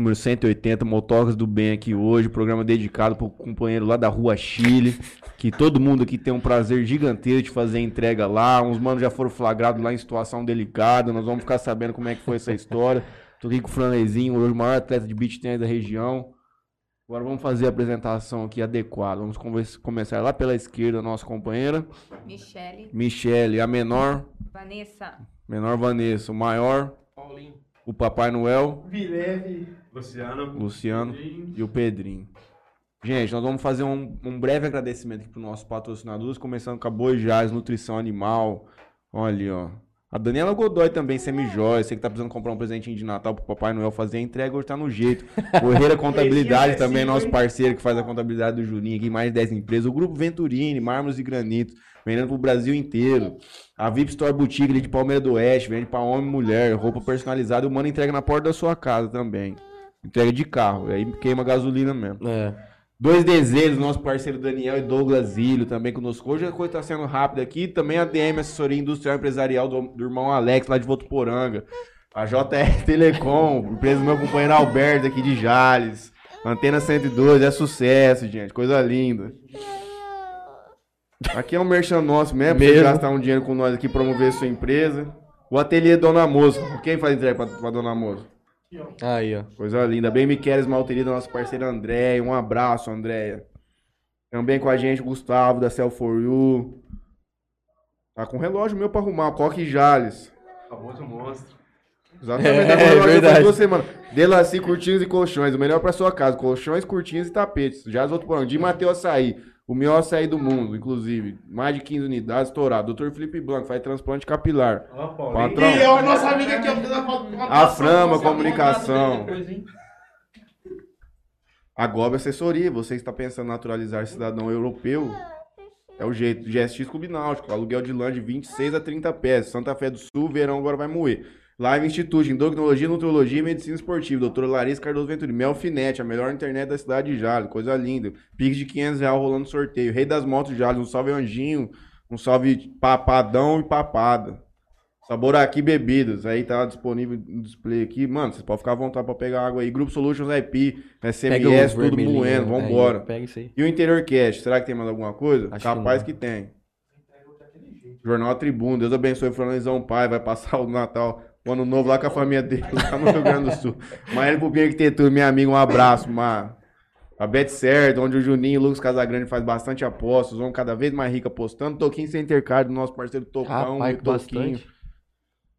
número 180, Motocas do Bem aqui hoje, programa dedicado para o companheiro lá da Rua Chile, que todo mundo aqui tem um prazer gigantesco de fazer entrega lá, uns manos já foram flagrados lá em situação delicada, nós vamos ficar sabendo como é que foi essa história. Tô aqui com o Franezinho, hoje o maior atleta de beach tennis da região. Agora vamos fazer a apresentação aqui adequada. Vamos conversa, começar lá pela esquerda, nossa companheira. Michele. Michele, a menor. Vanessa. Menor Vanessa, o maior. Paulinho. O Papai Noel. Vileve. Luciano. Luciano e o Pedrinho. Gente, nós vamos fazer um, um breve agradecimento aqui para os nossos patrocinadores, começando com a Boi Jazz, Nutrição Animal. Olha ó. A Daniela Godoy também, semijóia. Você que tá precisando comprar um presentinho de Natal pro Papai Noel fazer a entrega, hoje tá no jeito. O Herreira Contabilidade também é nosso parceiro que faz a contabilidade do Juninho aqui, mais de 10 empresas. O Grupo Venturini, Mármores e Granitos, vendendo pro Brasil inteiro. A VIP Store Boutique ali de Palmeira do Oeste, vende pra homem e mulher, roupa personalizada. O mano entrega na porta da sua casa também. Entrega de carro, aí queima gasolina mesmo. É. Dois desejos, nosso parceiro Daniel e Douglas Ilho também conosco. Hoje a coisa está sendo rápida aqui. Também a DM, assessoria industrial empresarial do, do irmão Alex, lá de Votuporanga. A JR Telecom, empresa do meu companheiro Alberto aqui de Jales. Antena 102, é sucesso, gente. Coisa linda. Aqui é um merchan nosso mesmo, pra você Mesmo. gastar um dinheiro com nós aqui, promover sua empresa. O ateliê Dona Moça. Quem faz entrega pra, pra Dona Moça? Aí, ó. Coisa linda. Bem Miqueles Malteria da nossa parceira Andréia. Um abraço, Andréia. Também com a gente, Gustavo, da Cell for You. Tá com relógio meu pra arrumar. Coque Jales. Famoso monstro. Exatamente. É, relógio verdade. duas semanas. Delaci, cortinas e colchões. O melhor pra sua casa. Colchões, cortinas e tapetes. Já as outras por De Mateus Açaí. O melhor açaí do mundo, inclusive. Mais de 15 unidades, estourado. Dr. Felipe Blanco faz transplante capilar. Patrão. E é o nosso amigo aqui, ó. A Frama Comunicação. depois? A Gob Assessoria, você está pensando em naturalizar cidadão europeu? É o jeito. GSX Clube Náutico, aluguel de lã de 26 a 30 pés. Santa Fé do Sul, verão agora vai moer. Live Institute, Endocrinologia, Nutrologia e Medicina Esportiva. Doutora Larissa Cardoso Venturi. Melfinete, a melhor internet da cidade de Jales. Coisa linda. Pix de 500 reais rolando sorteio. Rei das Motos Jales. Um salve Anjinho. Um salve Papadão e Papada. Sabor aqui bebidas. Aí tá disponível no display aqui. Mano, vocês podem ficar à vontade pra pegar água aí. Grupo Solutions IP, SMS, tudo moendo. Vambora. Pega isso aí. E o Interior Cast, será que tem mais alguma coisa? Acho que Capaz não. que, tem. Jornal Tribuna, Deus abençoe o Franzão Pai, vai passar o Natal, o Ano Novo lá com a família dele, lá no Rio Grande do Sul. Maíra Pupinha Arquitetura, minha amiga, um abraço, Mar. A Bet Certo, onde o Juninho e o Lucas Casagrande faz bastante apostas, vão cada vez mais rico apostando. Toquinho Center Card, do nosso parceiro Tocão, Rapaz, e Toquinho. bastante.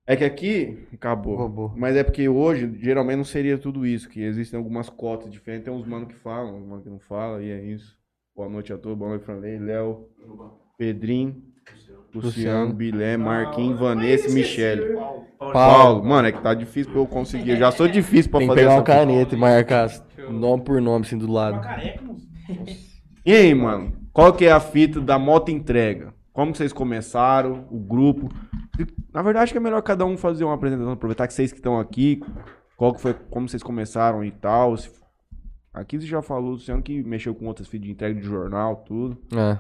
É que aqui, acabou. Mas é porque hoje, geralmente, não seria tudo isso, que existem algumas cotas diferentes. Tem uns manos que falam, uns manos que não falam, e é isso. Boa noite a todos, boa noite, Franley, Léo, Pedrinho, Luciano. Bilé, Marquinhos, Vanessa e Michele. Paulo. Paulo, mano, é que tá difícil pra eu conseguir. Eu já sou difícil pra Tem fazer pegar uma caneta e marcar nome por nome, assim, do lado. E aí, mano, qual que é a fita da moto entrega? Como vocês começaram, o grupo? Na verdade, acho que é melhor cada um fazer uma apresentação, aproveitar que vocês que estão aqui, qual que foi, como vocês começaram e tal. Aqui você já falou, Luciano, que mexeu com outras fitas de entrega de jornal, tudo. É.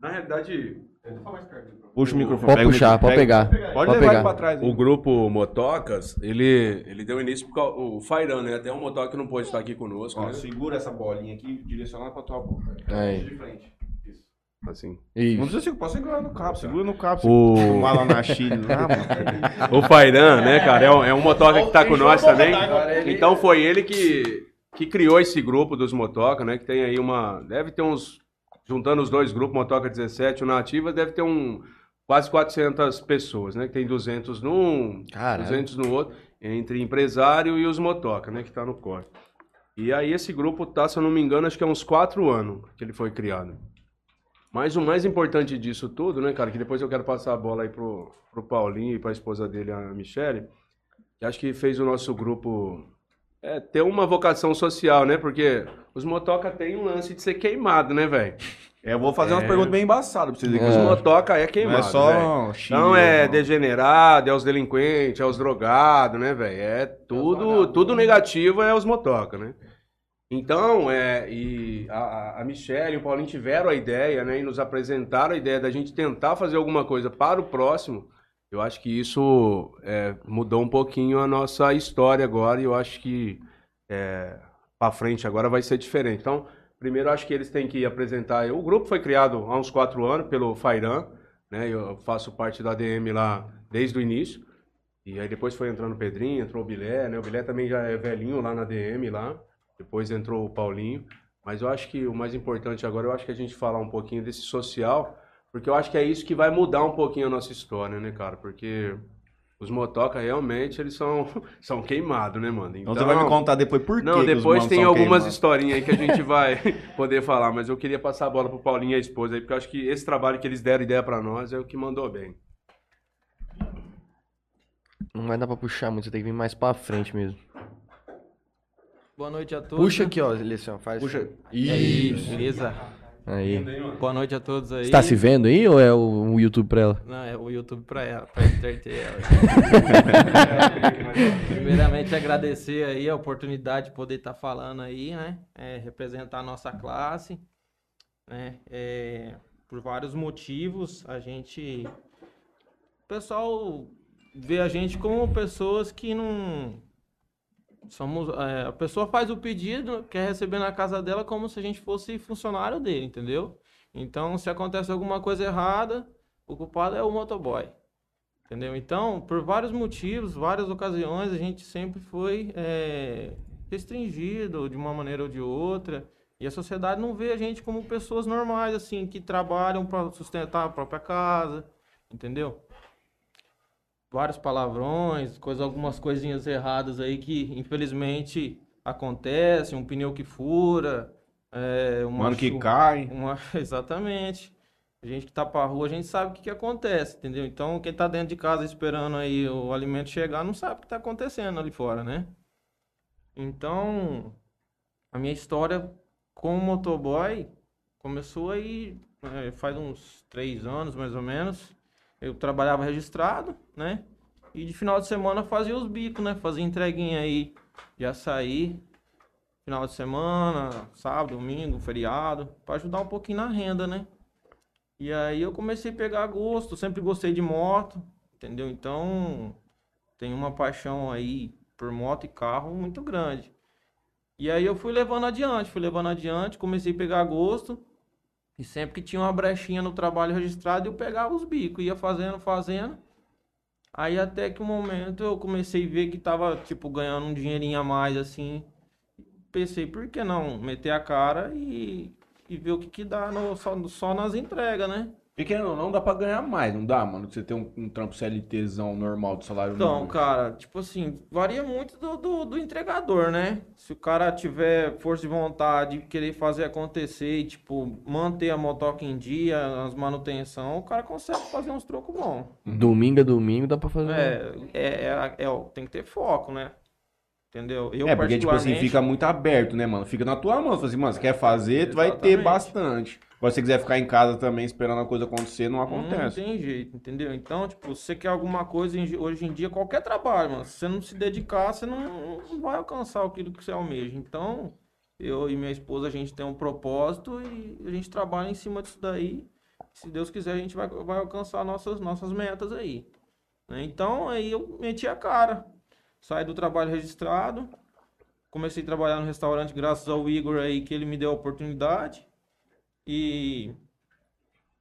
Na realidade, Puxa o microfone. Pode puxar, pode pega- pegar. Pode, Pode levar pegar. ele pra trás. aí. o grupo Motocas, ele, ele deu início por causa, o Fairan, né? Até um motoca que não pôde estar aqui conosco, Ó, né? segura essa bolinha aqui, direciona pra tua boca. Aí. De frente. Isso. Assim. Não Isso. precisa segurar, pode segurar no cabo, segura no cabo. O- tomar lá na Chile, lá, mano. O Fairan, né, cara, é um, é um motoca que tá com nós também. Então foi ele que, que criou esse grupo dos motoca, né? Que tem aí uma. Deve ter uns. Juntando os dois grupos, Motoca 17 e o Nativa, deve ter um. Quase 400 pessoas, né? Que tem 200 num, Caralho. 200 no outro, entre empresário e os motoca, né? Que tá no corte. E aí esse grupo tá, se eu não me engano, acho que é uns quatro anos que ele foi criado. Mas o mais importante disso tudo, né, cara, que depois eu quero passar a bola aí pro, pro Paulinho e pra esposa dele, a Michele, que acho que fez o nosso grupo é, ter uma vocação social, né? Porque os motoca tem um lance de ser queimado, né, velho? É, eu vou fazer umas É. perguntas bem embaçadas pra vocês verem. Os É. motoca é Não queimado, é só. Chile. Então é não. degenerado, é os delinquentes, é os drogados, né, velho? É tudo, tudo negativo é os motoca, né? Então, é, e a- a Michelle e o Paulinho tiveram a ideia, né, e nos apresentaram a ideia da gente tentar fazer alguma coisa para o próximo. Eu acho que isso é, mudou um pouquinho a nossa história agora e eu acho que é, para frente agora vai ser diferente. Então, primeiro acho que eles têm que apresentar. O grupo foi criado há uns quatro anos pelo Fairan, né? Eu faço parte da DM lá desde o início. E aí depois foi entrando o Pedrinho, entrou o Bilé, né? O Bilé também já é velhinho lá na DM lá. Depois entrou o Paulinho. Mas eu acho que o mais importante agora, eu acho que a gente falar um pouquinho desse social, porque eu acho que é isso que vai mudar um pouquinho a nossa história, né, cara? Porque os motoca realmente eles são, são queimados, né, mano? Então, você vai me contar depois por quê Não, que os depois tem são algumas queimados. historinhas aí que a gente vai poder falar, mas eu queria passar a bola pro Paulinho e a esposa aí, porque eu acho que esse trabalho que eles deram ideia pra nós é o que mandou bem. Não vai dar pra puxar muito, você tem que vir mais pra frente mesmo. Boa noite a todos. Puxa aqui, ó, Lecião, faz. Puxa. E aí, beleza? Aí. Boa noite a todos aí. Você tá se vendo aí ou é o, o YouTube pra ela? Não, é o YouTube pra ela, pra entreter ela. Primeiramente, agradecer aí a oportunidade de poder estar falando aí, né? É, representar a nossa classe, né? É, por vários motivos, a gente... O pessoal vê a gente como pessoas que não... Somos, é, a pessoa faz o pedido, quer receber na casa dela como se a gente fosse funcionário dele, entendeu? Então, se acontece alguma coisa errada, o culpado é o motoboy. Entendeu? Então, por vários motivos, várias ocasiões, a gente sempre foi é, restringido de uma maneira ou de outra. E a sociedade não vê a gente como pessoas normais, assim, que trabalham para sustentar a própria casa, entendeu? Vários palavrões, coisa, algumas coisinhas erradas aí que, infelizmente, acontecem. Um pneu que fura, é, uma Mano que cai. uma- exatamente. A gente que tá pra rua, a gente sabe o que, que acontece, entendeu? Então, quem tá dentro de casa esperando aí o alimento chegar, não sabe o que tá acontecendo ali fora, né? Então, a minha história como motoboy começou aí é, faz uns três anos, mais ou menos. Eu trabalhava registrado, né? E de final de semana fazia os bicos, né? Fazia entreguinha aí de açaí, final de semana, sábado, domingo, feriado, para ajudar um pouquinho na renda, né? E aí eu comecei a pegar gosto, sempre gostei de moto, entendeu? Então, tenho uma paixão aí por moto e carro muito grande. E aí eu fui levando adiante, fui levando adiante, comecei a pegar gosto. E sempre que tinha uma brechinha no trabalho registrado, eu pegava os bicos, ia fazendo, fazendo. Aí até que um momento eu comecei a ver que tava, tipo, ganhando um dinheirinho a mais, assim. Pensei, por que não meter a cara e, e ver o que que dá no- só, só nas entregas, né? Pequeno ou não, dá pra ganhar mais, não dá, mano? Você tem um, um trampo CLTzão normal de salário Então, mínimo. cara, tipo assim, varia muito do, do, do entregador, né? Se o cara tiver força de vontade, querer fazer acontecer e, tipo, manter a motoca em dia, as manutenção, o cara consegue fazer uns trocos bons. Domingo a domingo dá pra fazer. É, é, é, é, ó, tem que ter foco, né? Entendeu? Eu, é, porque, tipo assim, particularmente- fica muito aberto, né, mano? Fica na tua mão. Você assim, mano, você quer fazer, tu vai ter bastante. Agora, se você quiser ficar em casa também esperando a coisa acontecer, não Não acontece. tem jeito, entendeu? Então, tipo, se você quer alguma coisa hoje em dia, qualquer trabalho, mano, se você não se dedicar, você não, não vai alcançar aquilo que você almeja. Então, eu e minha esposa, a gente tem um propósito e a gente trabalha em cima disso daí. Se Deus quiser, a gente vai, vai alcançar nossas, nossas metas aí. né? Então, aí eu meti a cara. Saí do trabalho registrado, comecei a trabalhar no restaurante graças ao Igor aí, que ele me deu a oportunidade. E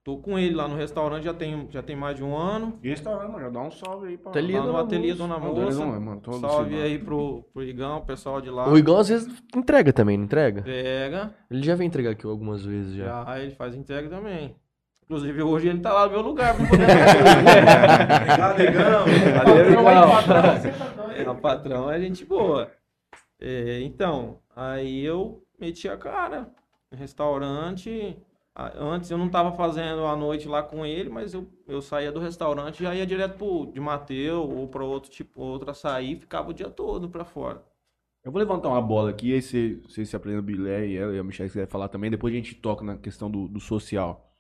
tô com ele lá no restaurante já tem, já tem mais de um ano. E restaurante, mano, já dá um salve aí pra... Ateliê Lá no Dona ateliê Moça. Dona Moça. é, mano, tô Salve aí pro, pro Igão, o pessoal de lá. O Igão às vezes entrega também, não entrega? Pega. Ele já veio entregar aqui algumas vezes já. Já ele faz entrega também. Inclusive hoje ele tá lá no meu lugar Obrigado, Igão. Valeu, Igão. É, o patrão é gente boa. É, então, aí eu meti a cara no restaurante. Antes eu não tava fazendo a noite lá com ele, mas eu, eu saía do restaurante e já ia direto pro de Mateu ou para outro tipo, outro açaí, ficava o dia todo pra fora. Eu vou levantar uma bola aqui, aí você, você se aprende o Bilé e ela e a Michelle se quiser falar também, depois a gente toca na questão do, do social.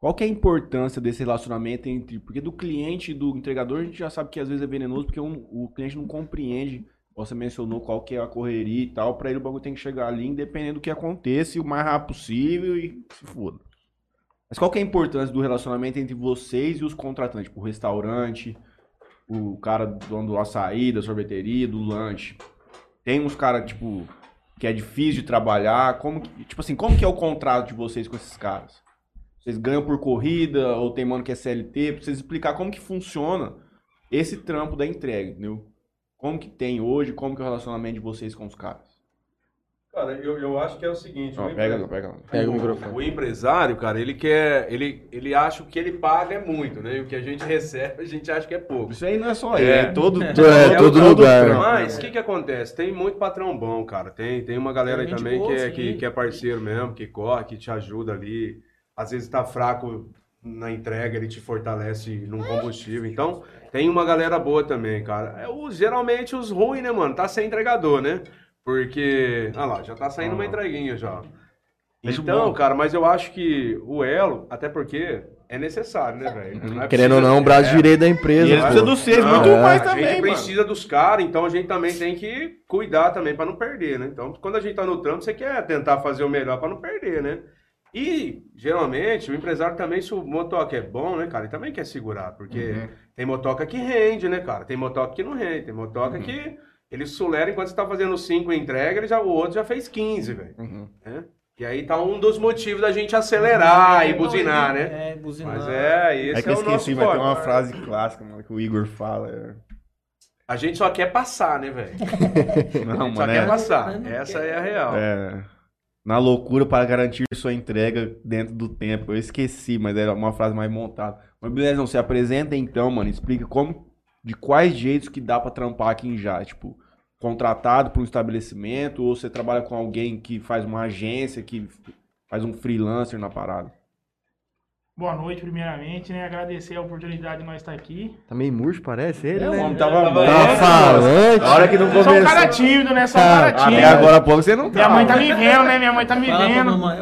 Qual que é a importância desse relacionamento entre... Porque do cliente e do entregador a gente já sabe que às vezes é venenoso, porque um- o cliente não compreende, você mencionou qual que é a correria e tal, pra ele o bagulho tem que chegar ali, independente do que aconteça, o mais rápido possível e se foda. Mas qual que é a importância do relacionamento entre vocês e os contratantes? Tipo, o restaurante, o cara dono do açaí, da sorveteria, do lanche. Tem uns caras, tipo, que é difícil de trabalhar. Como que, tipo assim, como que é o contrato de vocês com esses caras? Vocês ganham por corrida ou tem mano que é CLT? Pra vocês explicar como que funciona esse trampo da entrega, entendeu? Como que tem hoje, como que é o relacionamento de vocês com os caras? Cara, eu, eu acho que é o seguinte. Ó, o pega, empre- lá, pega lá. Pega o microfone. O empresário, cara, ele quer. Ele, ele acha que o que ele paga é muito, né? E o que a gente recebe, a gente acha que é pouco. Isso aí não é só É. ele, é todo, É, todo, todo lugar. trampo, Mas o né? que que acontece? Tem muito patrão bom, cara. Tem, tem uma galera aí Tem gente também boa, que, é, sim. que, que é parceiro mesmo, que corre, que te ajuda ali. Às vezes tá fraco na entrega, ele te fortalece num combustível. Então, tem uma galera boa também, cara. É, o, geralmente os ruins, né, mano? Tá sem entregador, né? Porque, ah lá, já tá saindo uma entreguinha já. Então, cara, mas eu acho que o elo, até porque é necessário, né, velho? Não é Querendo ou não, o braço é. direito da E empresa. eles precisam dos seis, muito é, mais a também, gente mano. precisa dos caras, então a gente também tem que cuidar também pra não perder, né? Então, quando a gente tá no trampo, você quer tentar fazer o melhor pra não perder, né? E, geralmente, o empresário também, se o motoca é bom, né, cara, ele também quer segurar, porque Uhum. tem motoca que rende, né, cara? Tem motoca que não rende, tem motoca Uhum. que ele sulera enquanto você tá fazendo cinco em entrega, ele já, o outro já fez 15, velho. Uhum. né? E aí tá um dos motivos da gente acelerar e buzinar, né? É, buzinar. Mas é, esse É que é, eu o nosso esqueci, vai ter uma frase clássica, mano, que o Igor fala. é- A gente só quer passar, né, velho? Não, Só mano, quer é, passar. Essa é a real. é, Na loucura para garantir sua entrega dentro do tempo. Eu esqueci, mas era uma frase mais montada. Mas beleza, não, se apresenta então, mano. Explica como, de quais jeitos que dá pra trampar aqui em Jales. Tipo, contratado por um estabelecimento ou você trabalha com alguém que faz uma agência, que faz um freelancer na parada. Boa noite, primeiramente, né? Agradecer a oportunidade de nós estar aqui. Tá meio murcho, parece ele, É, o né? homem tava Tava- Tá falante. A hora que não Sou um cara começou. tímido, né? Sou um cara Até tímido. agora há pouco você não Minha tá. mãe tá me vendo, né? Minha mãe tá me Fala vendo. mamãe,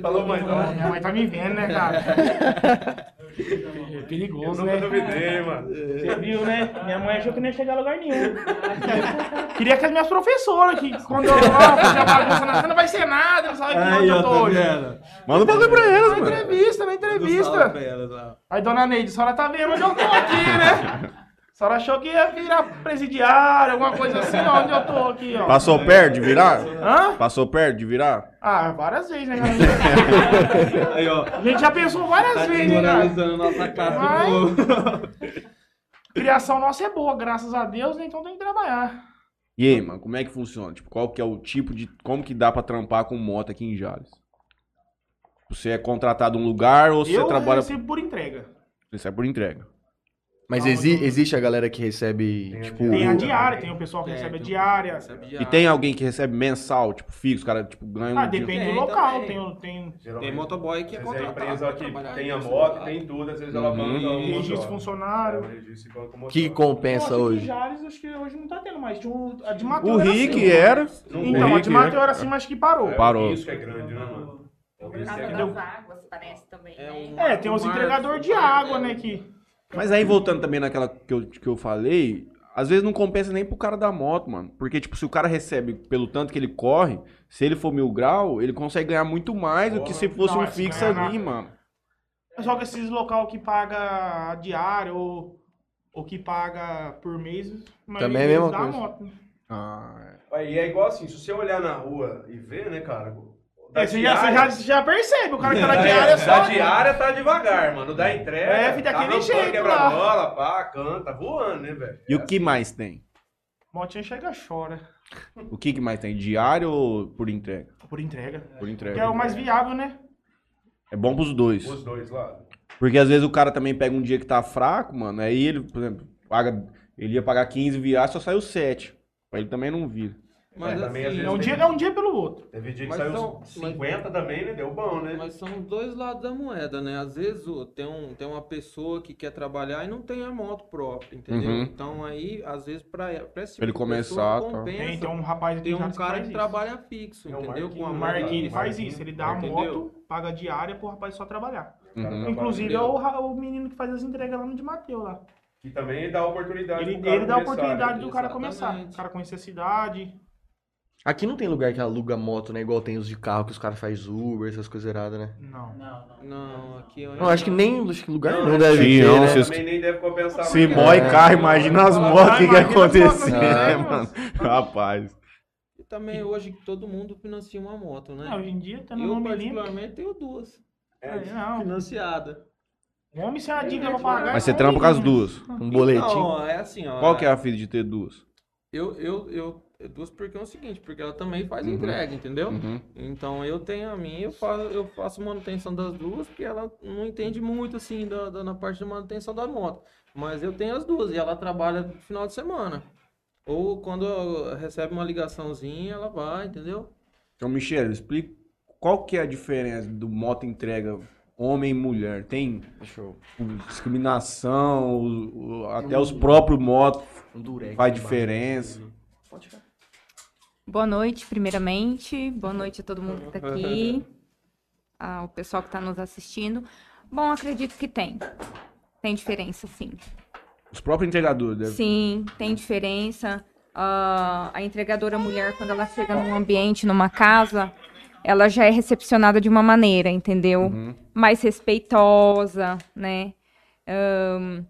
Falou, mãe. Minha mãe tá me vendo, né, cara? É perigoso, né? duvidei, mano. Você viu, né? Minha mãe achou que não ia chegar a lugar nenhum. Queria que as minhas professoras, que quando eu ó, fazia bagunça na cena, não vai ser nada, não sabe que eu tô tá hoje. Manda um bagulho pra elas, Na mano. entrevista, na entrevista. elas lá. Aí, dona Neide, a senhora tá vendo onde eu tô aqui, né? A senhora achou que ia virar presidiária, alguma coisa assim, ó, onde eu tô aqui, ó. Passou perto de virar? Hã? Passou perto de virar? Ah, várias vezes, né? Aí, ó. A gente já pensou várias Tá vezes, né, cara? nossa casa povo. Criação nossa é boa, graças a Deus, né? então tem que trabalhar. E aí, mano, como é que funciona? Tipo, qual que é o tipo de. Como que dá pra trampar com moto aqui em Jales? Você é contratado em um lugar ou você eu trabalha. recebo por entrega. Você é por entrega. Mas exi- existe a galera que recebe, tipo... Tem a diária, tem o pessoal que É, recebe a tem um diária. que recebe E diária. tem alguém que recebe mensal, tipo, fixo, o cara, tipo, ganha um. Ah, dia- depende Tem do local. Tem, o- tem Tem motoboy que é a contratado. empresa pra que tem a moto, lugar. tem tudo, às vezes ela Uhum. manda um registro funcionário. É, Que compensa hoje? Jales, acho que hoje não tá tendo mais. Tinha um- a de Mateus O era Rick assim. era. Então, o a Rick de Mateus era- era assim, mas que parou. É, Parou. Isso que é grande, né, mano? É o Por risco causa é Entendeu? das águas, parece também, É né? um- É, tem os entregadores de água, né? Que... Mas aí, voltando também naquela que eu, que eu falei, às vezes não compensa nem pro cara da moto, mano. Porque, tipo, se o cara recebe pelo tanto que ele corre, se ele for mil grau, ele consegue ganhar muito mais do que se fosse um Nossa, fixo ali, nada. mano. Só que esses local que paga diário ou, ou que paga por mês, a maioria Também é a mesma deles dá coisa. moto. né? Ah, Aí é igual assim, se você olhar na rua e ver, né, cara? Da É, você, já, você, já, você já percebe, o cara que tá na Da- diária é só. diária tá devagar, mano. Da entrega. É, fica tá daquele rampando, jeito quebra lá. bola, pá, canta, voando, né, velho? E o que mais tem? Motinha chega chora. O que, que mais tem? Diário ou por entrega? Por entrega. Por Que entrega. é o mais viável, né? É bom pros dois. Os dois lados. Porque às vezes o cara também pega um dia que tá fraco, mano. Aí ele, por exemplo, paga. Ele ia pagar 15 viagens, só saiu 7. Pra ele também não vir. Mas É, assim, É um dia, é um dia pelo outro. Teve dia que Mas saiu são- 50 também, né? Deu bom, né? Mas são os dois lados da moeda, né? Às vezes tem, um, tem uma pessoa que quer trabalhar e não tem a moto própria, entendeu? Uhum. Então aí, às vezes, pra, pra esse ele começar, tá. compensa. Tem, tem um rapaz Tem em um cara que isso. trabalha fixo, É entendeu? Com a O moto. Marquinhos Marquinhos. faz isso, ele dá a moto, paga diária pro rapaz só trabalhar. Uhum. Inclusive é o, o menino que faz as entregas lá no de Mateus lá. Que também dá oportunidade Ele, ele dá a começar, oportunidade né? do cara Exatamente. começar. O cara conhecer a cidade. Aqui não tem lugar que aluga moto, né? Igual tem os de carro que os caras fazem Uber, essas coisas erradas, né? Não. Não, aqui eu Não, acho que nem acho que lugar Não, não, não deve Sim, ter, não, né? se os- Também nem deve compensar Se mói É. carro, imagina as motos, o que, que acontecer, né, mano? Rapaz. E também hoje todo mundo financia uma moto, né? Não, hoje em dia tá no eu particularmente tenho duas É, não. financiadas. O homem sem a dívida pra pagar. Mas você é trampa com as duas. Um boletim. Não, é assim, ó. Qual que é a fita de ter duas? Eu, eu, eu duas porque é o seguinte, porque ela também faz Uhum. entrega, entendeu? Uhum. Então eu tenho a minha, eu faço, eu faço manutenção das duas, porque ela não entende muito assim da, da- na parte de manutenção da moto. Mas eu tenho as duas e ela trabalha no final de semana. Ou quando recebe uma ligaçãozinha, ela vai, entendeu? Então, Michele, explica qual que é a diferença do moto entrega homem e mulher? Tem o, discriminação, o- o- até os próprios motos Um faz diferença. Pode ficar. Boa noite, primeiramente. Boa noite a todo mundo que está aqui. ao pessoal que está nos assistindo. Bom, acredito que tem. Tem diferença, sim. Os próprios entregadores devem. Sim, tem diferença. Ah, a entregadora mulher, quando ela chega num ambiente, numa casa, ela já é recepcionada de uma maneira, entendeu? Uhum. Mais respeitosa, né? Ahn,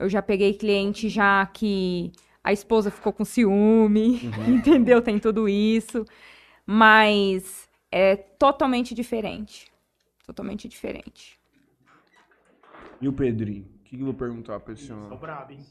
eu já peguei cliente já que a esposa ficou com ciúme, entendeu? Tem tudo isso. Mas é totalmente diferente. Totalmente diferente. E o Pedrinho? O que, que eu vou perguntar pra esse senhor? brabo, hein?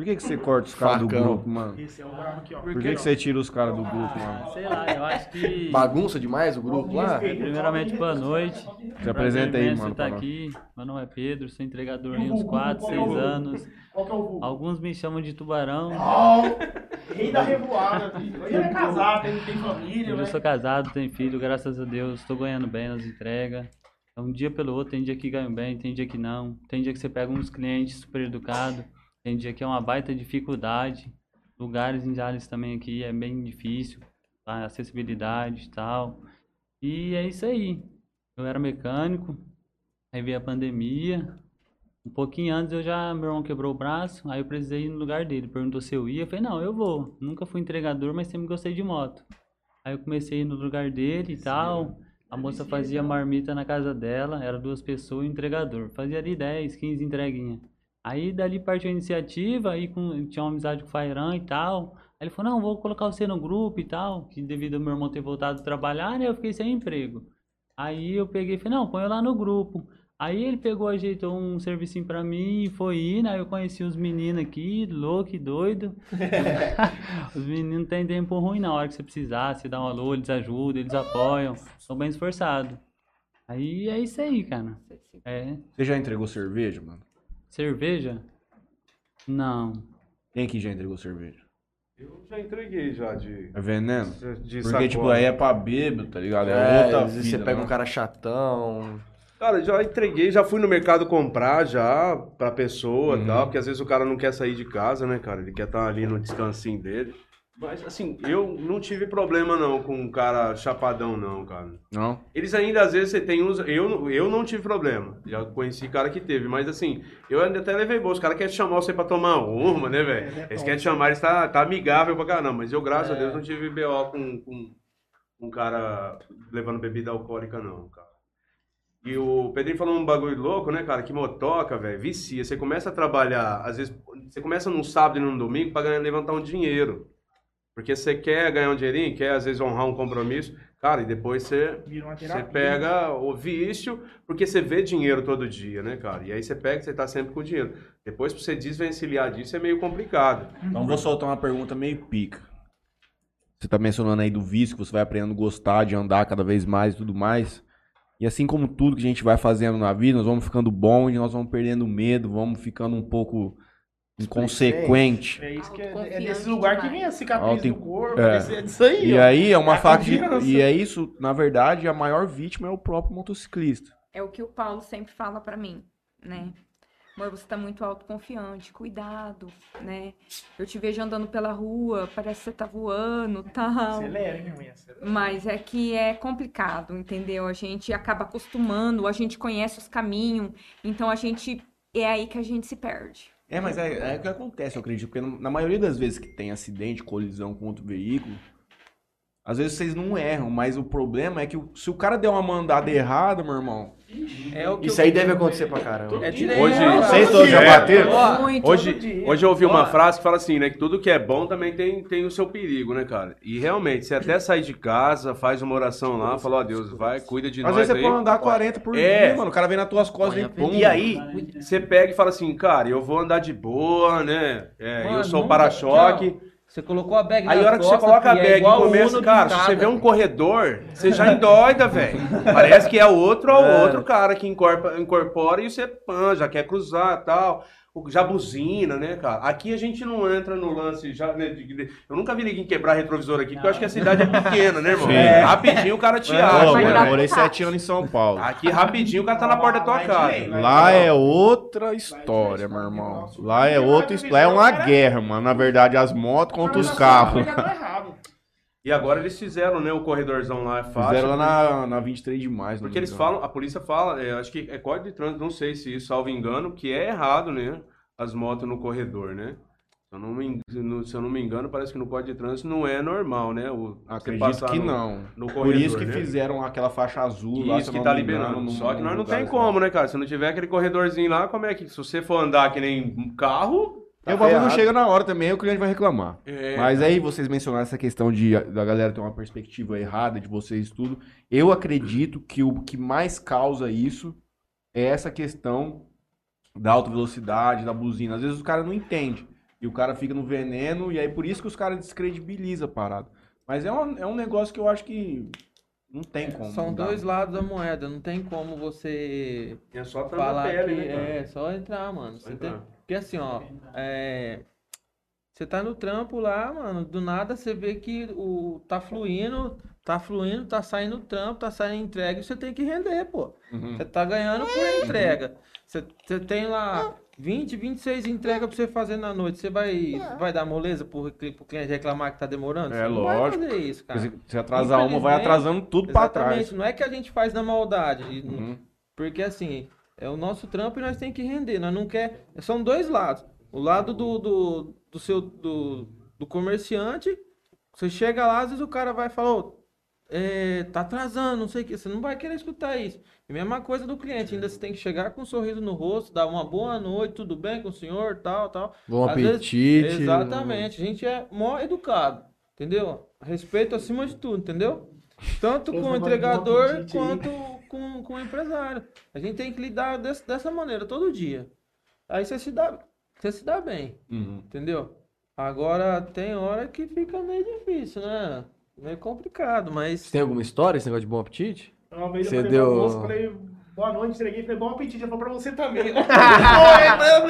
Por que, que você corta os caras do grupo, mano? Esse é o brabo aqui, ó. Por que, que você tira os caras do grupo, mano? Sei lá, eu acho que. Bagunça demais o grupo lá? Primeiramente, boa noite. Se apresenta aí, mano. nós. aqui. Meu nome é Pedro, sou entregador E há o uns vulgo? 4, Qual é o 6 vulgo? anos. Qual que é o vulgo? Alguns me chamam de tubarão. Oh, rei da revoada, filho. Ele é casado, ele tem família, Eu né? sou casado, tenho filho, graças a Deus, estou ganhando bem nas entregas. É um dia pelo outro, tem dia que ganho bem, tem dia que não. Tem dia que você pega uns clientes super educados, tem dia que é uma baita dificuldade. Lugares em Jales também aqui é bem difícil, a acessibilidade e tal. E é isso aí. Eu era mecânico, aí veio a pandemia. Um pouquinho antes eu já, meu irmão quebrou o braço, aí eu precisei ir no lugar dele. Perguntou se eu ia, eu falei, não, eu vou. Nunca fui entregador, mas sempre gostei de moto. Aí eu comecei no lugar dele e tal. A moça fazia marmita na casa dela, era duas pessoas e entregador. Fazia ali 10, 15 entreguinhas. Aí dali partiu a iniciativa, aí com, tinha uma amizade com o Fairan e tal. Aí ele falou, não, vou colocar você no grupo e tal, que devido ao meu irmão ter voltado a trabalhar, né, eu fiquei sem emprego. Aí eu peguei e falei, não, põe eu lá no grupo. Aí ele pegou, ajeitou um servicinho pra mim e foi indo, aí eu conheci os meninos aqui, louco e doido. os meninos não tem tempo ruim na hora que você precisar, você dá um alô, eles ajudam, eles apoiam, são bem esforçados. Aí é isso aí, cara. É. Você já entregou cerveja, mano? Cerveja? Não. Quem aqui já entregou cerveja? Eu já entreguei já de. É veneno? de Porque, sacola. tipo, aí é pra bêbado, tá ligado? É, É, outra às vezes vida, você pega né? um cara chatão. Cara, já entreguei, já fui no mercado comprar já pra pessoa e Uhum. tal, porque às vezes o cara não quer sair de casa, né, cara? Ele quer estar ali no descansinho dele. Mas, assim, eu não tive problema não com um cara chapadão, não, cara. Não? Eles ainda, às vezes, você tem uns... Eu, eu não tive problema. Já conheci cara que teve. Mas, assim, eu ainda até levei bolsa. Os caras querem chamar você pra tomar uma, né, velho? Eles querem te chamar, eles tá, tá amigável pra caramba. Mas eu, graças a Deus, não tive BO com, com um cara levando bebida alcoólica, não, cara. E o Pedrinho falou um bagulho louco, né, cara? Que motoca, velho, vicia. Você começa a trabalhar, às vezes, você começa num sábado e num domingo pra ganhar, levantar um dinheiro. Porque você quer ganhar um dinheirinho, quer às vezes honrar um compromisso, cara, e depois você, você pega o vício, porque você vê dinheiro todo dia, né, cara? E aí você pega, você tá sempre com dinheiro. Depois, pra você desvencilhar disso, é meio complicado. Então vou soltar uma pergunta meio pica. Você tá mencionando aí do vício, que você vai aprendendo a gostar de andar cada vez mais e tudo mais. E assim como tudo que a gente vai fazendo na vida, nós vamos ficando bom e nós vamos perdendo medo, vamos ficando um pouco inconsequente. É isso que é, é desse lugar que vem a cicatriz Auto- do corpo. é. É disso aí, E ó. aí é uma É faca de... E é isso, na verdade, a maior vítima é o próprio motociclista. É o que o Paulo sempre fala pra mim, né? Amor, você tá muito autoconfiante, cuidado, né? Eu te vejo andando pela rua, parece que você tá voando, tal. Acelera, hein, minha mãe? Acelera. Mas é que é complicado, entendeu? A gente acaba acostumando, a gente conhece os caminhos, então a gente é aí que a gente se perde. É, mas é, é o que acontece, eu acredito. Porque na maioria das vezes que tem acidente, colisão com outro veículo, Às vezes vocês não erram, mas o problema é que se o cara der uma mandada errada, meu irmão, É o que Isso eu- aí deve acontecer pra caramba. É. Hoje- cara. Vocês todos já É. bateram? Hoje, hoje eu ouvi uma frase que fala assim, né? Que tudo que é bom também tem, tem o seu perigo, né, cara? E realmente, você até sai de casa, faz uma oração lá, fala, ó Deus, vai, cuida de às nós vezes você aí. pode andar 40 por É. dia, mano. O cara vem nas tuas costas e pum. E aí, você pega e fala assim, cara, eu vou andar de boa, né? É, eu Mano, sou o nunca- para-choque. Você colocou a bag Aí a hora que você coloca a é bag igual começa, cara, se você vê um corredor, você já endoida, velho. Parece que é outro ou É. outro cara que incorpora, incorpora e você pã, já quer cruzar e tal. O- Já buzina, né, cara? Aqui a gente não entra no lance já. né, de- de- eu nunca vi ninguém quebrar retrovisor aqui, porque eu acho que a cidade é pequena, né, irmão? Sim. É. Rapidinho o cara te acha. vai mano, morei sete anos em São Paulo. Aqui rapidinho o cara tá na porta da tua casa. Lá é outra história, meu irmão. Lá é outra história. Lá é uma guerra, mano. Na verdade, as motos contra os carros. E agora eles fizeram, né, o corredorzão lá, é fácil. Fizeram lá na, na 23 de maio. Porque eles engano. falam, a polícia fala, é, acho que é código de trânsito, não sei se isso, salvo engano, que é errado, né? As motos no corredor, né? Se eu não me, en- no- se eu não me engano, parece que no código de trânsito não é normal, né? O, Acredito que no- não. No Por corredor, isso que né? fizeram aquela faixa azul lá, Isso que tá engano, liberando. no- Só que nós não tem como, né, cara? Se não tiver aquele corredorzinho lá, como é que. Se você for andar que nem um carro. E o bagulho não chega na hora também, o cliente vai reclamar. É, Mas aí vocês mencionaram essa questão de da galera ter uma perspectiva errada de vocês tudo. Eu acredito que o que mais causa isso é essa questão da alta velocidade, da buzina. Às vezes o cara não entende. E o cara fica no veneno, e aí por isso que os caras descredibilizam a parada. Mas é um, é um negócio que eu acho que não tem como. São mudar. dois lados da moeda, não tem como você É só tá falar na pele, que né, é só entrar, mano. Só Você tem- entrar. Porque assim, ó, é, você tá no trampo lá, mano, do nada você vê que o tá fluindo, tá fluindo, tá saindo trampo, tá saindo entrega, e você tem que render, pô. Uhum. Você tá ganhando por entrega. Você, você tem lá 20, 26 entregas pra você fazer na noite. Você vai, vai dar moleza pro, pro cliente reclamar que tá demorando? É, você não vai lógico. fazer isso, cara. Se você atrasar uma, vai atrasando tudo pra trás. Exatamente. Não é que a gente faz na maldade. Uhum. Porque assim, é o nosso trampo e nós tem que render. Nós não quer. São dois lados. O lado do, do, do seu do, do comerciante, você chega lá, às vezes o cara vai falar, "Ô, é, tá atrasando, não sei o que. Você não vai querer escutar isso. E mesma coisa do cliente, ainda você tem que chegar com um sorriso no rosto, dar uma boa noite, tudo bem com o senhor, tal, tal. Bom Às vezes- apetite. Exatamente. A gente é mó educado, entendeu? Respeito acima de tudo, entendeu? Tanto Esse com o entregador quanto com, com o empresário. A gente tem que lidar desse- dessa maneira todo dia. Aí você se dá, você se dá bem, Uhum. entendeu? Agora tem hora que fica meio difícil, né? Meio complicado, mas Você tem alguma história esse negócio de bom apetite? Uma vez Você eu falei deu- moça, falei, boa noite, entreguei, falei, bom apetite, ela falou pra você também.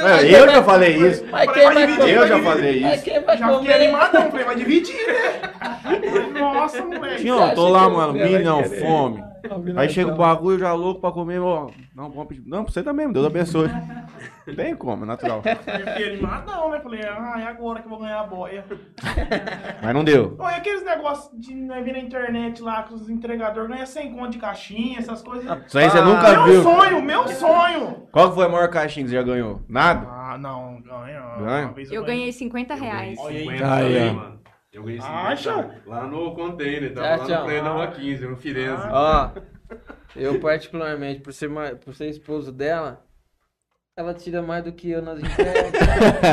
É, eu já falei isso. Mas Falei, quem vai vai dividir, comer? Eu vai já falei Mas isso. quem vai Já fiquei comer? animadão, falei, vai dividir, né? Nossa, moleque. Eu tô lá, mano, mim não, fome. Aí chega o bagulho já louco pra comer, ó. Não, bom apetite. Não, pra você também, Deus abençoe. Tem como, é natural. Eu fiquei animadão, né? Falei, ah, é agora que eu vou ganhar a boia. Mas não deu. Oi, aqueles negócios de né, vir na internet lá que os entregadores ganham 100 conto de caixinha, essas coisas. Isso aí você Ah, nunca meu viu. sonho, meu sonho! Qual que foi a maior caixinha que você já ganhou? Nada? Ah, não, ganha. Ganha? Uma vez Eu ganhei 50 reais. Olha aí. 50 Aí, mano. Eu ganhei 50 Acha? lá no container, Tchau, tava lá tchau. no Play da Rua 15, no Firenze. Ó, eu particularmente, por ser, por ser esposo dela, ela tira mais do que eu nas entregas,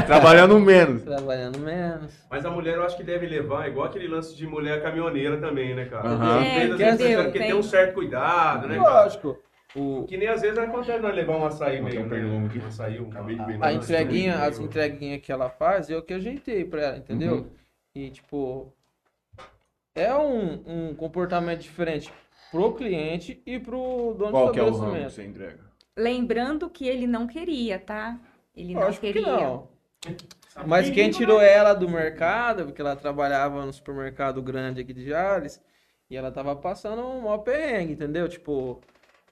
Trabalhando menos. trabalhando menos. Mas a mulher eu acho que deve levar, igual aquele lance de mulher caminhoneira também, né, cara? Às É, vezes, às vezes, entendeu? porque tem Tem. um certo cuidado, né, cara? Lógico. O, Que nem às vezes acontece nós levar um açaí meio, um né? Um açaí, um Acabei de ver. a entreguinha, as entreguinhas que ela faz, eu que ajeitei pra ela, entendeu? Uhum. E, tipo, é um, um comportamento diferente pro cliente e pro dono Qual do que é o ramo que você entrega? Lembrando que ele não queria, tá? Ele não Lógico que queria. não. Mas quem tirou ela do mercado, porque ela trabalhava no supermercado grande aqui de Jales, e ela tava passando um maior perrengue, entendeu? Tipo,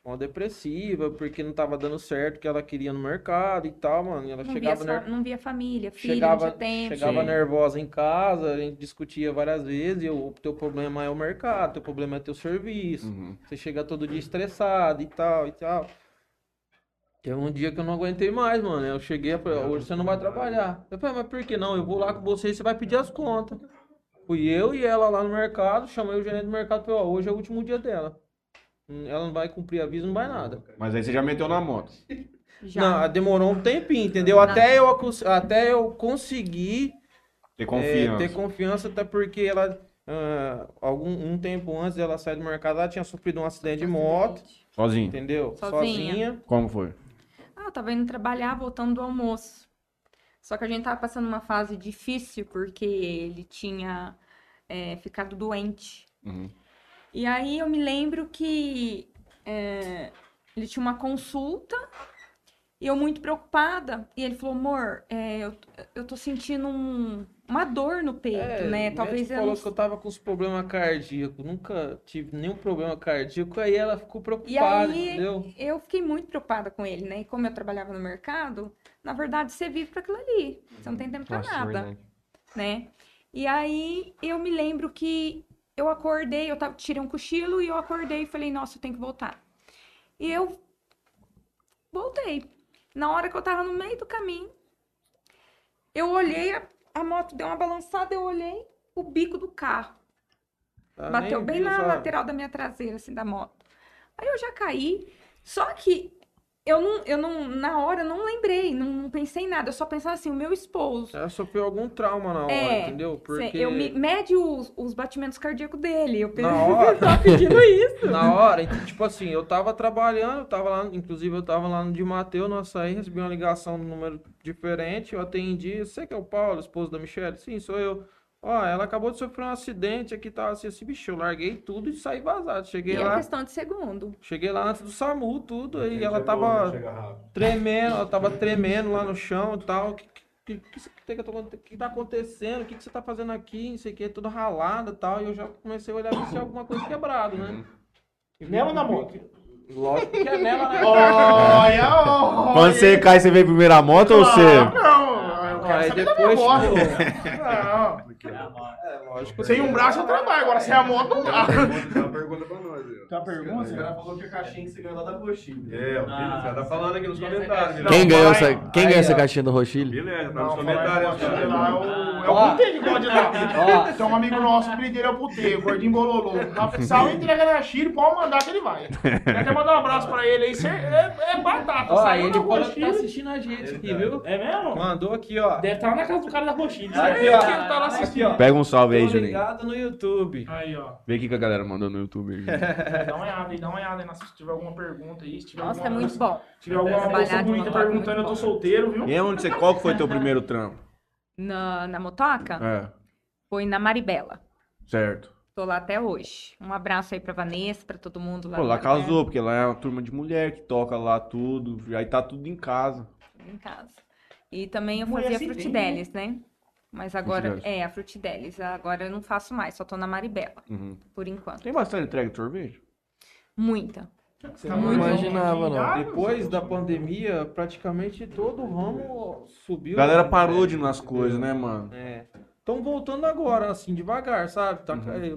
uma depressiva, porque não tava dando certo o que ela queria no mercado e tal, mano. E ela Não via, chegava, ner- não via família, filho, chegava, não tinha tempo. chegava Sim. nervosa em casa, a gente discutia várias vezes, e o teu problema é o mercado, teu problema é teu serviço. Uhum. Você chega todo dia estressado e tal e tal. Teve um dia que eu não aguentei mais, mano. Eu cheguei e falei, hoje você não vai trabalhar. Eu falei, mas por que não? Eu vou lá com você e você vai pedir as contas. Fui eu e ela lá no mercado, chamei o gerente do mercado e falei, ó, hoje é o último dia dela. Hum, Ela não vai cumprir aviso, não vai nada. Mas aí você já meteu na moto. Já. Não, demorou um tempinho, entendeu? Até eu, até eu conseguir Ter é, confiança. ter confiança, até porque ela, ah, algum um tempo antes dela sair do mercado, ela tinha sofrido um acidente de moto, Sozinho. entendeu? Sozinha. Como foi? Ah, eu tava indo trabalhar, voltando do almoço. Só que a gente tava passando uma fase difícil, porque ele tinha é, ficado doente. Uhum. E aí eu me lembro que é, ele tinha uma consulta e eu muito preocupada. E ele falou, amor, é, eu, eu tô sentindo um- uma dor no peito, É, né? Talvez eu falou não que eu tava com os problemas cardíacos, nunca tive nenhum problema cardíaco, aí ela ficou E preocupada, aí, entendeu? eu fiquei muito preocupada com ele, né? E como eu trabalhava no mercado, na verdade, você vive para aquilo ali. Você não tem tempo para Nossa, nada, né? E aí, eu me lembro que eu acordei, eu tava, tirei um cochilo e eu acordei e falei, nossa, eu tenho que voltar. E eu voltei. Na hora que eu tava no meio do caminho, eu olhei, a, a moto deu uma balançada, eu olhei o bico do carro. Ela Bateu bem na lateral da minha traseira, assim, da moto. Aí eu já caí. Só que eu não, eu não, na hora, eu não lembrei, não, não pensei em nada. Eu só pensava assim, o meu esposo. Ela sofreu algum trauma na hora, É, entendeu? Porque Eu me, mede os, os batimentos cardíacos dele. Eu Na hora. tava pedindo isso. na hora, então, tipo assim, eu tava trabalhando, eu tava lá, inclusive eu tava lá no de Mateus, no açaí, recebi uma ligação de número diferente, eu atendi, você que é o Paulo, esposo da Michelle? Sim, sou eu. Ó, ela acabou de sofrer um acidente aqui, tá assim, assim, bicho, eu larguei tudo e saí vazado. E Cheguei é lá, questão de segundo. cheguei lá antes do SAMU, tudo, aí ela né? tava tremendo, ela tava tremendo lá no chão e tal. O que, que, que, que, que, tá acontecendo? O que, que você tá fazendo aqui? Não sei o que, tudo ralado e tal. E eu já comecei a olhar se tinha alguma coisa quebrada, né? E vi Nela na moto? Lógico que é nela, né? Olha, olha. Quando você cai, você veio primeiro a moto ou você. não, quero Aí saber da depois, minha moto. Não, É, lógico. sem um braço eu trabalho, agora sem a moto não dá. Uma pergunta pra. Tem uma pergunta? O cara falou que a caixinha que você ganhou lá da coxinha. É, o Ah. cara tá falando aqui nos comentários. Quem ganhou fala essa, quem Aí, ganhou essa caixinha do Rochile? Beleza, tá nos comentários. é o, é puteiro que gosta de lá. Tem um amigo nosso, o apelido dele é o puteiro, gordinho bololô. Na sal entrega na Chile, pode mandar que ele vai. Quer até mandar um abraço pra ele aí, é, é batata. Ó, saiu ele que tá assistindo a gente aqui, viu? É mesmo? Mandou aqui, ó. Deve estar na casa do cara da Rochile. Aqui, ó. tá lá assistindo. Pega um salve aí, Juninho. ligado no YouTube. Aí, ó. Vê o que a galera mandou no YouTube. Dá uma olhada aí, dá uma olhada aí, se tiver alguma pergunta aí. Se tiver Nossa, é alguma muito moça- bom. Se tiver alguma moça bonita é perguntando, eu muito tô solteiro, viu? E onde você, qual foi teu primeiro trampo? Na, na motoca, É, foi na Maribela. certo. Tô lá até hoje. Um abraço aí pra Vanessa, pra todo mundo lá. Pô, lá casou, porque lá é uma turma de mulher que toca lá tudo. Aí tá tudo em casa. Em casa. E também eu Mulher fazia Frutidelis, né? Mas agora, Frutidelis. é, a Frutidelis. Agora eu não faço mais, só tô na Maribela, Uhum. por enquanto. Tem bastante entrega de sorvete? Muita. Tá Não imaginava, não. Depois da pandemia, praticamente todo o ramo subiu. A galera né? parou de ir nas coisas, né, mano? É. Estão voltando agora, assim, devagar, sabe? Tá, Uhum. é,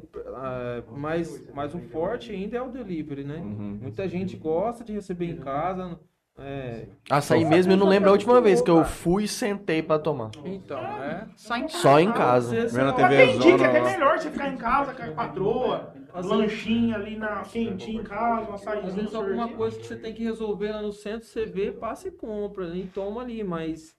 é, mas, mas o forte ainda é o delivery, né? Uhum. Muita gente gosta de receber em casa. É, Açaí mesmo, eu não lembro a última vez que eu fui e sentei pra tomar. então, é. Só em casa. Só em casa. Vendo a você TV Mas tem dia que é melhor você ficar em casa com a patroa, lanchinho ali na quentinho em casa, um Às açaizinho. vezes alguma coisa que você tem que resolver lá no centro, você vê, passa e compra, e toma ali, mas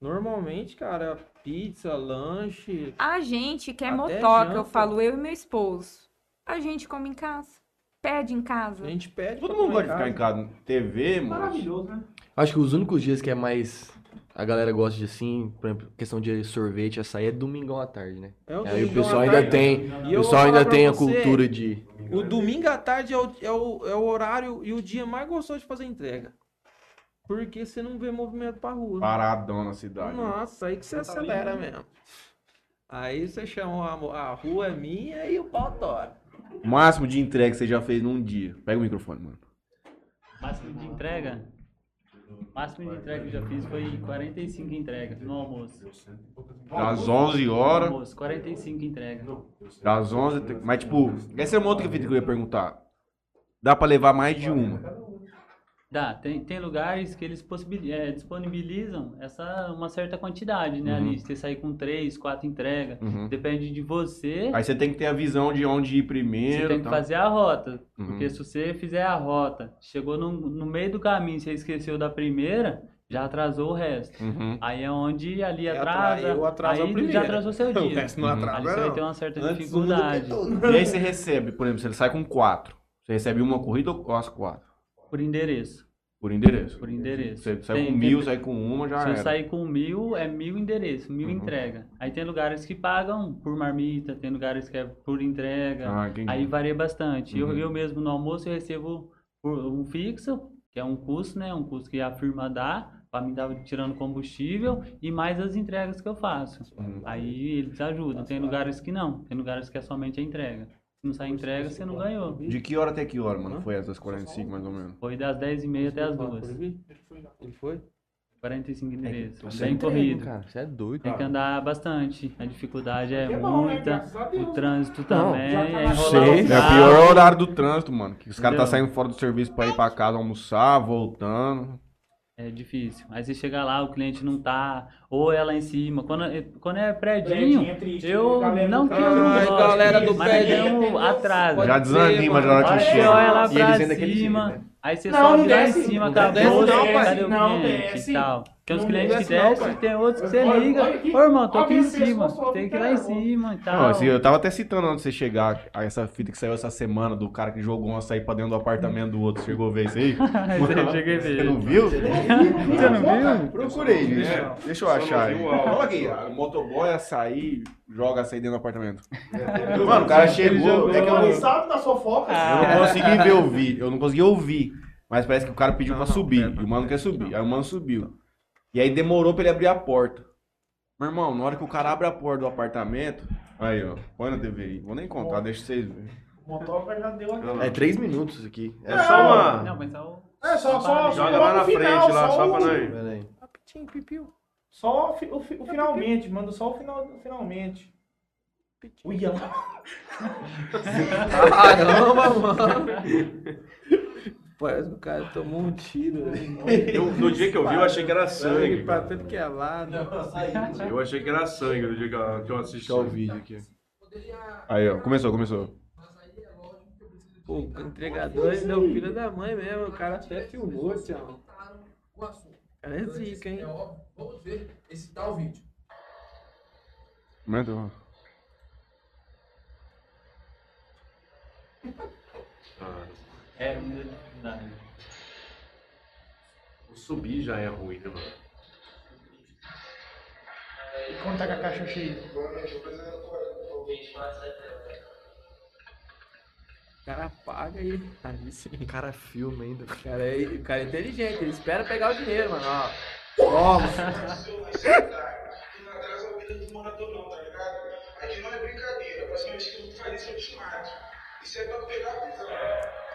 normalmente, cara, pizza, lanche. A gente que é motoca, eu falo eu e meu esposo. A gente come em casa. Pede em casa. A gente pede. Todo mundo gosta de ficar em casa. TV, mano. Maravilhoso, né? Acho que os únicos dias que é mais. A galera gosta de assim, por exemplo, questão de sorvete, açaí é domingão à tarde, né? É o Aí o pessoal ainda tarde. tem. E O pessoal ainda tem a cultura de. O domingo à tarde é o, é, o, é o horário e o dia mais gostoso de fazer entrega. Porque você não vê movimento pra rua. Paradão na cidade. Nossa, aí que você acelera mesmo. Aí você chama a, a rua é minha e o pau tora. O máximo de entrega que você já fez num dia. Pega o microfone, mano. Máximo de entrega? Máximo de entrega que eu já fiz foi 45 entregas no almoço. Das 11 No horas, almoço, 45 entregas. das 11. te- Mas, tipo, essa é uma outra que eu ia perguntar. Dá pra levar mais de uma. Dá, tem, tem lugares que eles é, disponibilizam essa, uma certa quantidade, né? Uhum. Ali, você sair com três, quatro entregas. Uhum. Depende de você. Aí você tem que ter a visão de onde ir primeiro. Você tem que fazer a rota. Uhum. Porque se você fizer a rota, chegou no, no meio do caminho, você esqueceu da primeira, já atrasou o resto. Uhum. Aí é onde ali É atrasa. atra- eu atraso aí já atrasou seu O dia. resto não Uhum. atrasa, você vai não. ter uma certa Antes dificuldade. E aí você recebe, por exemplo, você sai com quatro. Você recebe uma corrida ou as quatro? Por endereço. Por endereço. Por endereço. Você sai Tem- com tem- mil, sai com uma, já Se eu sair com mil, é mil endereço, mil Uhum. entrega. Aí tem lugares que pagam por marmita, tem lugares que é por entrega. Ah. Aí varia bastante. Eu, Uhum. eu mesmo no almoço eu recebo um fixo, que é um custo, né? Um custo que a firma dá, para mim dar tirando combustível, e mais as entregas que eu faço. Uhum. Aí eles ajudam. Tem lugares que não, tem lugares que é somente a entrega. Se não sai entrega, você não ganhou. De que hora até que hora, mano? Foi essas 45 mais ou menos. Foi das 10h30 até as 2 Ele foi? 45 endereços. Você Bem é entrega, corrido. cara. Você é doido. Tem que andar bastante. A dificuldade é É bom, né? muita. Deus. O trânsito Não, também tá é Sei. o É, o pior o horário do trânsito, mano. Que os caras tá saindo fora do serviço pra ir pra casa almoçar, voltando. É difícil. Aí você chega lá, o cliente não tá, ou é lá em cima. Quando, é- quando é predinho, é triste, eu não que eu trânsito. não Ai, gosto, galera do entendeu? atraso. Já desanima, já na hora A que chega. olha lá E pra cima, né? aí você Não, sobe não lá em cima, Não acabou, desce não, cadê pai. o Não cliente desce. e tal. Tem uns Não clientes que desce não, descem, tem outros que você Olha- liga. olha aqui. Ô irmão, tô Olha aqui em cima, tem que ir lá em cima e tal. Não, assim, eu tava até citando antes de você chegar, a essa fita que saiu essa semana do cara que jogou um açaí pra dentro do apartamento do outro. Chegou a ver isso aí? Eu cheguei a Você ver. não viu? Você não viu? Procurei, deixa, deixa eu achar não. Olha aqui, o motoboy açaí, joga açaí dentro do apartamento. Mano, o cara chegou. É que eu não, sabe da sua foca. eu não consegui ver o vídeo, eu não consegui ouvir. Mas parece que o cara pediu pra subir. E o mano quer subir. Aí o mano subiu. E aí demorou pra ele abrir a porta. Meu irmão, na hora que o cara abre a porta do apartamento. Aí, ó. Põe na TV aí. Vou nem contar, deixa vocês verem. O motoca já deu aqui. É três minutos isso aqui. É É só uma. Não, mas é o... É, só, só, Joga só lá no na final, frente, lá, só o- pra nós. Pera aí. Só o, fi- o, fi- o finalmente, manda só o final, finalmente. Uia lá. Caramba, mano. Parece que o cara tomou um tiro. né? Eu, no dia que eu vi, eu achei que era sangue. pra tudo que é lado. Eu achei que era sangue no dia que eu, que eu assisti. O vídeo aqui. Aí, ó. Começou, começou. Pô, o entregador é meu filho da mãe mesmo. O cara até filmou, tchau. O cara é zica, hein? Vamos ver esse tal vídeo. Comenta, ó. Ah, É, muita dificuldade. o subir já é ruim, né, mano? E quando tá com a caixa cheia? O cara paga e. Aí sim. O cara filma ainda. O cara é, o cara é inteligente, ele espera pegar o dinheiro, mano. Ó. Toma. a morador não, ligado? Aqui não é brincadeira, basicamente que tu faz isso eu te mato. Isso é pra pegar a visão.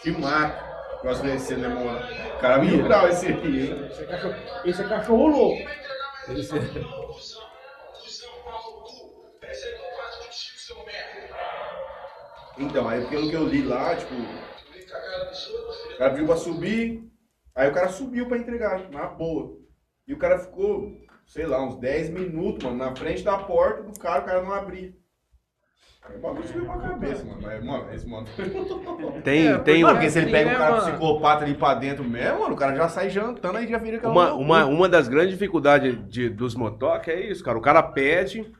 Que mato. Gosto desse, né, mano? O cara é mil grau esse aqui, hein? Esse é cachorro, esse é cachorro louco. Esse merda. Então, aí pelo que eu li lá, tipo, o cara pediu pra subir, aí o cara subiu pra entregar, na boa. E o cara ficou, sei lá, uns 10 minutos, mano, na frente da porta do cara, o cara não abria. O bagulho subiu pra cabeça, mano. Mas, mano, esse mano. Tem, tem Mano, um- porque se ele pega né, um cara mano? psicopata ali pra dentro mesmo, mano, o cara já sai jantando aí já vira aquela Uma, loucura. uma, uma das grandes dificuldades de, dos motoca é isso, cara. O cara pede,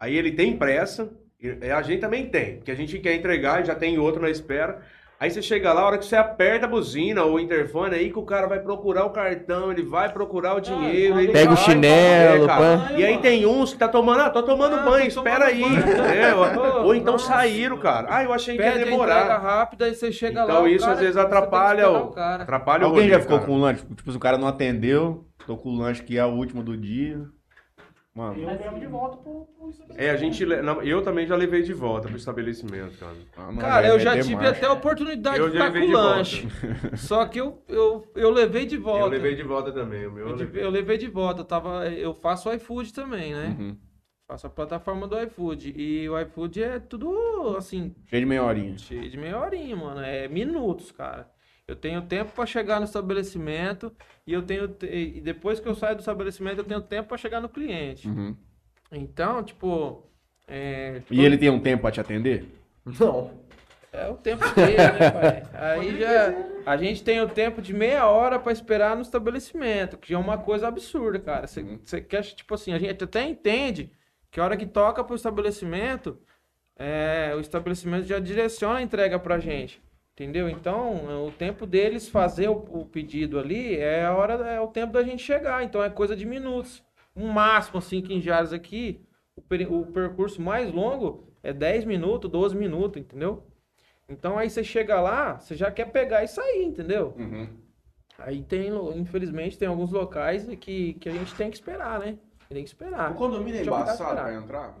aí ele tem pressa, e a gente também tem, porque a gente quer entregar e já tem outro na espera. Aí você chega lá, a hora que você aperta a buzina ou o interfone, aí que o cara vai procurar o cartão, ele vai procurar o dinheiro. ele Pega o vai, chinelo, é, cara. pã. E aí tem uns que tá tomando, ah, tô tomando Ah, banho, tô espera aí. É, ou, ou então Nossa. saíram, cara. Ah, eu achei que ia Pede a demorar. rápida, aí você chega lá. Então o isso cara- às vezes atrapalha o, o cara. atrapalha o Alguém rolê, já ficou cara. com o lanche? Tipo, se o cara não atendeu, tô com o lanche que é o último do dia. Mano, Eu levo de volta pro, pro É, a gente. le- não, Eu também já levei de volta pro estabelecimento, cara. ah, não, Cara, é eu já meter tive até a oportunidade Eu de já ficar com de volta. lanche. Só que eu, eu, eu levei de volta. Eu levei de volta também. O meu eu Eu, de- levei. eu levei de volta. Eu, tava, eu faço iFood também, né? Uhum. Faço a plataforma do iFood. E o iFood é tudo assim, Cheio de meia horinha. cheio de meia horinha, mano. É minutos, cara. Eu tenho tempo pra chegar no estabelecimento e eu tenho te- e depois que eu saio do estabelecimento eu tenho tempo pra chegar no cliente. Uhum. Então, tipo, é, E ele tem um tempo pra te atender? Não. é o tempo dele, né, pai? Aí já a gente tem o tempo de meia hora pra esperar no estabelecimento, que é uma coisa absurda, cara. Você você quer, tipo assim, a gente até entende que a hora que toca pro estabelecimento, é, o estabelecimento já direciona a entrega pra gente. Entendeu? Então, o tempo deles fazer o, o pedido ali é a hora, é o tempo da gente chegar. Então é coisa de minutos. Um máximo, assim, que em Jales aqui, o, peri- o percurso mais longo é 10 minutos, 12 minutos, entendeu? Então aí você chega lá, você já quer pegar e sair, entendeu? Uhum. Aí tem, infelizmente, tem alguns locais que, que a gente tem que esperar, né? Tem que esperar. O condomínio é embaçado pra entrar?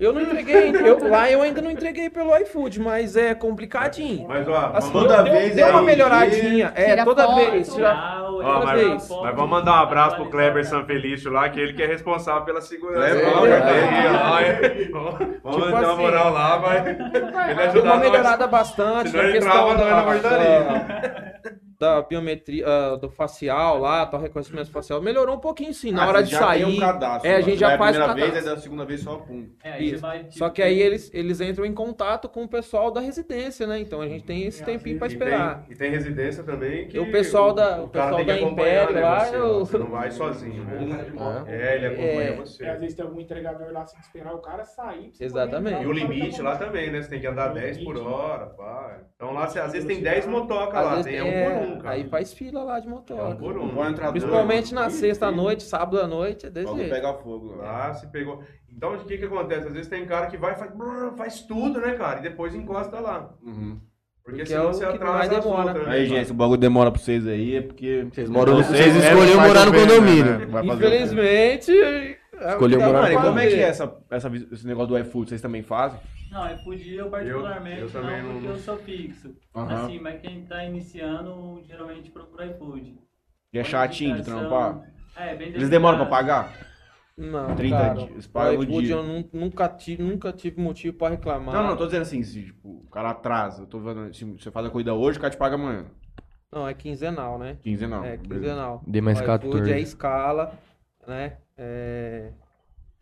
Eu não entreguei, eu, lá eu ainda não entreguei pelo iFood, mas é complicadinho. Mas, ó, Assim, toda deu, vez deu é uma aí, melhoradinha. É, toda foto. vez. tira- Ó, Toda mas, vez. mas vamos mandar um abraço pro Kleber Sanfelício lá, que ele que é responsável pela segurança. Kleber. guardaria lá, é. Vamos Tipo dar uma assim, moral lá, vai. Ele Deu ajudar uma nós. melhorada bastante Senão na ele questão trava nós na da, guardaria. Da, biometria, ah, do facial lá, tal reconhecimento facial. Melhorou um pouquinho sim, na Ah, hora de já sair. tem um cadastro, é, a né? gente já faz o primeira vez, aí da segunda vez só pum. É, Isso. vai, tipo, Só que aí eles, eles entram em contato com o pessoal da residência, né? Então a gente tem esse tempinho pra E esperar. tem, e tem residência também que E o pessoal da- o cara pessoal da Império né, lá, você, eu- Você não vai sozinho, né? É, ele acompanha É. você. Porque às vezes tem algum entregador lá, você tem que esperar o cara sair. Exatamente. E o limite lá também, né? Você tem que andar O 10 por limite. hora, pá. Então lá, você, às vezes tem 10 motocas Às lá, tem um por é, um, cara. Aí faz fila lá de É um por um. dois. Principalmente na sexta à noite, sábado à noite, é desse Logo jeito. pega fogo lá. Lá se pegou. Então o que que acontece? Às vezes tem cara que vai e faz, faz tudo, né, cara? E depois encosta lá. Uhum. Porque, Porque senão é você atrasa as demora. outras, né, Aí, gente, se o bagulho demora pra vocês aí, é porque. Vocês moram no- vocês escolheram morar no condomínio. né? Vai fazer o quê? Infelizmente. é o Escolheu morar no e como é que é essa, essa, esse negócio do iFood? Vocês também fazem? Não, é iFood eu particularmente eu também não, não- porque eu sou fixo. Aham. Assim, mas quem tá iniciando geralmente procura iFood. E é chatinho de trampar? É, bem Eles demoram pra pagar? Não, 30 cara, dias, o paga o iFood dia. eu nun- nunca tive, nunca tive motivo pra reclamar. Não, não, tô dizendo assim, se tipo, o cara atrasa, eu tô vendo, se você faz a corrida hoje, o cara te paga amanhã. Não, é quinzenal, né? Quinzenal. É, quinzenal. Dei mais O iFood 14. é escala, né? É,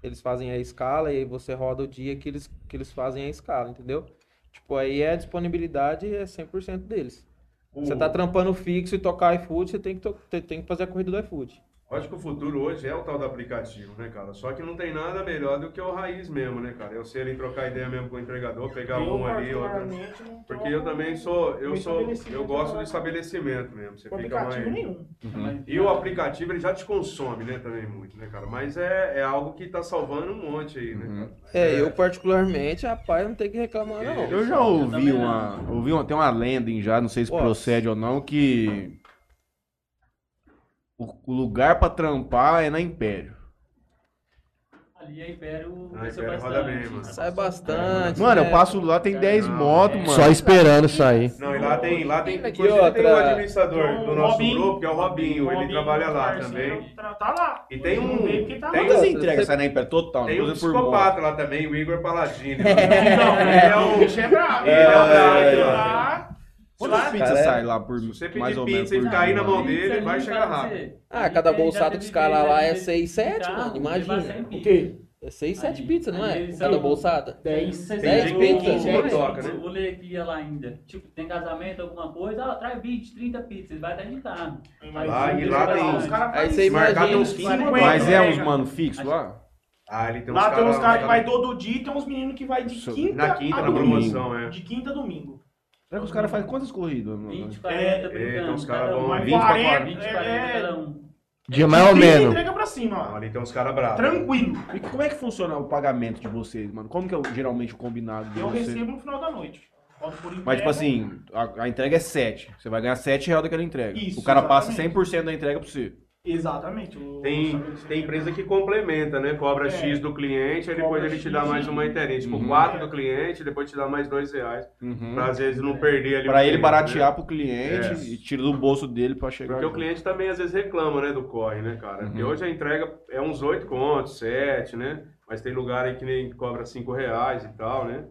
Eles fazem a escala e aí você roda o dia que eles, que eles fazem a escala, entendeu? Tipo, aí é a disponibilidade é 100% deles. Você tá trampando fixo e tocar iFood, você tem que, tem que fazer a corrida do iFood. Eu Acho que o futuro hoje é o tal do aplicativo, né, cara? Só que não tem nada melhor do que o raiz mesmo, né, cara? Eu sei ali trocar ideia mesmo com o entregador, pegar Eu, um ali, não Porque eu também sou, eu sou, eu gosto não. do estabelecimento mesmo. Você fica mais. aplicativo nenhum. Uhum. E o aplicativo ele já te consome, né, também muito, né, cara? Mas é, é algo que tá salvando um monte aí, né, Uhum. cara? É, eu particularmente, rapaz, não tem que reclamar não. Eu já ouvi uma. Ouvi uma, tem uma lenda em já, não sei se procede ou não, que o, o lugar pra trampar é na Império. Ali a Império Ah, Império roda bastante. bem, mano. Sai bastante. Mano, eu né? passo lá, tem 10 Não, motos, é. mano. Só esperando sair. Não, e lá tem, lá tem, Aqui, inclusive tem o outra- administrador Tem o do nosso Robinho. grupo, que é o Robinho, ele Robinho, trabalha lá parceiro, também. Tá tá lá. E tem um- veio porque tá tem lá. Quantas entregas sai na Império total? Tem um Coisa por moto. psicopata lá também, o Igor Paladini. Então, ele é o... o bicho é bravo. Ele é o brabo, Ele ó. lá- Quantas Lá- pizzas Cara, sai lá por Se você mais pedir ou menos pizza e por cair na mão dele, vai chegar rápido. Ah, cada bolsada que os caras lá é 6, 7, mano, imagina. O quê? É 6, 7 pizzas, não é? Cada bolsada. 10. Tem Dez dia que pizzas, tem 15 dez. motoca, né? O Lê que ia lá ainda. Tipo, tem casamento, alguma coisa, ó, traz 20, 30 pizzas, vai até de carro. Lá, e lá tem- Os caras Aí você Marcar uns 15 50. Mas é uns Entrega. mano fixo lá? Ah, ele tem uns Lá tem uns cara- caras que vai todo dia e tem uns meninos que vai de quinta Na quinta, a na domingo. promoção, é. De quinta a domingo. Será que os caras fazem quantas corridas? mano? 20, 40 É, brincando. tem uns cara cada bom, um. Mas 20 pra 40, 20, é, 40 cada um. Dia mais ou 30 menos. entrega pra cima, ó. ali tem uns caras bravos. Tranquilo. E como é que funciona o pagamento de vocês, mano? Como que é o- geralmente o combinado de Eu vocês? recebo no final da noite. Por Mas, entrega. tipo assim, a, a entrega é 7. Você vai ganhar 7 reais daquela entrega. Isso, o cara passa exatamente. 100% da entrega pra você. Exatamente. o Tem, tem empresa que complementa, né? Cobra É. X do cliente, aí depois ele te dá X mais uma inteirinha. Tipo, Uhum. 4 do cliente, depois te dá mais 2 reais. Uhum. Pra às vezes não perder ali. Pra o ele tempo, baratear né? pro cliente É. e tira do bolso dele pra chegar. Porque o junto. cliente também às vezes reclama, né, do corre, né, cara? Uhum. E hoje a entrega é uns 8 contos, 7, né? Mas tem lugar aí que nem cobra 5 reais e tal, né?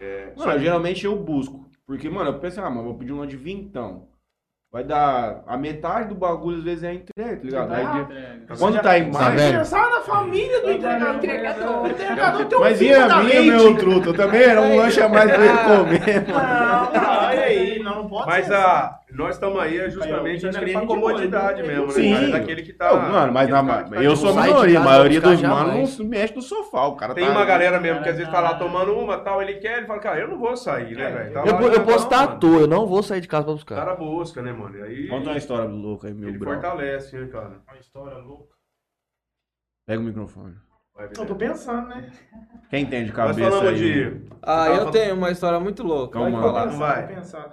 É, Mano, geralmente eu busco. Porque, mano, eu penso, ah, mano, vou pedir uma de vintão. Vai dar a metade do bagulho, às vezes é entrega, tá ligado? Tá Aí de- Quando tá em Tá mais. vendo? Pensar na família do entregador. Entregador. O entregador tem um Mas filho e a da minha, mente. meu truto? Eu também era um lanche a mais pra ele comer, mano. Não, não, olha aí. Não, não pode Mas ser a, nós estamos aí é justamente acho que ali pra comodidade pode, mesmo, né? Sim. cara? É daquele que tá. Não, mano, mas na, tá eu sou a maioria. A maioria dos manos não mexe no sofá. O cara Tem tá uma galera mesmo que às vezes tá lá tomando uma tal, ele quer, ele fala, cara, eu não vou sair, né, velho? Tá Eu, eu tá posso estar à mano. toa, eu não vou sair de casa pra O buscar. cara busca, né, mano? Aí Conta uma história louca aí, meu ele brother. fortalece, né, cara? Uma história louca. Pega o microfone. Eu tô pensando, né? Quem tem de Nós cabeça falamos aí? de. Ah, eu tenho uma história muito louca. Calma Pode lá. vai. pensar,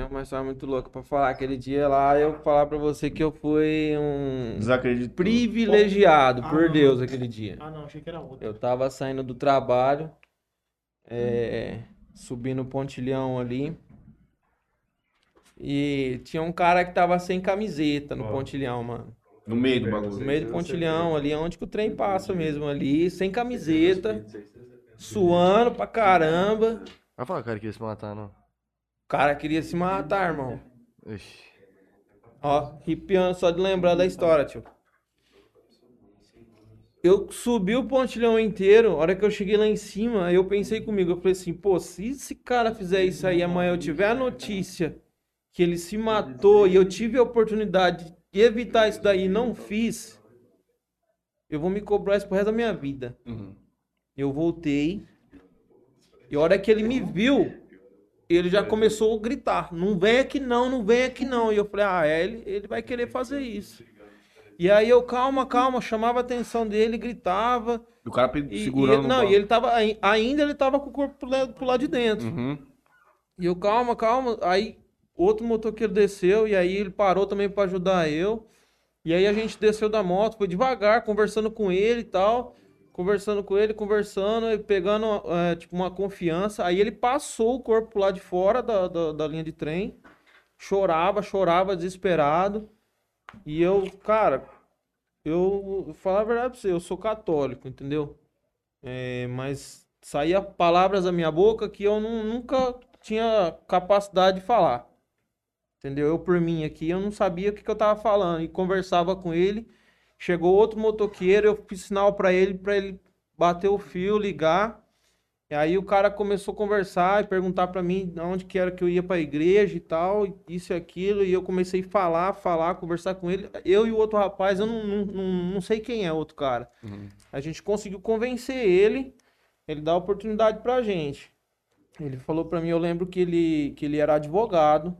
Tenho uma história muito louca pra falar. Aquele dia lá, eu falar pra você que eu fui um Desacredito. privilegiado Ah, por não. Deus aquele dia. Ah, não, achei que era outra. Eu tava saindo do trabalho, é, subindo o pontilhão ali. E tinha um cara que tava sem camiseta no pontilhão, mano. No meio do No bagulho. meio do pontilhão, ali onde que o trem passa mesmo, ali, sem camiseta, suando pra caramba. Vai falar, cara, que ia se matar, não. O cara queria se matar, irmão. Ixi. Ó, arrepiando só de lembrar da história, tio. Eu subi o pontilhão inteiro, a hora que eu cheguei lá em cima, eu pensei comigo, eu falei assim, pô, se esse cara fizer isso aí amanhã eu tiver a notícia que ele se matou e eu tive a oportunidade de evitar isso daí e não fiz, eu vou me cobrar isso pro resto da minha vida. Uhum. Eu voltei. E a hora que ele me viu, ele já começou a gritar: Não vem aqui não, não vem aqui não. E eu falei: Ah, é, ele, ele vai querer fazer isso. E aí eu, calma, calma, chamava a atenção dele, gritava. O cara E, segurando e, não, e ele tava, ai- ainda ele tava com o corpo pro lado, de dentro. Uhum. E eu, calma, calma. Aí outro motoqueiro desceu e aí ele parou também pra ajudar eu. E aí a gente desceu da moto, foi devagar, conversando com ele e tal. Conversando com ele, conversando, e pegando é, tipo uma confiança. Aí ele passou o corpo lado de fora da, da, da linha de trem. Chorava, chorava, desesperado. E eu, cara, eu vou falar a verdade pra você, eu sou católico, entendeu? É, mas saía palavras da minha boca que eu não- nunca tinha capacidade de falar. Entendeu? Eu por mim aqui, eu não sabia o que, que eu tava falando. E conversava com ele. Chegou outro motoqueiro, eu fiz sinal pra ele, pra ele bater o fio, ligar. E aí o cara começou a conversar e perguntar pra mim onde que era que eu ia pra igreja e tal, isso e aquilo. E eu comecei a falar, falar, conversar com ele. Eu e o outro rapaz, eu não, não, não, sei quem é o outro cara. A gente conseguiu convencer ele, ele dá oportunidade pra gente. Ele falou pra mim, eu lembro que ele, que ele era advogado.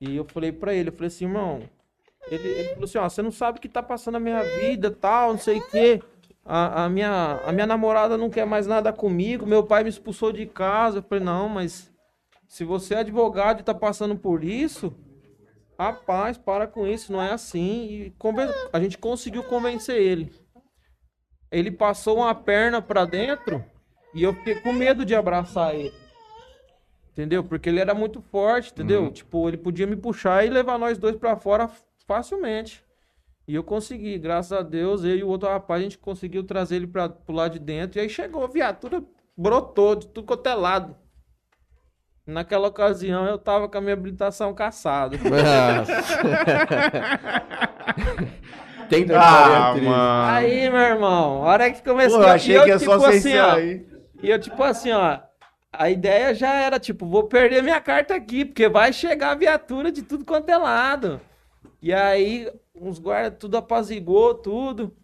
E eu falei pra ele, eu falei assim, irmão, ele, ele falou assim, ó, você não sabe o que tá passando a minha vida, tal, não sei o quê. A, a minha, a minha namorada não quer mais nada comigo, meu pai me expulsou de casa. Eu falei, não, mas se você é advogado e tá passando por isso, rapaz, para com isso, não é assim. E conven- a gente conseguiu convencer ele. Ele passou uma perna pra dentro e eu fiquei com medo de abraçar ele. Entendeu? Porque ele era muito forte, entendeu? Tipo, ele podia me puxar e levar nós dois pra fora facilmente. E eu consegui, graças a Deus, eu e o outro rapaz, a gente conseguiu trazer ele pra, pro lado de dentro. E aí chegou a viatura, brotou de tudo quanto é lado. Naquela ocasião eu tava com a minha habilitação caçada. Tem que Ah, mano. Aí, meu irmão, a hora que começou Pô, eu achei e eu, que ia só tipo ser assim, isso ó, aí. E eu, tipo assim, ó. A ideia já era, tipo, vou perder minha carta aqui, porque vai chegar a viatura de tudo quanto é lado. E aí, uns guardas tudo apazigou, tudo.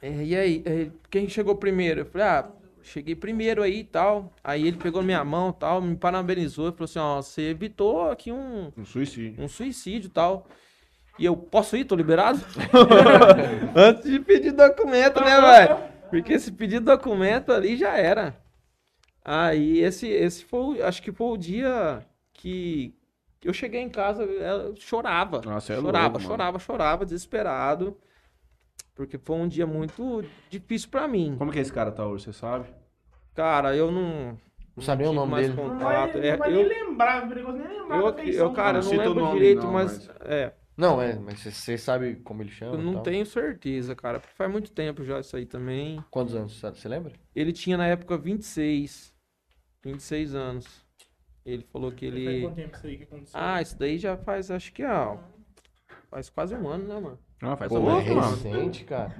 É, E aí, é, quem chegou primeiro? Eu falei, ah, cheguei primeiro aí e tal. Aí ele pegou minha mão e tal, me parabenizou e falou assim, ó, você evitou aqui um, Um suicídio. um suicídio e tal. E eu, posso ir? Tô liberado? Antes de pedir documento, né, velho? Porque se pedir documento ali já era. Aí esse, esse foi, acho que foi o dia que, Eu cheguei em casa, ela chorava. Nossa, é chorava, louco, chorava, chorava, desesperado. Porque foi um dia muito difícil pra mim. Como que esse cara tá hoje, você sabe? Cara, eu não. Não nem o nome mais dele. Não vai, contato. não É, vai eu, nem lembrar, é perigoso nem lembrar eu, eu, cara, eu Não não cita o lembro nome, direito, não, mas, mas- é, Não, é, mas você- sabe como ele chama? eu não tal? tenho certeza, cara. Porque faz muito tempo já isso aí também. Quantos anos, você lembra? Ele tinha na época 26. 26 anos. Ele falou que Faz ele. quanto tempo isso aí que aconteceu? Ah, isso daí já faz, acho que, ó. Faz quase um ano, né, mano? Ah, faz Pô, pouco, é mano. recente, cara.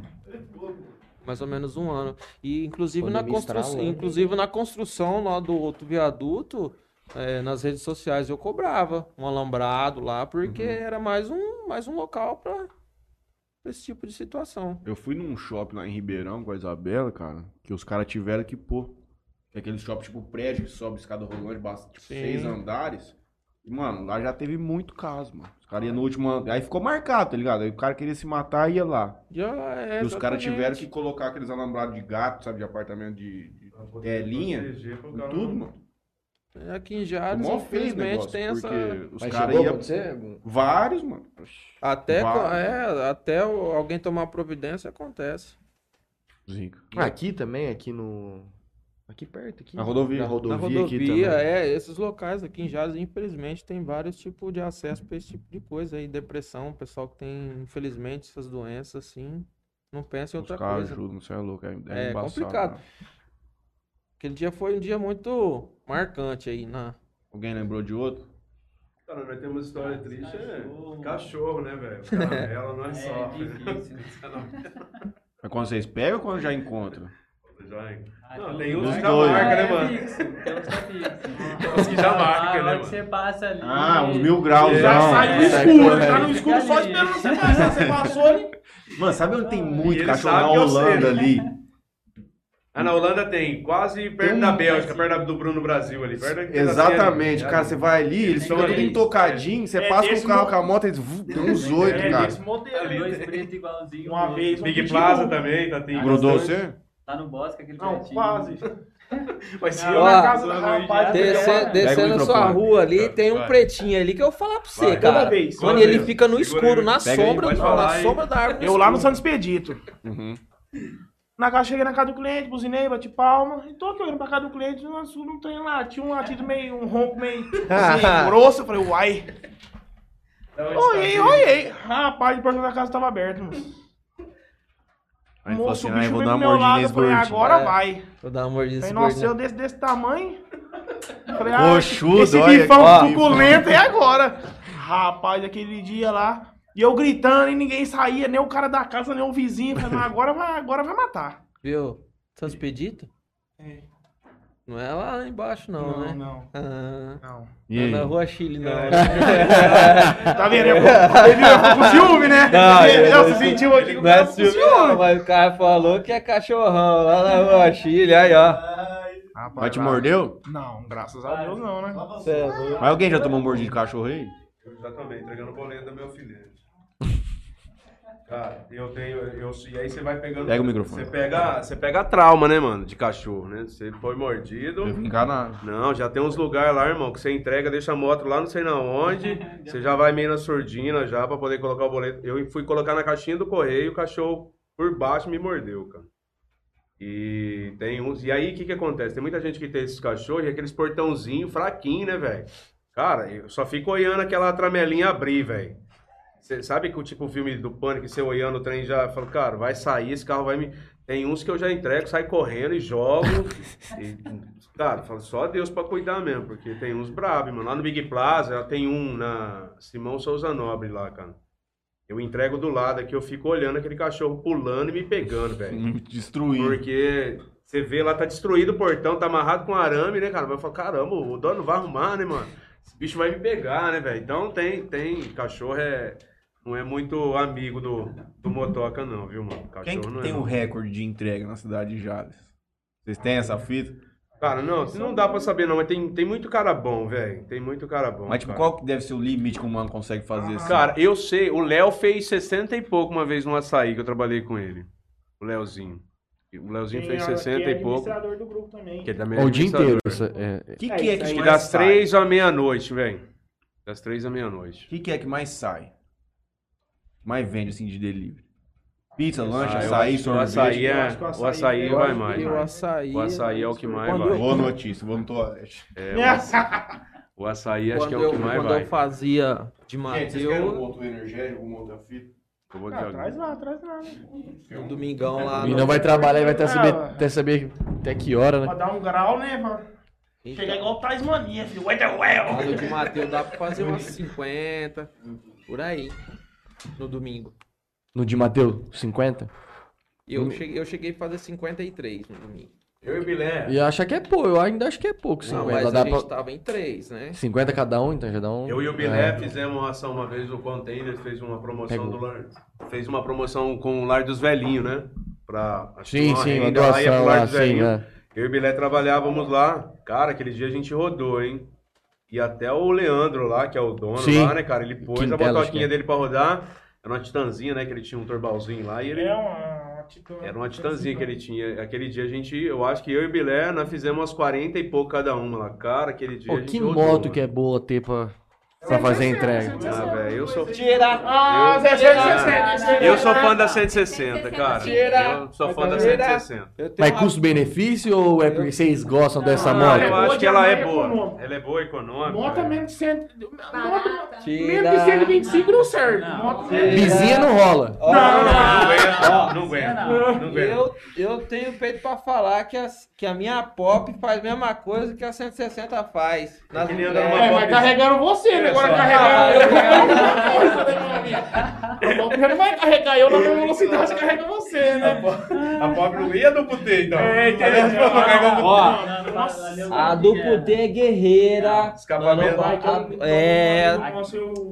Mais ou menos um ano. E inclusive na, Pandemia constru... estralando. inclusive na construção lá do outro viaduto, é, nas redes sociais eu cobrava um alambrado lá, porque era mais um, mais um local pra pra esse tipo de situação. Eu fui num shopping lá em Ribeirão com a Isabela, cara, que os caras tiveram que pôr. Que é aquele shopping tipo prédio que sobe escada rolante, basta tipo, Sim. seis andares. E, mano, lá já teve muito caso, mano. Os caras iam no último ano. Aí ficou marcado, tá ligado? Aí o cara queria se matar e ia lá. Já é, e os caras tiveram que colocar aqueles alambrados de gato, sabe? De apartamento de. de telinha. Proteger e tudo, mano. É, Aqui em Jales, infelizmente, tem essa. os caras iam. Vários, mano. Até, Vários. é, até alguém tomar providência acontece. Zica. Aqui também, aqui no... Aqui perto, aqui. Na rodovia. Na rodovia, Na aqui rodovia, também. é, esses locais aqui em Jales, infelizmente, tem vários tipos de acesso para esse tipo de coisa aí, depressão, pessoal que tem, infelizmente, essas doenças, assim, não pensa em outra caras coisa. ajudam, você é louco. É, É embaçado, complicado. né? Aquele dia foi um dia muito marcante aí na... Alguém lembrou de outro? Cara, nós temos história triste, é cachorro, né, velho? Caramelo não é só. É quando vocês pegam ou quando já encontram? Já- Ah, Não, tudo. tem uns Os que já dois. marca, né, É mano? fixo, tem uns que é fixo. Tem uns que já marca, Ah, né, a hora que mano? você passa ali. Ah, uns mil graus. Já sai no é, escuro, é, tá no é. escuro só esperando você passar. Você passou ali. Mano, sabe onde tem muito ele cachorro na Holanda né? ali? Ah, na Holanda tem, quase perto Tem um- da Bélgica, perto do Bruno Brasil ali. Perto Exatamente, ali. cara, você vai ali, eles São ficam tudo intocadinho, você É passa com o carro mo- com a moto, eles tem uns oito, É cara. desse modelo. Ali. Dois pretos igualzinho. Uma vez. Big. Plaza também, tá tem Grudou você? Tá no bosque, aquele Não, pretinho. quase. Mas Eu Ó, na casa do rapaz. Descendo a sua rua ali, Vai, tem um vai. pretinho ali que eu vou falar pra você, Vai. cara. Toda vez. Mano, ele vez. fica no escuro, na Pega aí, sombra, pode falar na aí. sombra da árvore. Eu lá no Santos Expedito. Uhum. Na casa, cheguei na casa do cliente, buzinei, bati palma. E tô aqui olhando pra casa do cliente, sul não tem lá. Tinha um latido meio, um ronco meio assim, grosso. Eu falei, uai. Olhei, olhei. Rapaz, o portão da casa tava aberto, moço. Aí ele falou assim, o ah, eu vou veio dar uma meu lado. mordidinha Eu falei, nesse agora É. vai. Vou dar uma mordida Falei, nesse nossa, gordinho. eu desse, desse tamanho. Falei, ah, esse bifão suculento é agora. Rapaz, aquele dia lá. E eu gritando e ninguém saía, nem o cara da casa, nem o vizinho. Falei, agora vai, agora vai matar. Viu? Santos Pedito? É. Não é lá embaixo, não, né? não. Ah, não. Não é na rua Chile, não. Tá vendo? Ele ficou com ciúme, né? Não, Ele- eu- Você sentiu aqui Não cara é com ciúme, não, mas o cara falou que é cachorrão lá na rua Chile, aí ó. Rapaz, Mas te lá- mordeu? Não, graças a Deus não, né? É. Mas alguém já tomou mordida de cachorro aí? Eu já também, entregando boleto do meu filho. Cara, eu tenho. Eu, e aí você vai pegando. Pega o microfone. Você pega, você pega trauma, né, mano? De cachorro, né? Você foi mordido. Eu enganado. Não, já tem uns lugares lá, irmão, que você entrega, deixa a moto lá não sei na onde. você já vai meio na surdina já pra poder colocar o boleto. Eu fui colocar na caixinha do correio, o cachorro por baixo me mordeu, cara. E tem uns. E aí o que que acontece? Tem muita gente que tem esses cachorros e aqueles portãozinho fraquinho, né, velho? Cara, eu só fico olhando aquela tramelinha abrir, velho. Você sabe que o tipo o filme do pânico, você olhando o trem já fala, cara, vai sair, esse carro vai me. Tem uns que eu já entrego, saio correndo e jogo. e, cara, fala, só Deus pra cuidar mesmo, porque tem uns bravos, mano. Lá no Big Plaza, tem um na Simão Souza Nobre lá, cara. Eu entrego do lado aqui, eu fico olhando aquele cachorro pulando e me pegando, velho. Destruindo. Porque você vê lá, tá destruído o portão, tá amarrado com arame, né, cara? Vai falar, caramba, o dono vai arrumar, né, mano? Esse bicho vai me pegar, né, velho? Então tem, tem, cachorro é, não é muito amigo do, do motoca, não, viu, mano? Cachorro Quem que não é, tem o recorde de entrega na cidade de Jales? Vocês têm essa fita? Cara, não, não dá pra saber, não, mas tem, tem muito cara bom, velho. Tem muito cara bom. Mas, tipo, cara. qual que deve ser o limite que um mano consegue fazer assim? Cara, eu sei, o Léo fez 60 e pouco uma vez no açaí que eu trabalhei com ele. O Léozinho. O Léozinho fez 60 e pouco. administrador do grupo também. Que é O dia inteiro. é- O que, É, que é isso que aí. mais Das sai? três à meia-noite, velho. Das três à meia-noite. O que, que é que mais sai? Mais vende, assim, de delivery? Pizza, lanche, Ah, açaí, o sorvete. açaí é, acho que o o açaí- açaí vai mais. O açaí. O açaí é o que mais Quando vai. Boa notícia, vou no toalete. É, o açaí- o açaí acho que é Quando o que eu, mais quando vai. eu fazia de um Mateus, outro energético, alguma outra fita? Eu vou Ah, traz lá, traz lá, né? no domingão lá. E não vai trabalhar e vai até saber, Ah. até saber até que hora, né? Pra dar um grau, né? Pra Então, chegar igual o Tasmania, filho. Ué, ué, de Mateus dá pra fazer umas 50, por aí, no domingo. No de Mateus, 50? Eu cheguei, eu cheguei a fazer 53 no domingo. Eu e o Bilé. E acha que é pouco, eu ainda acho que é pouco, Não, 50. mas dá a gente pra... tava em 3, né? 50 cada um, então já dá um. Eu e o Bilé É. fizemos uma ação uma vez, o Container fez uma promoção Pegou. do lar. Fez uma promoção com o Lar dos Velhinhos, né? Pra acho que Sim, sim, uma renda lá, ia pro doação Lar lá, dos sim, Velhinhos. né? Eu e o Bilé trabalhávamos lá. Cara, aquele dia a gente rodou, hein? E até o Leandro lá, que é o dono Sim. lá, né, cara? Ele pôs Quintela, a motoquinha é. dele pra rodar. Era uma titanzinha, né? Que ele tinha um torbalzinho lá. E ele É uma, uma titã. Era uma titanzinha que ele tinha. Aquele dia a gente, eu acho que eu e o Bilé, nós fizemos umas 40 e pouco cada uma lá. Cara, aquele dia. Pô, a gente que moto que é boa ter pra, pra fazer entrega. Ah, velho, eu sou. Ah, Zé, Zé, Zé, Zé, Zé, Eu sou fã da 160, cara. Eu sou fã da 160. Eu tenho Mas custo-benefício ou é porque vocês gostam dessa Ah, moto? eu acho que ela é boa. Ela é boa econômica. Moto menos de 100. Moto Tira. menos de 125 não serve. Vizinha não rola. Não, não, não aguenta. Não aguenta. Não aguenta. Eu, eu tenho peito pra falar que, as, que a minha Pop faz a mesma coisa que a 160 faz. Nas entregas. numa É, mas carregando você, né? Agora Pop já não vai carregar eu na mesma velocidade que carrega você, né? A pobre não ia do puteiro, então. É, entendeu? Carregar o A do Putê é guerreira. Escapamento. Não, a- é.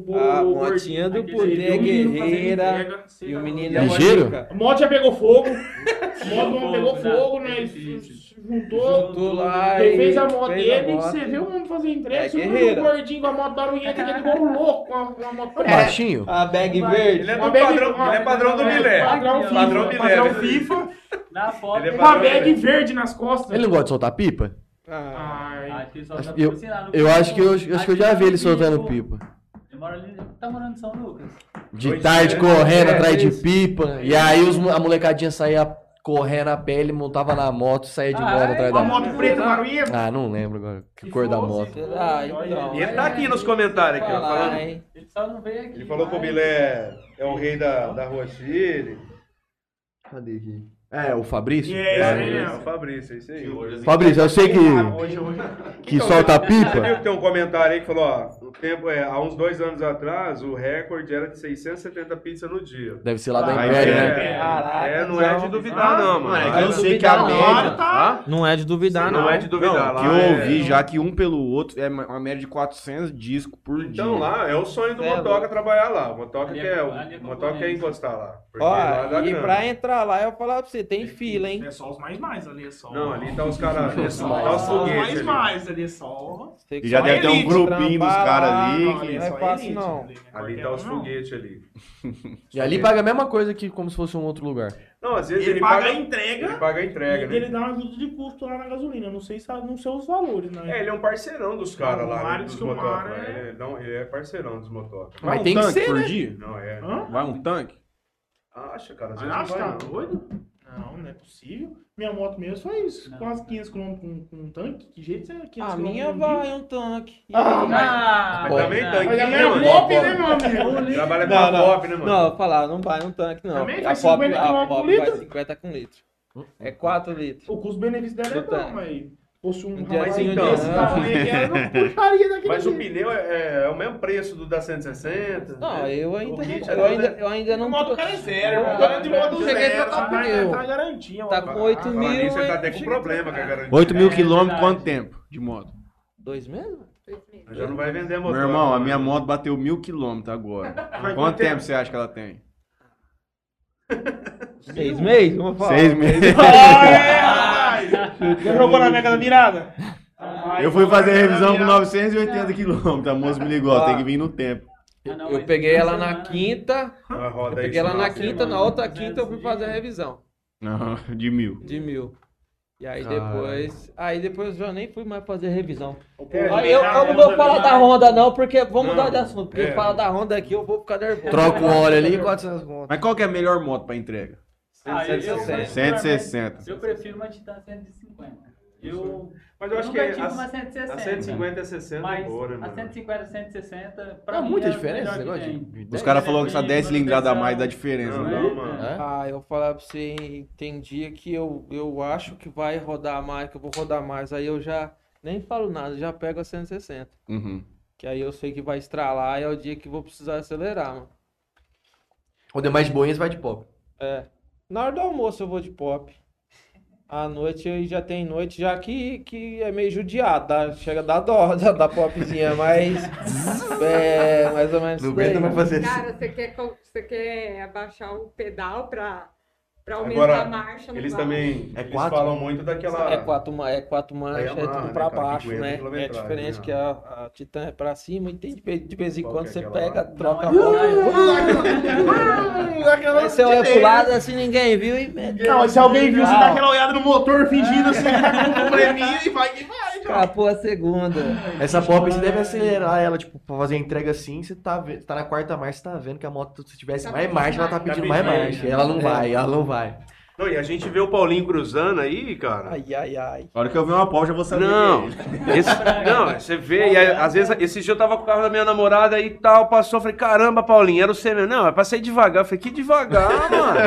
O- A o- motinha do Putê é guerreira. E o menino é Ligeiro? A moto já pegou fogo. A moto não pegou Fogo, fogo, né? Juntou. Juntou lá Ele e fez a moto fez a dele, moto. você viu o homem fazer entrega, É você viu guerreira. o gordinho com a moto barulhenta, que ele igual um louco com a, com a moto É baixinho? A bag verde. Ele é bag- padrão, uma- ele é padrão do é, Milé. Padrão FIFA. Padrão FIFA. Na foto. Ele é Uma bag verde nas costas. Ele não gosta de soltar pipa? Ah, Ai. Acho que ele só tá Eu, eu acho que eu, acho que eu já vi ele soltando pipa. Ele mora ali, tá morando em São Lucas. De Pois tarde é. correndo É, atrás de pipa. E aí os, a molecadinha saía correndo a pé, ele montava na moto e saía de Ah, moto é? atrás Uma da moto preta barulhenta. Ah, não lembro agora. Que cor da moto. Ah, então. E ele tá aqui nos comentários aqui, ó, Falar, falando. hein? Ele só não veio aqui. Ele falou que o mas- Bilé é o rei da, da rua Chile. Cadê aqui? É, o Fabrício? É, esse aí É, mesmo. o Fabrício, é isso aí. Fabrício, eu sei que, Hoje, hoje. que solta Você viu pipa. que tem um comentário aí que falou, ó, tempo, é, há uns dois anos atrás, o recorde era de 670 pizzas no dia. Deve ser lá da Ah, Império, é. né? Caraca, é, não é de então. duvidar não, mano. Mano, é Ah, eu sei que a média... Tá. Não é de duvidar, Não não. é de duvidar. Não, lá que eu é- ouvi já que um pelo outro é uma média de 400 discos por dia. Então lá é o sonho do É, Motoca trabalhar lá. O Motoca Ali é- quer, ali é o Motoca quer encostar lá. Porque lá Ó, e grana. pra entrar lá, eu falar pra você, tem fila, hein? É só os mais mais ali, é só. Não, ali tá os caras, tá os Só os foguetes mais ali. mais ali, é só. Tem E já deve ter um grupinho dos caras lá, ali não, ali é não é fácil, não. ali, né? Tá os foguetes ali. E ali paga a mesma coisa que como se fosse um outro lugar. Não, às vezes Ele, ele, paga a Ele entrega paga a entrega, e né? ele dá uma ajuda de custo lá na gasolina. Não sei, se- não sei os valores, né? É, ele é um parceirão dos caras O lá, né, Mário dos. Mário é- Ele, não, ele é parceirão dos motoca. Vai Mas um tem que ser, por né? dia? Não, é. Hã? Vai um tanque? Acha, cara, às vezes vai tá não. doido? Não, não é possível. Minha moto mesmo foi isso. Quase 500 km com, com um tanque. Que jeito você é 500 A minha num dia? vai um tanque. Ah, mas- Ah, Mas também não. tanque, Mas a né, minha mano? pop, né, meu amigo? Trabalha com Não, a não. pop, né, mano? Não, eu falar, não vai um tanque, não. Também A pop, 50 a pop vai litro? 50 com litro. É 4 litros. O custo-benefício dela é bom, mas fosse um Um aqui, ela não puxaria daquele Mas o pneu é, é o mesmo preço do da 160? Não, né? eu O ainda, kit eu é ainda, eu ainda O não modo tô- do cara é zero, Eu o modo é de modo zero. Tá, pneu. tá garantia, Tá com 8 Falar mil. ele tá eu até com cheguei a problema com a garantia. 8 mil É quilômetros, quanto tempo de moto? Dois meses? Já não vai vender motor. Meu irmão, a né? minha moto bateu mil quilômetros agora. Mas Quanto tempo tempo? você acha que ela tem? Seis meses? Vamos falar. Seis meses. Já jogou na mega da virada? Eu fui fazer a revisão com 980 quilômetros. A moça me ligou, ó, tem que vir no tempo. Eu peguei ela na quinta, eu peguei ela na quinta, na outra quinta eu fui fazer a revisão de mil. de mil. E aí depois. Aí depois eu já nem fui mais fazer revisão. É, Aí eu, eu não vou falar da Honda, não, porque vamos mudar de assunto. Porque é. falar da Honda aqui eu vou ficar nervoso. Troca o óleo ali, 400 conto. Mas qual que é a melhor moto pra entrega? Ah, eu, eu, 160. 160. Eu prefiro uma Titan 150. Eu, Mas eu acho que nunca tive a, uma 160. a 150 é 60 Mas né, a mano? 150 160, pra Não, mim, muita é diferença esse negócio de... Os caras falaram que essa Tem 10 cilindradas a mais dá diferença, Não, né? não, mano. É? Ah, eu vou falar pra você, tem dia que eu, eu acho que vai rodar mais, que eu vou rodar mais. Aí eu já nem falo nada, já pego a 160. Uhum. Que aí eu sei que vai estralar e é o dia que vou precisar acelerar, mano. O demais de boinhas vai de pop. É. Na hora do almoço eu vou de pop. À noite aí já tem noite já que, que é meio judiado, dá, chega a dar dó da, da popzinha, mas é mais ou menos Não aguenta mais fazer isso. Cara, você quer, você quer abaixar o pedal pra, pra aumentar Agora, a marcha? Eles vai. também É eles quatro? falam muito daquela. É quatro, é quatro marchas, é amarra, tudo né, pra baixo, né? É diferente né? que a, a Titan é pra cima e tem de, vez- de vez em Qual quando é você pega, lá? troca a bola. Aí você olha pro lado assim, ninguém viu e. Não, se alguém viu, você dá aquela olhada no motor fingindo assim, tá com probleminha e vai que vai, Capô a segunda. Essa pop você deve acelerar ela, tipo, pra fazer a entrega assim, você tá, ve- tá na quarta marcha, você tá vendo que a moto, se tivesse Tá mais marcha, ela tá mais. pedindo Tá mais pedindo, marcha. Ela não vai, ela não vai. Não, e a gente vê o Paulinho cruzando aí, cara. Ai, ai, ai. A hora que eu ver uma pau, já vou saber. Não, é esse- não, você vê, e aí, às vezes, esse dia eu tava com o carro da minha namorada e tal, passou, eu falei, caramba, Paulinho, era o mesmo. Não, é pra sair devagar. Eu falei, que devagar, mano?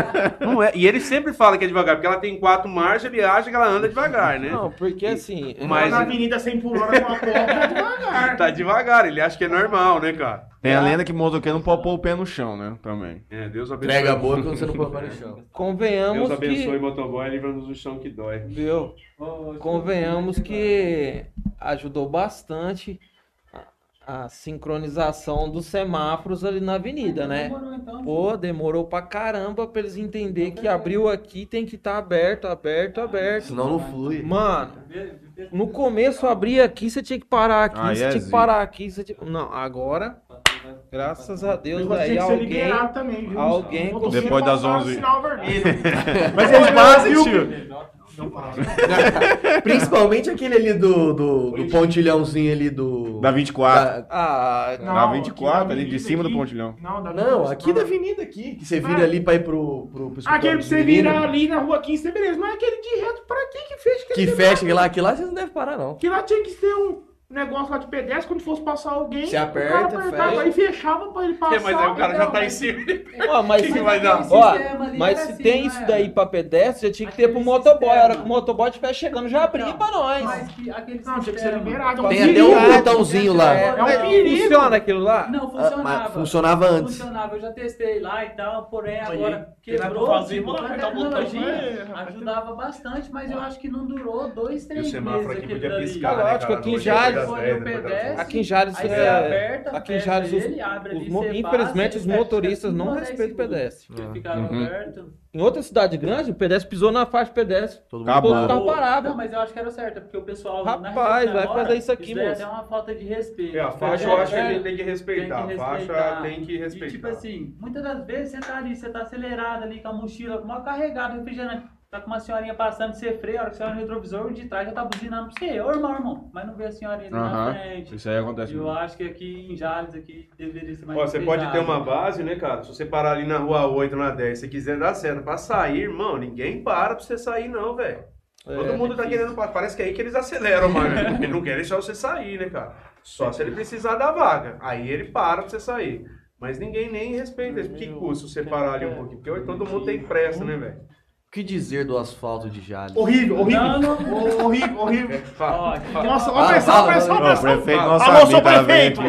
Não é. E ele sempre fala que é devagar, porque ela tem quatro marchas, ele acha que ela anda devagar, né? Não, porque assim. Mas- na avenida sem hora com a porta, tá devagar. Tá devagar, ele acha que é normal, né, cara? Tem a lenda que motoqueiro não pode pôr o pé no chão, né? Também. É, Deus abençoe. Entrega boa quando você não põe no chão. Convenhamos Deus abençoe que. motoboy, livra-nos do chão que dói. Viu? Convenhamos que ajudou bastante a, a sincronização dos semáforos ali na avenida, né? Demorou, então. Pô, demorou pra caramba pra eles entenderem que abriu aqui tem que estar aberto, aberto, aberto. Senão não flui. Mano, no começo abria aqui, você tinha que parar aqui, Aí você é tinha que parar aqui, você tinha... Não, agora, graças a Deus, aí que ser alguém... também, viu? alguém Depois das passava 11. sinal vermelho. Mas eles fazem, tio. Não fala. Principalmente aquele ali do, do, do pontilhãozinho ali do. Da 24. da- Ah, Não, Da aqui 24, na ali de cima do aqui. pontilhão. Não, da Não, aqui da avenida aqui, que você vira Ah. ali pra ir pro, pro, pro Aquele que do você vira ali na rua 15, beleza. Mas aquele de reto, pra que que fez? Que fecha aquele lá, aquele lá vocês não devem parar, não. Que lá tinha que ter um negócio lá de pedestre, quando fosse passar alguém, Se o aperta, cara apertava fecha. e fechava pra ele passar. É, mas aí o cara já tá em cima. Ó, mas Que se, que vai dar? ó, Sistema ali mas se assim, tem não isso daí pra pedestre, já tinha que ter pro motoboy. A hora que o motoboy estiver chegando, já abria pra nós. Mas que aquele Não, tinha que ser liberado. é Tem até um botãozinho lá. É, É um perigo. Funciona aquilo lá? Não, Ah, funcionava. funcionava antes. Funcionava, eu já testei lá e tal, porém agora quebrou, vamos a o tecnologia é, ajudava bastante, mas eu acho que não durou dois, E três o semáforo meses aqui aquele podia piscar, né, aqui em Hoje, Jales, depois das foi 10, o depois das pedestre. 11. Aqui em Jales, é, aperta, aqui em Jales, os, ele, abre ali, os você infelizmente, passa, os ele motoristas não respeitam o pedestre. Ele ficava Uhum. aberto. Em outra cidade grande, o pedestre pisou na faixa pedestre. Todo mundo carro parado. Não, mas eu acho que era certo, porque o pessoal. Rapaz, vai fazer isso aqui, daí é uma falta de respeito. É, a faixa eu acho que a gente tem que respeitar. A faixa tem que E respeitar. tipo assim, muitas das vezes você tá ali, você tá acelerado ali com a mochila, com uma carregada, refrigerante. Tá com uma senhorinha passando, você freia, a hora que você olha no retrovisor, o de trás já tá buzinando pra você. Ô, irmão, irmão. Mas não vê a senhorinha ali na Aham. frente. Isso aí acontece Eu muito. acho que aqui em Jales aqui deveria ser mais Ó, você pode ter uma base, né, cara? Se você parar ali na rua 8, na 10, se quiser dar certo pra sair, irmão, ninguém para pra você sair, não, velho. Todo É, mundo tá querendo. pa- Parece que é aí que eles aceleram, mano. Porque não querem deixar você sair, né, cara? Só se ele precisar da vaga. Aí ele para pra você sair. Mas ninguém nem respeita isso. Que custa você parar ali um pouquinho? Porque hoje todo mundo tem pressa, né, velho? O que dizer do asfalto de Jales? Horrível, horrível. Não, não. Horrível, horrível. Ó, Nossa, ó, pressão, fala, pressão, pressão. prefeito não Alô, seu prefeito.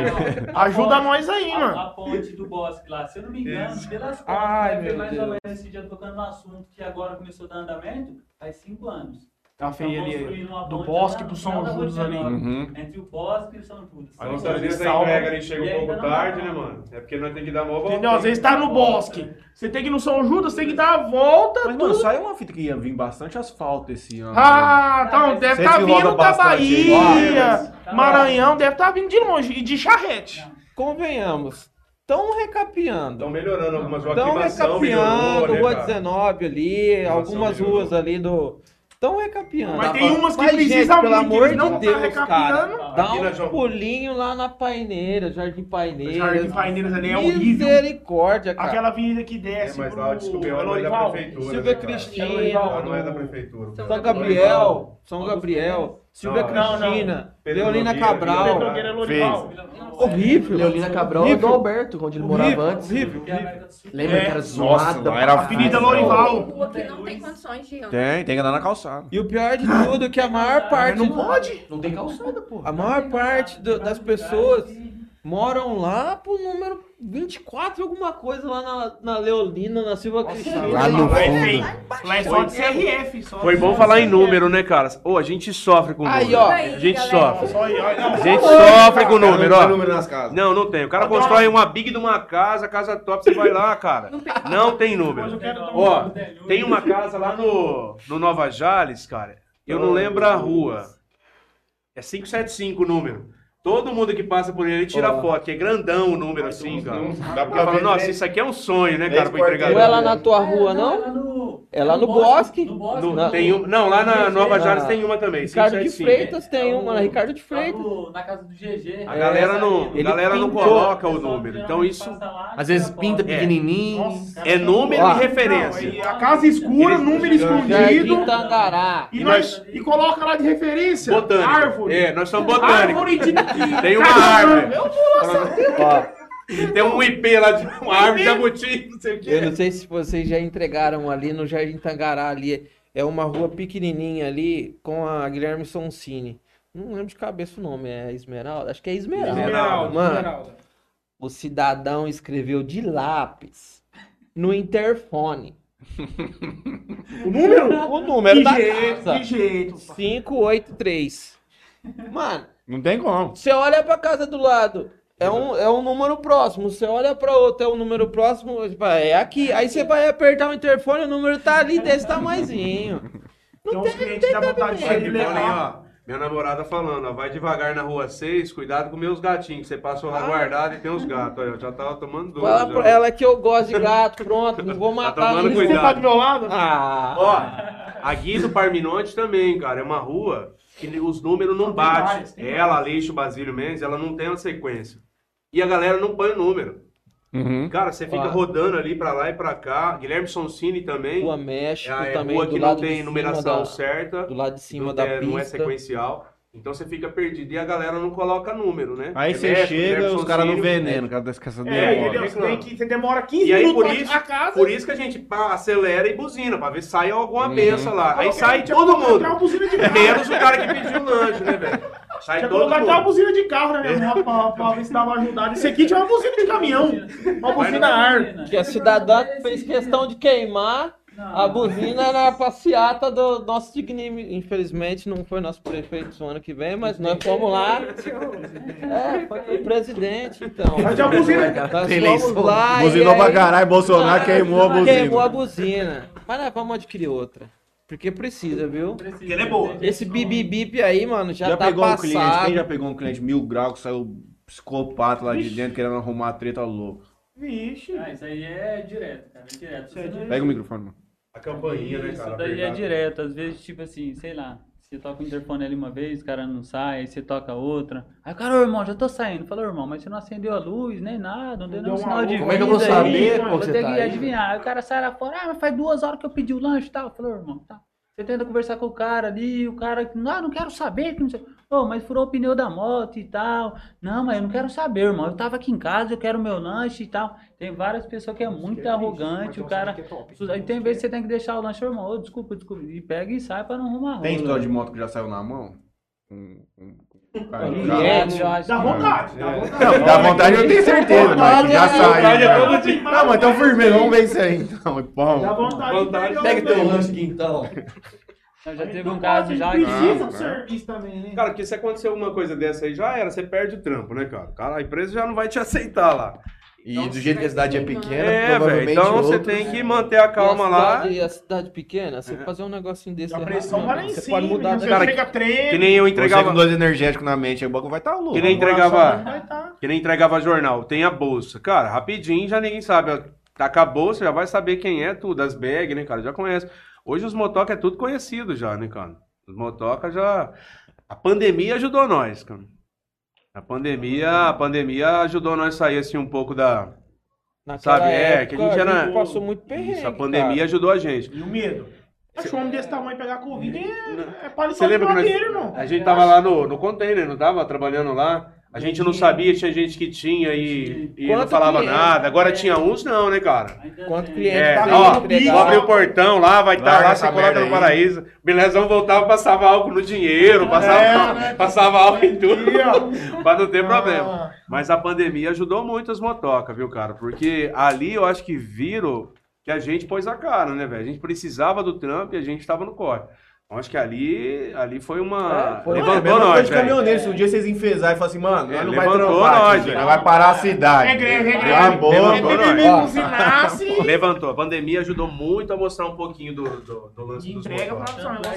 Ajuda nós aí, a, mano. a ponte do Bosque lá, se eu não me engano, Isso. pelas contas, Ai, mais ou Deus. menos esse dia tocando no assunto que agora começou a dar andamento, faz cinco anos. Tá Estão feio ali. construindo uma Do Bosque pro São da Judas ali. 19, Uhum. Entre o Bosque e o São Judas. Às Nossa, vezes a eles salvam. entrega ali chega um pouco tarde, né, mano? É porque nós temos que dar uma volta. Entendeu? Às vezes tá no bosque. Você tem que ir no São Judas, tem que dar a volta. Mas, mano, saiu uma fita que ia vir bastante asfalto esse ano. né? Ah, tá, mas deve você estar vindo da. Bahia, Tá Maranhão, deve estar vindo de longe e de charrete. Convenhamos. Estão recapeando. Estão melhorando algumas ruas. Estão recapeando, melhorou, né, Rua cara? 19 ali, algumas melhorou. ruas ali do. Estão recapeando. Mas tem umas que Mas, precisa gente, pelo muito, amor não de tá Deus, recapitando. cara. Dá um João- pulinho lá na Paineira, Jardim Paineiras. Jardim Paineiras ali é horrível. Misericórdia, cara. Aquela avenida que desce É, mas lá eu descobri, é não é da prefeitura. Silvia né? Cristina, Lá não é da prefeitura. São Gabriel, São Gabriel, Silvia não, Cristina, Leolina Cabral. Pedro Nogueira é Lorival. Horrível. Leolina Cabral é do Horrível. Alberto, onde ele morava Horrível, antes. horrível. Lembra É. que era Nossa, zoada? lá era Avenida fácil. Lorival. Não tem condições de. Tem, tem que andar na calçada. E o pior de tudo é que a maior parte. Não pode. Não tem calçada, pô. A maior parte do- das pessoas moram lá pro número 24, alguma coisa lá na, na Leolina, na Silva Cristina. Lá no é fundo. Lá é só de CRF. Só Foi bom falar em número, né, cara? Ô, a gente sofre com Aí, número. ó. A gente Galera. sofre. Só aí, olha, não, A gente sofre com número, Não tem ó. número nas casas. Não, não tem. O cara constrói uma big de uma casa, casa top, você vai lá, cara. Não tem número. Ó, tem uma casa lá no, no Nova Jales, cara. Eu não lembro a rua. É 575 o número. Todo mundo que passa por ele tira foto, que é grandão o número assim, cara. Dá Porque fala, nossa, isso aqui é um sonho, né, cara, pro entregador. Não é lá na tua rua, não? É lá no Bosque. No- Na- tem um, não, lá na Nova Jales tem uma também, Ricardo de 575. Freitas tem uma, na Ricardo de Freitas. Na casa do GG. A galera não, a Ele galera não coloca o número. Então isso Às vezes pinta pequenininho. é número Ó. e Não, referência. e a casa escura, número Jardim escondido. E, nós, e coloca lá de referência. Botânico. Árvore. É, nós somos botânicos. Árvore de. Tem uma árvore. Eu vou lá Ó, Tem um IP lá de uma árvore de jabuti, não sei o eu quê. não sei se vocês já entregaram ali no Jardim Tangará ali. É uma rua pequenininha ali com a Guilherme Sonsini. Não lembro de cabeça o nome, é Esmeralda? Acho que é Esmeralda. Esmeralda, Mano, Esmeralda. o cidadão escreveu de lápis no interfone. O número? O número Que da jeito, casa. que jeito. 583. Mano, Não tem como. você olha pra casa do lado, é um, é um número próximo. Você olha pra outro, é um número próximo, tipo, é aqui. Aí você vai apertar o interfone, o número tá ali desse tamanhozinho. Tem uns clientes que dá vontade de Aí, sair de olha aí, levar. ó. Minha namorada falando, ó, vai devagar na rua 6, cuidado com meus gatinhos, que você passou lá guardado e tem uns gatos. Olha, eu já tava tomando dor. Já. pra ela que eu gosto de gato, pronto, não vou matar tomando ninguém. Você cuidado. tá do meu lado? Ah, Ó, a Guido Parminonte também, cara, é uma rua que os números não Tem batem. Ela, Aleixo, Basílio Mendes, ela não tem uma sequência. E a galera não põe o número. Uhum. Cara, você fica Ó. rodando ali pra lá e pra cá. Guilherme Sonsini também. Rua México é, é também, rua do que não tem numeração da- certa. do lado de cima não, da é, não é pista. sequencial. Então você fica perdido e a galera não coloca número, né? Aí É você chega, os caras no veneno, o cara esquece de É, demora. entendeu? Você, tem que, você demora 15 E aí, minutos por pra isso, a casa. por isso que a gente pá, acelera e buzina, pra ver se sai alguma Uhum. benção lá. Aí sai todo mundo. até uma buzina de carro. Menos o cara que pediu o lanche, né, velho? Sai Tinha todo colocado até uma mundo. buzina de carro na minha moto pra, pra ver se dava uma ajudada. Esse aqui tinha uma buzina de caminhão. Uma buzina ar. que a cidadã fez questão de queimar a buzina na passeata do nosso digníssimo. Infelizmente não foi nosso prefeito no ano que vem, mas nós fomos lá. É, foi o presidente, então. Mas tinha buzina. Nós fomos lá Buzinou pra caralho, Bolsonaro Ah, queimou a buzina. Queimou a buzina. Mas nós vamos adquirir outra. Porque precisa, viu? Porque ela é boa. Esse bip bip aí, mano, já, Já, tá pegou um passado. cliente, quem já pegou um cliente mil graus que saiu psicopata lá de dentro querendo arrumar treta louca? Vixe. Ah, isso aí é direto, cara. É direto. É Pega o microfone, mano. A campainha, né, Isso cara? daí é direto. Às vezes, tipo assim, sei lá. Você toca o interfone ali uma vez, o cara não sai, aí você toca outra. Aí o cara, ô irmão, já tô saindo. Falou, irmão, mas você não acendeu a luz, nem nada, não deu nenhum sinal de luz. Como é que eu vou vida saber aí, Vou ter tá que adivinhar. Aí o cara sai lá fora, ah, mas faz duas horas que eu pedi o lanche e tal. Falou, irmão, tá. Você tenta conversar com o cara ali, o cara, não, não quero saber, que não sei. Ô, mas furou o pneu da moto e tal. Não, mas eu não quero saber, irmão. Eu tava aqui em casa, eu quero meu lanche e tal. Tem várias pessoas que é muito arrogante, o cara. Aí tem vezes que você tem que deixar o lanche, irmão, ô, desculpa, desculpa. E pega e sai pra não arrumar Tem história de moto que já saiu na mão? Um, um, um cara eu acho Dá que- vontade, dá vontade. Não, dá vontade eu tenho certeza, mas que já vontade é saiu. dia. Não, mas então firme, vamos ver isso aí então. Pão. Dá vontade. Pega o teu lanche aqui então. Eu já teve Então um caso já que. Precisa do né? serviço também, né? Cara, porque se acontecer alguma coisa dessa aí, já era, você perde o trampo, né, cara? Cara, a empresa já não vai te aceitar lá. E do jeito que a cidade é pequena, É, velho. provavelmente Então você outros- tem que manter a calma e a lá. cidade, a cidade pequena, você fazer um negocinho desse A errado, pressão meu vai lá em você cima. pode mudar Você da Cara, chega treme. Que nem eu Você entregava. com dois energéticos na mente, aí o bagulho vai estar louco. Que nem entregava. tá. Que nem entregava jornal. Tem a bolsa. Cara, rapidinho já ninguém sabe. ó, Taca a bolsa, já vai saber quem é tudo. As bags, né, cara? Já conhece. Hoje os motoca é tudo conhecido já, né, cara? Os motoca já. A pandemia ajudou nós, cara. A pandemia, a pandemia ajudou nós a sair assim um pouco da. Naquela Sabe, é, que a gente era- passou muito perrengue, Isso, a pandemia cara. ajudou a gente. E o medo? Acho um homem desse tamanho pegar Covid é, é lembra que nós, madeira, irmão. a gente tava lá no, no container, não tava? Trabalhando lá. A gente não sabia, tinha gente que tinha e, e não falava cliente? nada. Agora tinha uns não, né, cara? Quanto cliente É, tá ó, abrir o portão lá, vai estar Larga lá, você coloca no aí. paraíso. Belezão voltava, passava álcool no dinheiro, passava, É, passava álcool em tudo, pra não ter problema. Ah, Mas a pandemia ajudou muito as motocas, viu, cara? Porque ali eu acho que viram que a gente pôs a cara, né, velho? A gente precisava do trampo e a gente tava no corre. Então acho que ali, ali foi uma. É, foi- levantou mesma coisa nós, de velho. caminhoneiro. Se um dia vocês enfesarem e falarem assim, mano, É, nós não vai levantou trampar, nós, aqui, nós vai parar a cidade. É é Levantou É nós. buzinasse. Levantou. A pandemia ajudou muito a mostrar um pouquinho do, do, do lance De dos entrega,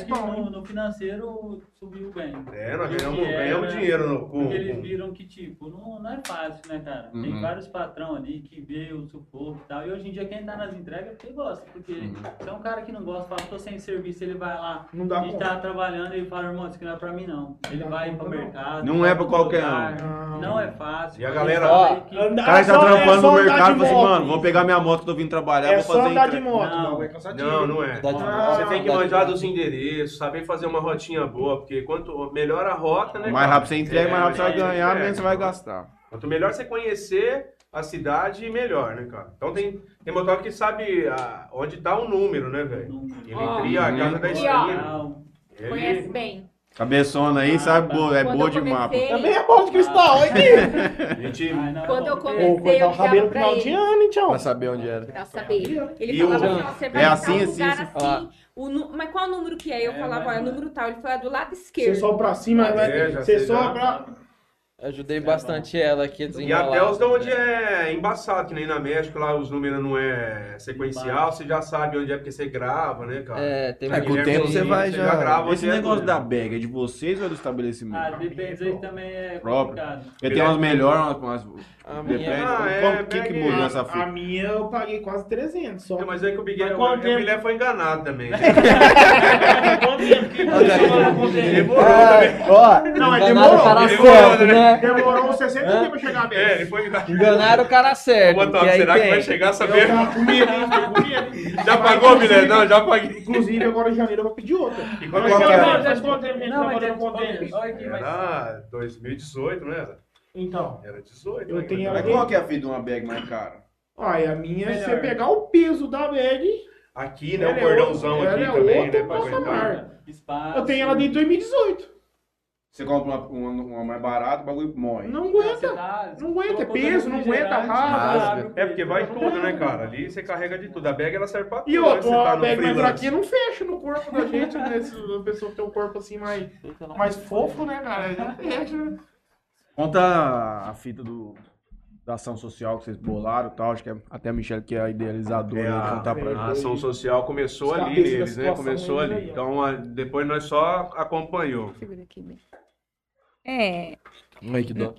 bom, no, no financeiro subiu bem. É, nós ganhamos, era- ganhamos dinheiro no, com, Porque eles viram que, tipo, não, não é fácil, né, cara? Uhum. Tem vários patrão ali que vê o sufoco e tal. E hoje em dia quem tá nas entregas é porque gosta. Porque se é um cara que não gosta, fala, tô sem serviço, ele vai lá Não dá e conta. tá trabalhando e fala, irmão, isso aqui não é pra mim não. Ele dá vai conta, pro não. mercado. Não é pra qualquer lugar. um. Não é fácil. E a galera- Ó, que- O cara que tá trampando no mercado e fala assim, mano, vou pegar minha moto que eu vim trabalhar, É vou só fazer andar de entrega. moto, Não. não, é cansativo. Não, não é. Dá de- Ah, Você tem que dá de- manjar dos endereços, saber fazer uma rotinha boa, porque quanto melhor a rota, né? Mais cara? rápido você entrega, É, mais rápido você vai mais rápido ganhar, menos você vai gastar. Quanto melhor você conhecer a cidade, melhor, né, cara? Então tem, tem motor que sabe ah, onde tá o número, né, velho? Ele Ó. cria a casa da esquina. Ele- Conhece bem. Cabeçona aí, sabe? Boa, é boa de mapa. Também é bola de cristal, olha. A gente... Ai, não, Quando eu comecei- cortar eu o cabelo final de ele. ano, hein, tchau. Pra saber onde era. Pra saber. Ele E falava o- assim, você vai é assim, assim, lugar assim. o nu- Mas qual número que é? Eu É, falava, mas ó, é o número tal. Ele falou, é do lado Você esquerdo. só pra cima, É, vai. já Você sei, só pra. Ajudei bastante ela aqui a E desenrolar. até os de onde é embaçado, que nem na México, lá os números não é sequencial, você já sabe onde é porque você grava, né, cara? É, tem É, com o Guilherme tempo você vai já- grava Esse é negócio tudo. da bag é de vocês ou é do estabelecimento? Ah, depende aí também é Próprio. complicado. Porque tem umas melhores, umas, umas A depende. minha- Ah, é, que que bag- muda nessa A fita? minha eu paguei quase 300 só. É, mas é que o Big Mas o quanto o tempo? Guilherme foi enganado também. Quanto tempo que Demorou Ah, ó, Não, mas enganaram demorou, o cara demorou, certo, né? né? Demorou uns 60 dias pra chegar É, bem. ele foi enganado. Enganaram o cara certo. Que será que tem. vai chegar a Eu com medo. Já pagou, Guilherme? Não, já paguei. Inclusive, agora em janeiro eu vou pedir outra. E que é? que a gente Não, mas é mas Era 2018, não era? Então, Era 18. Eu né? tenho Mas qual que é a fita de uma bag mais cara? olha, a minha, se você pegar o peso da bag, Aqui, né? O é cordãozão aqui ela é também, outra né? pra patamar. aguentar. espaço. eu tenho ela desde 2018. Você compra uma, uma, uma mais barata, o bagulho morre. Não aguenta. Não aguenta, é peso, não aguenta, rasga. É porque vai tudo, né, cara? Ali você carrega de tudo. A bag ela serve pra tudo. E né? outra, Você tá a no bag mais fraquinha não fecha no corpo da gente, né? Se a pessoa tem um corpo assim mais, mais fofo, né, cara? Não fecha, né? Conta a fita do, da ação social que vocês bolaram e tal. Acho que é até a Michelle que é a idealizadora. É, a, contar pra a ação social começou Os ali neles, né? Começou ali. aí. Então, a- depois nós só acompanhou. Segura aqui, bem. É, Ai, que dó.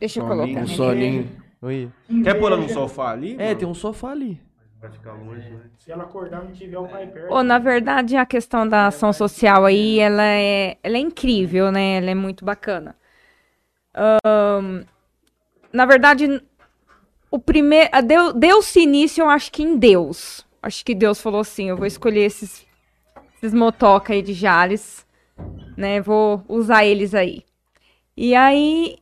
deixa eu Soninho, colocar. Um soninho. Oi. Quer pôr ela no sofá ali? É, mano? tem um sofá ali. Vai ficar longe, né? Se ela acordar e não tiver o pai perto. Na verdade, a questão da ação social aí, ela é, ela é incrível, né? Ela é muito bacana. Ahn, na verdade, o primeiro, deu, deu-se início, eu acho que em Deus. Acho que Deus falou assim, eu vou escolher esses, esses motoca aí de Jales, né? Vou usar eles aí. E aí,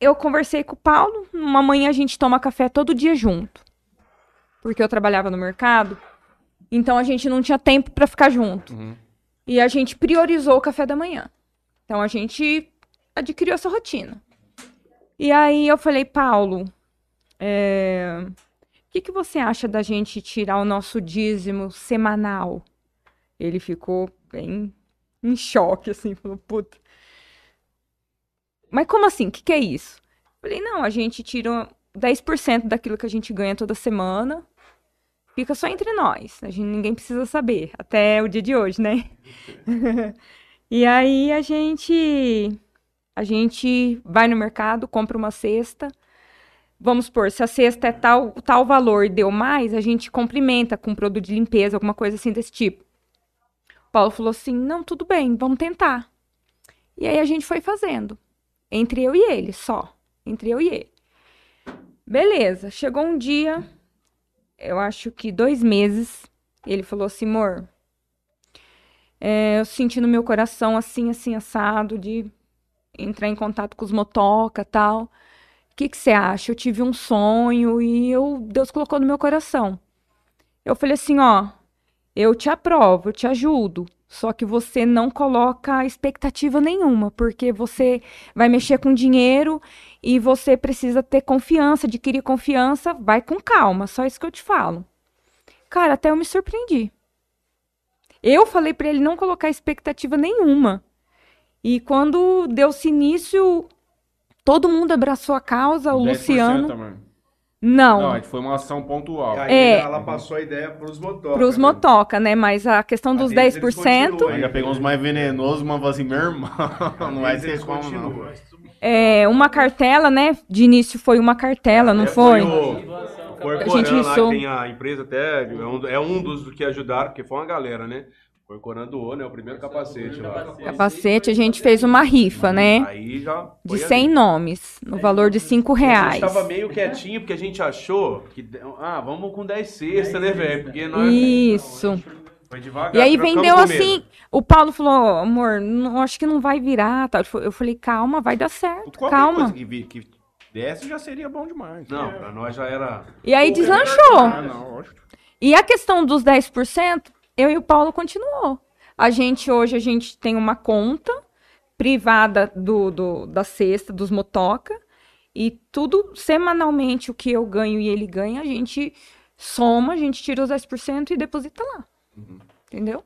eu conversei com o Paulo, uma manhã a gente toma café todo dia junto. Porque eu trabalhava no mercado, então a gente não tinha tempo para ficar junto. E a gente priorizou o café da manhã. Então a gente adquiriu essa rotina. E aí eu falei, Paulo, é, o que, que você acha da gente tirar o nosso dízimo semanal? Ele ficou bem em choque, assim, falou, puta. Mas como assim? O que, que é isso? Falei, não, a gente tira 10% daquilo que a gente ganha toda semana fica só entre nós. A gente, ninguém precisa saber, até o dia de hoje, né? e aí a gente a gente vai no mercado, compra uma cesta. Vamos supor, se a cesta é tal, tal valor deu mais, a gente complementa com produto de limpeza, alguma coisa assim desse tipo. Paulo falou assim: não, tudo bem, vamos tentar. E aí a gente foi fazendo. Entre eu e ele, só. Entre eu e ele. Beleza, chegou um dia, eu acho que dois meses, ele falou assim, amor, é, eu senti no meu coração assim, assim, assado, de entrar em contato com os motoca tal. O que que você acha? Eu tive um sonho e eu, Deus colocou no meu coração. Eu falei assim, ó, eu te aprovo, eu te ajudo. Só que você não coloca expectativa nenhuma, porque você vai mexer com dinheiro e você precisa ter confiança, adquirir confiança, vai com calma, só isso que eu te falo. Cara, até eu me surpreendi. Eu falei para ele não colocar expectativa nenhuma. E quando deu-se início, todo mundo abraçou a causa, o 10%, Luciano. amor. Não, Não, é foi uma ação pontual. Aí É. ela passou a ideia pros motoca. pros né? motoca, né? Mas a questão dos eles 10%, continuam, Ainda pegou uns mais venenosos, mas falou assim, meu irmão, não vai ser como não. é uma cartela, né? De início foi uma cartela, não É, foi? o- o Corcoran gente lá, que tem a empresa até, é um, é um dos que ajudaram, porque foi uma galera, né? O Corcoran doou, né? O primeiro capacete lá. Capacete, a gente fez uma rifa, né? Aí já De foi 100 ali. nomes, no valor de 5 A gente reais. tava meio quietinho, porque a gente achou que, ah, vamos com 10 cestas, né, velho? Porque nós Isso. foi devagar. E aí vendeu assim. O Paulo falou, amor, não, acho que não vai virar. Tal. Eu falei, calma, vai dar certo, Qualquer calma. coisa que, vi- que desse já seria bom demais. Não, pra nós já era. E aí deslanchou. Ah, não, lógico. E a questão dos 10%, eu e o Paulo continuou. A gente, hoje, a gente tem uma conta privada do, do- da cesta, dos motoca, e tudo, semanalmente, o que eu ganho e ele ganha, a gente soma, a gente tira os 10% e deposita lá. Entendeu?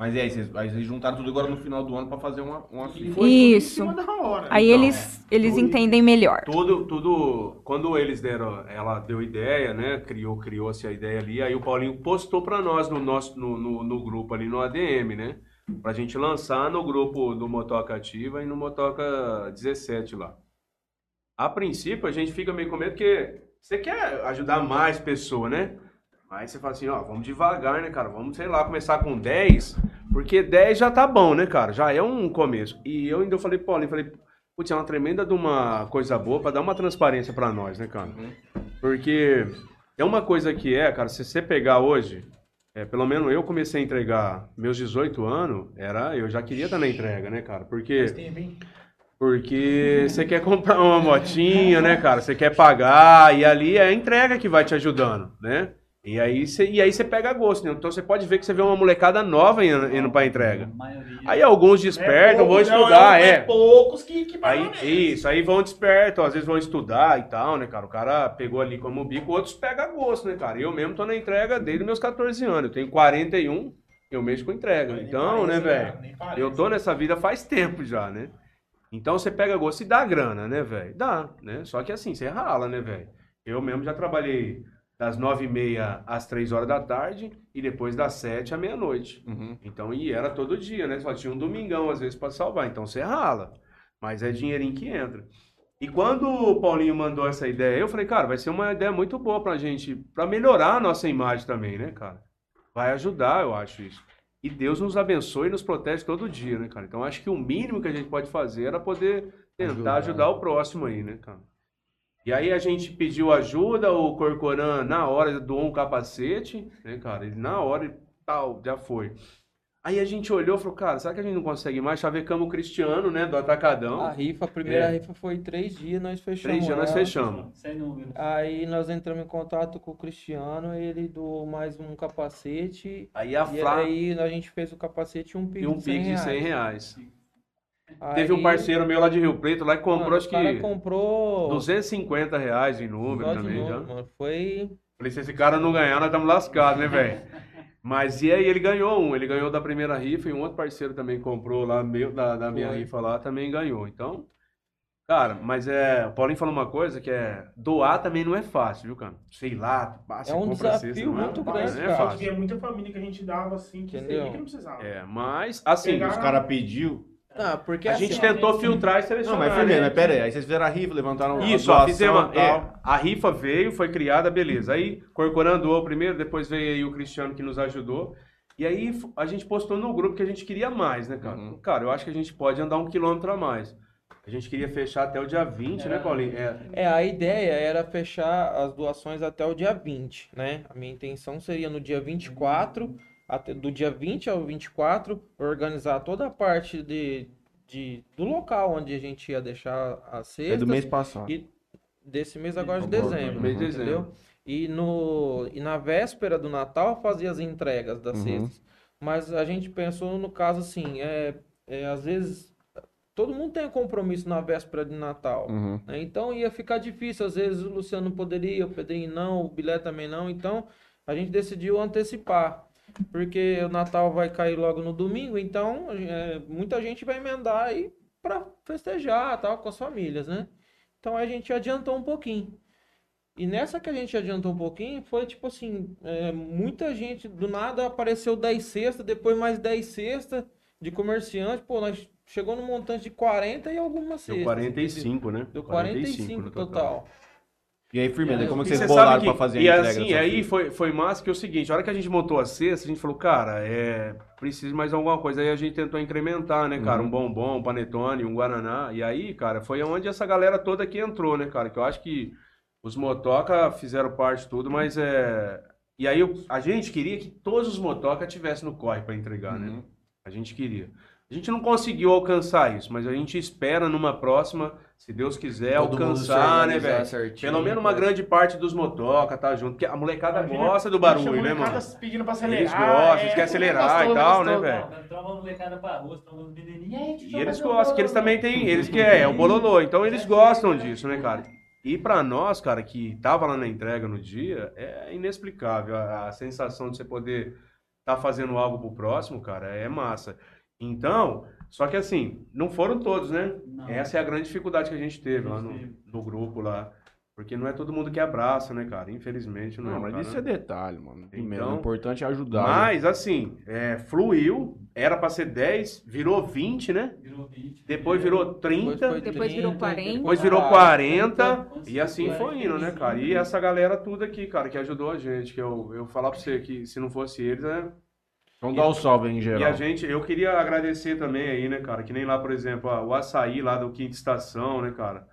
Mas e aí, vocês, aí vocês juntaram tudo agora no final do ano pra fazer uma, uma foi tudo em Isso. cima da hora. Aí Então, eles, eles tudo- entendem melhor. Tudo, tudo, quando eles deram, ela deu ideia, né? Criou, criou-se a ideia ali. Aí o Paulinho postou pra nós no nosso, no, no, no grupo ali no ADM, né? Pra gente lançar no grupo do Motoca Ativa e no Motoca 17 lá. A princípio a gente fica meio com medo porque você quer ajudar mais pessoas, né? Aí você fala assim, ó, vamos devagar, né, cara? Vamos, sei lá, começar com 10, porque 10 já tá bom, né, cara? Já é um começo. E eu ainda falei, Paulinho, falei, putz, é uma tremenda de uma coisa boa pra dar uma transparência pra nós, né, cara? Porque é uma coisa que é, cara, se você pegar hoje, é, pelo menos eu comecei a entregar meus 18 anos, era, eu já queria estar na entrega, né, cara? Porque porque você quer comprar uma motinha, né, cara? Você quer pagar e ali é a entrega que vai te ajudando, né? E aí você, e aí você pega gosto, né? Então você pode ver que você vê uma molecada nova indo, indo pra entrega. Aí alguns despertam, vão poucos, não, estudar, é, é. é poucos que, que Aí, isso, aí vão despertam, às vezes vão estudar e tal, né, cara? O cara pegou ali como bico, outros pegam gosto, né, cara? Eu mesmo tô na entrega desde meus 14 anos. Eu tenho 41, eu mexo com entrega. Nem Então, né, parece, velho? Nem parece. Eu tô nessa vida faz tempo já, né? Então você pega gosto e dá grana, né, velho? Dá, né? Só que assim, você rala, né, velho? Eu mesmo já trabalhei das nove e meia às três horas da tarde e depois das sete à meia-noite. Uhum. Então, e era todo dia, né? Só tinha um domingão, às vezes, pra salvar. Então você rala. Mas é dinheirinho que entra. E quando o Paulinho mandou essa ideia, eu falei, cara, vai ser uma ideia muito boa pra gente, pra melhorar a nossa imagem também, né, cara? Vai ajudar, eu acho isso. E Deus nos abençoe e nos protege todo dia, né, cara? Então acho que o mínimo que a gente pode fazer era poder tentar Ajudar. ajudar, o próximo aí, né, cara? E aí a gente pediu ajuda, o Corcoran na hora doou um capacete, né, cara? Ele na hora e tal, já foi. Aí a gente olhou e falou, cara, será que a gente não consegue mais? Chavecamos o Cristiano, né, do Atacadão. A rifa, a primeira É. rifa foi três dias, nós fechamos. Três dias nós fechamos. Sem número. Aí nós entramos em contato com o Cristiano, ele doou mais um capacete. Aí a E Flá aí a gente fez o capacete e um e pique um de 100 pique de 100 reais. reais. Aí, Teve um parceiro meu lá de Rio Preto lá que comprou, mano, acho que comprou 250 reais de número também número, já. mano. Foi Falei, se esse cara não ganhar, nós estamos lascados, né, velho? Mas e aí ele ganhou um, ele ganhou da primeira rifa e um outro parceiro também comprou lá, meu, da, da minha Foi. rifa lá, também ganhou. Então, cara, mas é, o Paulinho falou uma coisa que é, doar também não é fácil, viu, cara? Sei lá, passa, É um compra desafio cesta, não é? muito Não grande, é cara. fácil. Tinha muita família que a gente dava assim, que que não precisava. É, mas, assim, Pegar- Os caras pediu. Ah, porque a assim, gente tentou filtrar e Não, selecionar. mas firmeza, né? mas pera aí. Aí vocês fizeram a rifa, levantaram Isso, a fizemos. é, a rifa veio, foi criada, beleza. Aí Corcoran doou primeiro, depois veio aí o Cristiano que nos ajudou. E aí a gente postou no grupo que a gente queria mais, né, cara? Uhum. Cara, eu acho que a gente pode andar um quilômetro a mais. A gente queria fechar até o dia 20, né, Paulinho? É, É, a ideia era fechar as doações até o dia 20, né? A minha intenção seria no dia 24, até, do dia 20 ao 24, organizar toda a parte de, de, do local onde a gente ia deixar as É cestas. do mês passado. E desse mês agora de Agora, dezembro, mês de entendeu? dezembro. E, no, e na véspera do Natal fazia as entregas das Uhum. cestas. Mas a gente pensou no caso assim, é, é, às vezes todo mundo tem compromisso na véspera de Natal. Uhum. né? Então ia ficar difícil, às vezes o Luciano não poderia, o Pedrinho não, o Bilé também não. Então a gente decidiu antecipar, porque o Natal vai cair logo no domingo, então é, muita gente vai emendar aí para festejar, tal, com as famílias, né? Então a gente adiantou um pouquinho. E nessa que a gente adiantou um pouquinho, foi tipo assim, é, muita gente, do nada apareceu 10 cestas, depois mais 10 cestas de comerciante, pô, nós chegou no montante de 40 e algumas cestas. deu 45, né? Deu 45 no total. E aí, Firmeza, como E que vocês você bolaram que, pra fazer a e entrega? assim, da sua aí foi, foi massa que é o seguinte, a hora que a gente montou a cesta, a gente falou, cara, é, precisa mais alguma coisa. Aí a gente tentou incrementar, né, cara, Uhum. um bombom, um panetone, um guaraná. E aí, cara, foi onde essa galera toda aqui entrou, né, cara, que eu acho que os motoca fizeram parte de tudo, mas é... E aí eu- a gente queria que todos os motoca tivessem no corre para entregar, né? Uhum. A gente queria. A gente não conseguiu alcançar isso, mas a gente espera numa próxima, se Deus quiser, Todo alcançar, né, velho? Pelo menos uma né? grande parte dos motoca tá junto, porque a molecada Imagina, gosta do barulho, né, molecada mano? pedindo pra acelerar. Eles gostam, é, eles querem acelerar e gostoso, tal, né, gostoso. velho? Trava molecada pra rua, trava uns menininhos. E E eles gostam, que eles também têm, eles que é, é o bololô, então eles gostam disso, né, cara? E pra nós, cara, que tava lá na entrega no dia, é inexplicável a, a sensação de você poder estar fazendo algo pro próximo, cara, é massa. Então, só que assim, não foram todos, né? Não. Essa é a grande dificuldade que a gente teve lá no, Teve. no grupo lá. Porque não é todo mundo que abraça, né, cara? Infelizmente não, Não, mas cara. isso é detalhe, mano. Primeiro, Então, o importante é ajudar. né? Mas, assim, é, fluiu, era pra ser 10, virou 20, né? Virou 20. Depois virou 30, foi Depois virou 40. depois virou 40, Nossa, e assim eu foi era indo, né, cara? né? E essa galera tudo aqui, cara, que ajudou a gente, que eu, eu falar pra você que se não fosse eles, né? Vamos dar um salve aí em E geral. a gente, eu queria agradecer também aí, né, cara, que nem lá, por exemplo, ó, o açaí lá do Quinta Estação, né, cara?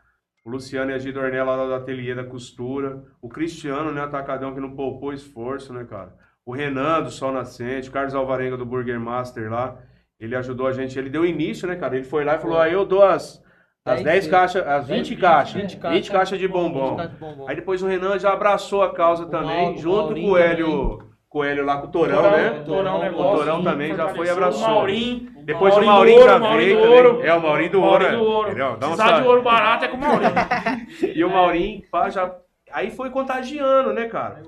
O Luciano e a Gidornella lá do Ateliê da Costura. O Cristiano, né, atacadão que não poupou esforço, né, cara? O Renan do Sol Nascente, o Carlos Alvarenga do Burger Master lá. Ele ajudou a gente, ele deu início, né, cara? Ele foi lá e falou, ah, eu dou as, as 10 Dez caixas, as 20 caixas, 20 20 caixas de bombom. 20 caixas de bombom. Aí depois o Renan já abraçou a causa O também, Mauro- junto Maurinho com o Hélio, com o Hélio lá, com o Torão, Torão, né? Torão, O Torão também já foi e abraçou. O Maurinho. Depois o Maurinho já veio também. É, o Maurinho do Ouro. Maurinho do Ouro. Dá um Precisar de ouro barato é com o Maurinho. E o Maurinho, pá, já... Aí foi contagiando, né, cara?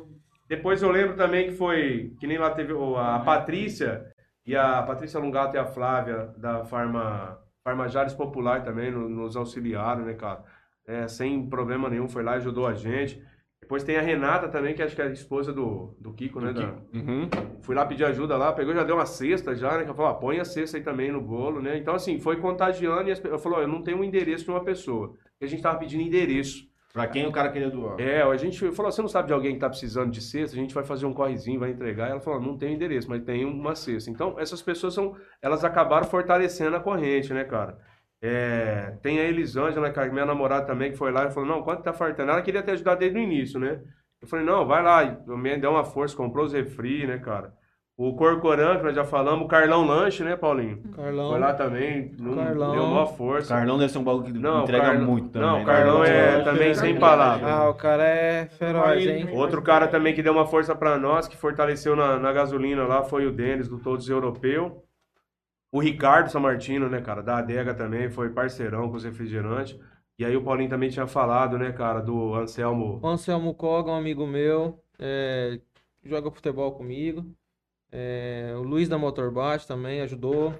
Depois eu lembro também que foi, que nem lá teve a Patrícia, e a Patrícia Lungato e a Flávia da Farma, Farmajares Popular também no- nos auxiliaram, né, cara? É, sem problema nenhum, foi lá e ajudou a gente. Depois tem a Renata também, que acho que é a esposa do, do Kiko, né? da- Uhum. Fui lá pedir ajuda lá, pegou, já deu uma cesta já, né? Que ela falou, ah, põe a cesta aí também no bolo, né? Então, assim, foi contagiando e as, eu falou, eu não tenho o endereço de uma pessoa. E a gente tava pedindo endereço. Pra quem o cara queria doar. É, a gente falou, você não sabe de alguém que tá precisando de cesta? A gente vai fazer um correzinho, vai entregar. Ela falou, não tem endereço, mas tem uma cesta. Então, essas pessoas são, elas acabaram fortalecendo a corrente, né, cara? É, tem a Elisângela, cara, minha namorada também, que foi lá e falou, não, quanto tá fartando? Ela queria ter ajudado desde o início, né? Eu falei, não, vai lá, e também deu uma força, comprou os refri, né, cara? O Corcoran, que nós já falamos, o Carlão Lanche, né, Paulinho? Carlão. Foi lá também, não Carlão. deu maior força. Carlão deve ser um bagulho que Não, entrega Carlão- muito também. Não, né? o Carlão é também sem palavras. Ah, o cara é feroz, hein? Outro cara também que deu uma força pra nós, que fortaleceu na, na gasolina lá, foi o Denis, do Todos Europeu. O Ricardo Samartino, né, cara, da Adega também, foi parceirão com os refrigerantes. E aí o Paulinho também tinha falado, né, cara, do Anselmo. O Anselmo Koga, um amigo meu, é, joga futebol comigo. É, o Luiz da Motorbate também ajudou.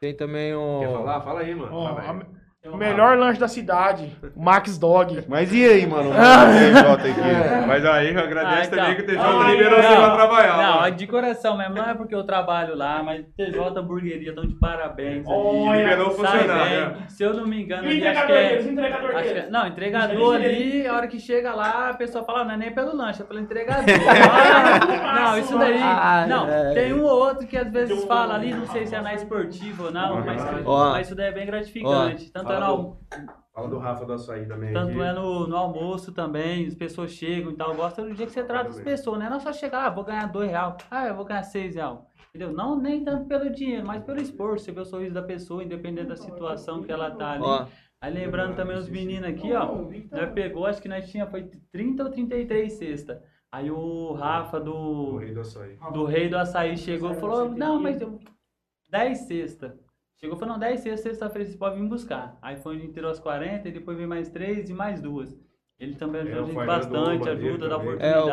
Tem também o. Quer falar? Fala aí, mano. Ó, Fala aí. a, O melhor lanche da cidade. Max Dog. Mas e aí, mano? O TJ aqui. Mas aí agradece Ah, então. também que o TJ Ah, liberou você pra trabalhar. Não, mano. é de coração mesmo. Não é porque eu trabalho lá, mas TJ Hamburgueria estão de parabéns. ali. Olha, liberou o Sai funcionário. bem. Se eu não me engano, E o ali, acho que entregador é... deles, o entregador acho que é-. Não, entregador ali, a hora que chega lá, a pessoa fala, não é nem pelo lanche, é pelo entregador. Ah, não, isso daí. Ah, Não, é. tem um ou outro que às vezes fala ali, não sei se é na esportiva ou não, mas, mas isso daí é bem gratificante. Tanto é Fala no, do- Fala do Rafa do açaí também. tanto aqui. é no, no almoço também, as pessoas chegam e tal. Gosta do dia que você trata as pessoas, né? Não é só chegar, ah, vou ganhar dois real, ah, eu vou ganhar seis real. Entendeu? Não nem tanto pelo dinheiro, mas pelo esforço. Você vê o sorriso da pessoa, independente da situação que ela tá ali. Ó. Aí lembrando também os meninos aqui, ó. Nós pegou, acho que nós tinha foi 30 ou 33 cesta. Aí o Rafa O do, rei do açaí. do Rei do Açaí chegou e falou: Não, mas eu. 10 cesta. Chegou e falou: Não, 10 cesta, sexta-feira vocês podem vir buscar. Aí foi ele tirou as 40 e depois veio mais 3 e mais duas. Ele também É, ajuda a gente doou bastante, ajuda, dá oportunidade. É, o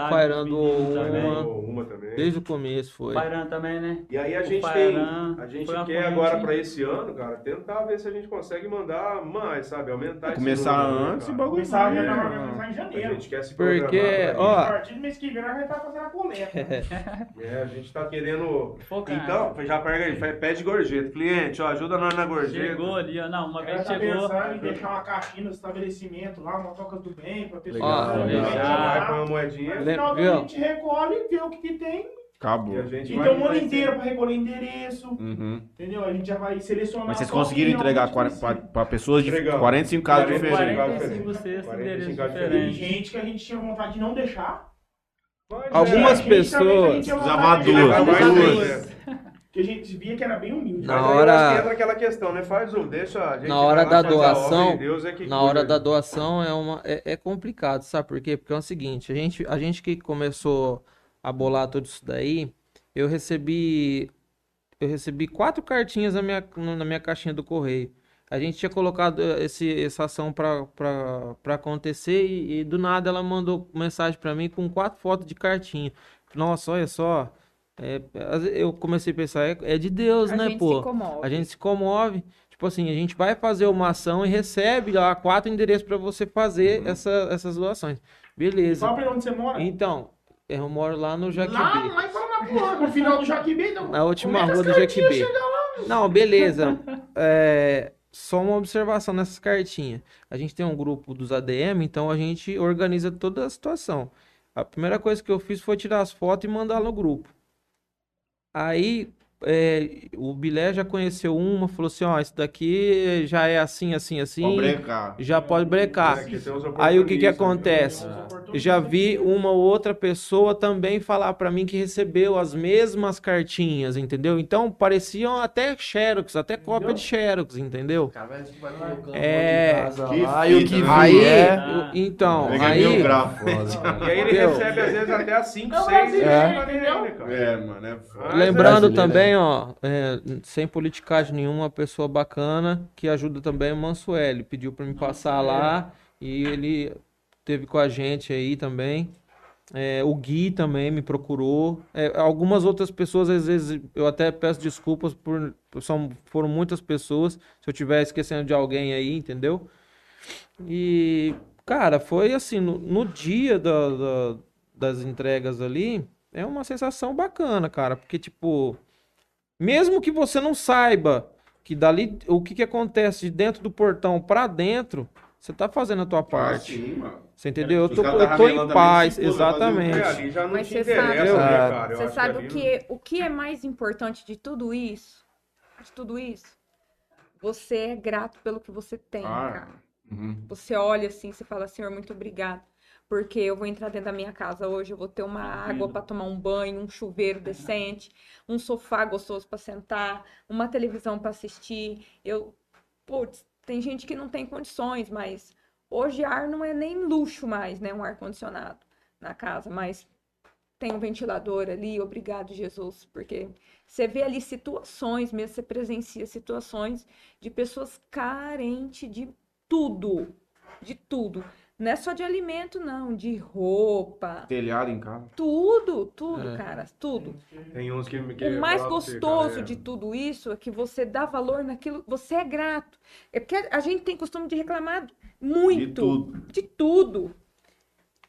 meninos também. uma. Uma, também. Desde o começo O foi. Fairan também, né? E aí a O gente Fairan tem. A gente quer corrente- agora pra esse ano, cara, tentar ver se a gente consegue mandar mais, sabe? Aumentar esse Começar número, né, antes e bagulho. Começar já tá organizar em A janeiro. gente quer se Porque, ó, A partir do mês que vem nós vai estar fazendo a coleta. isso. É, a gente tá querendo. Focar. Então, já pega aí, pede gorjeta. Cliente, ó, ajuda nós na gorjeta. Chegou ali, ó. Não, uma vez tá chegou. pensando em deixar uma caixinha no estabelecimento lá, uma toca do bem, pra pessoa. Ó, Aí legal. vai Vai com uma moedinha. No final do a gente recolhe, vê o que, que tem. Acabou. E a gente E vai- tem um ano inteiro pra recolher endereço. Uhum. Entendeu? A gente já vai selecionar. Mas vocês o conseguiram entregar realmente para pessoas de Entregamos. 45 casas 40, diferentes. 45 cestas, 45 endereços casas Tem diferentes. gente que a gente tinha vontade de não deixar. Mas, Algumas é, também pessoas tinha Que a gente via que era bem humilde. Na Mas hora- que entra aquela questão, né? Faz o. Deixa a gente. Na hora da doação, Deus é que Na hora da doação é, uma, é, é complicado, sabe por quê? Porque é o seguinte, a gente, a gente que começou a bolar tudo isso daí, eu recebi eu recebi quatro cartinhas na minha, na minha caixinha do correio. A gente tinha colocado eh, esse, essa ação pra acontecer e, e do nada ela mandou mensagem pra mim com quatro fotos de cartinha. Nossa, olha só. É, eu comecei a pensar, é, é de Deus, A né, gente pô? se comove. A gente se comove. Tipo assim, a gente vai fazer uma ação e recebe lá quatro endereços para você fazer essa, essas doações. Beleza. Fala pra onde você mora. Então, eu moro lá no Lá, Jaquibê. lá em Paranapuã, no final do Jaquibê. Então, Na última é rua do Jaquibê. lá? Não, beleza. É, só uma observação nessas cartinhas. A gente tem um grupo dos ADM, então a gente organiza toda a situação. A primeira coisa que eu fiz foi tirar as fotos e mandar no grupo. Aí é, o Bilé já conheceu uma, falou assim, ó, isso daqui já é assim, assim, assim. Pode brecar. Já pode brecar. É, Aí o que que oportunistas, acontece? né? Já vi uma ou outra pessoa também falar pra mim que recebeu as mesmas cartinhas, entendeu? Então pareciam até xerox, até cópia de xerox, entendeu? Cara É. casa Que lá, e o que né? Aí, o- então, aí, grafos. E aí ele Entendeu? recebe às vezes até as 5, Não, 6 mas e é, aí, né, cara? É, mano, é foda. Lembrando também, ó, é, sem politicagem nenhuma, uma pessoa bacana que ajuda também o Mansueli, pediu pra me passar lá e ele teve com a gente aí também. É, o Gui também me procurou. É, algumas outras pessoas, às vezes, eu até peço desculpas por. São, foram muitas pessoas. Se eu estiver esquecendo de alguém aí, entendeu? E, cara, foi assim, no, no dia da- da- das entregas ali, é uma sensação bacana, cara. Porque, tipo, mesmo que você não saiba que dali o que, que acontece de dentro do portão pra dentro, você tá fazendo a tua parte. Sim, mano. Você entendeu? Eu Os tô, eu tô em paz, exatamente. É, Mas você sabe- né, Eu- cara? Eu Você sabe ali o que, o que é mais importante de tudo isso? De tudo isso? Você é grato pelo que você tem, Ah. cara. Uhum. Você olha assim, você fala, Senhor, muito obrigado. Porque eu vou entrar dentro da minha casa hoje, eu vou ter uma água para tomar um banho, um chuveiro decente, um sofá gostoso para sentar, uma televisão para assistir. Eu, putz, tem gente que não tem condições, mas hoje ar não é nem luxo mais, né? Um ar condicionado na casa, mas tem um ventilador ali, obrigado, Jesus, porque você vê ali situações mesmo, você presencia situações de pessoas carentes de tudo, de tudo. Não é só de alimento, não, de roupa. Telhado em casa. Tudo, tudo, É. cara, tudo. Tem uns que, que O mais você, gostoso é- de tudo isso é que você dá valor naquilo, você é grato. É porque a gente tem costume de reclamar muito, De tudo. de tudo.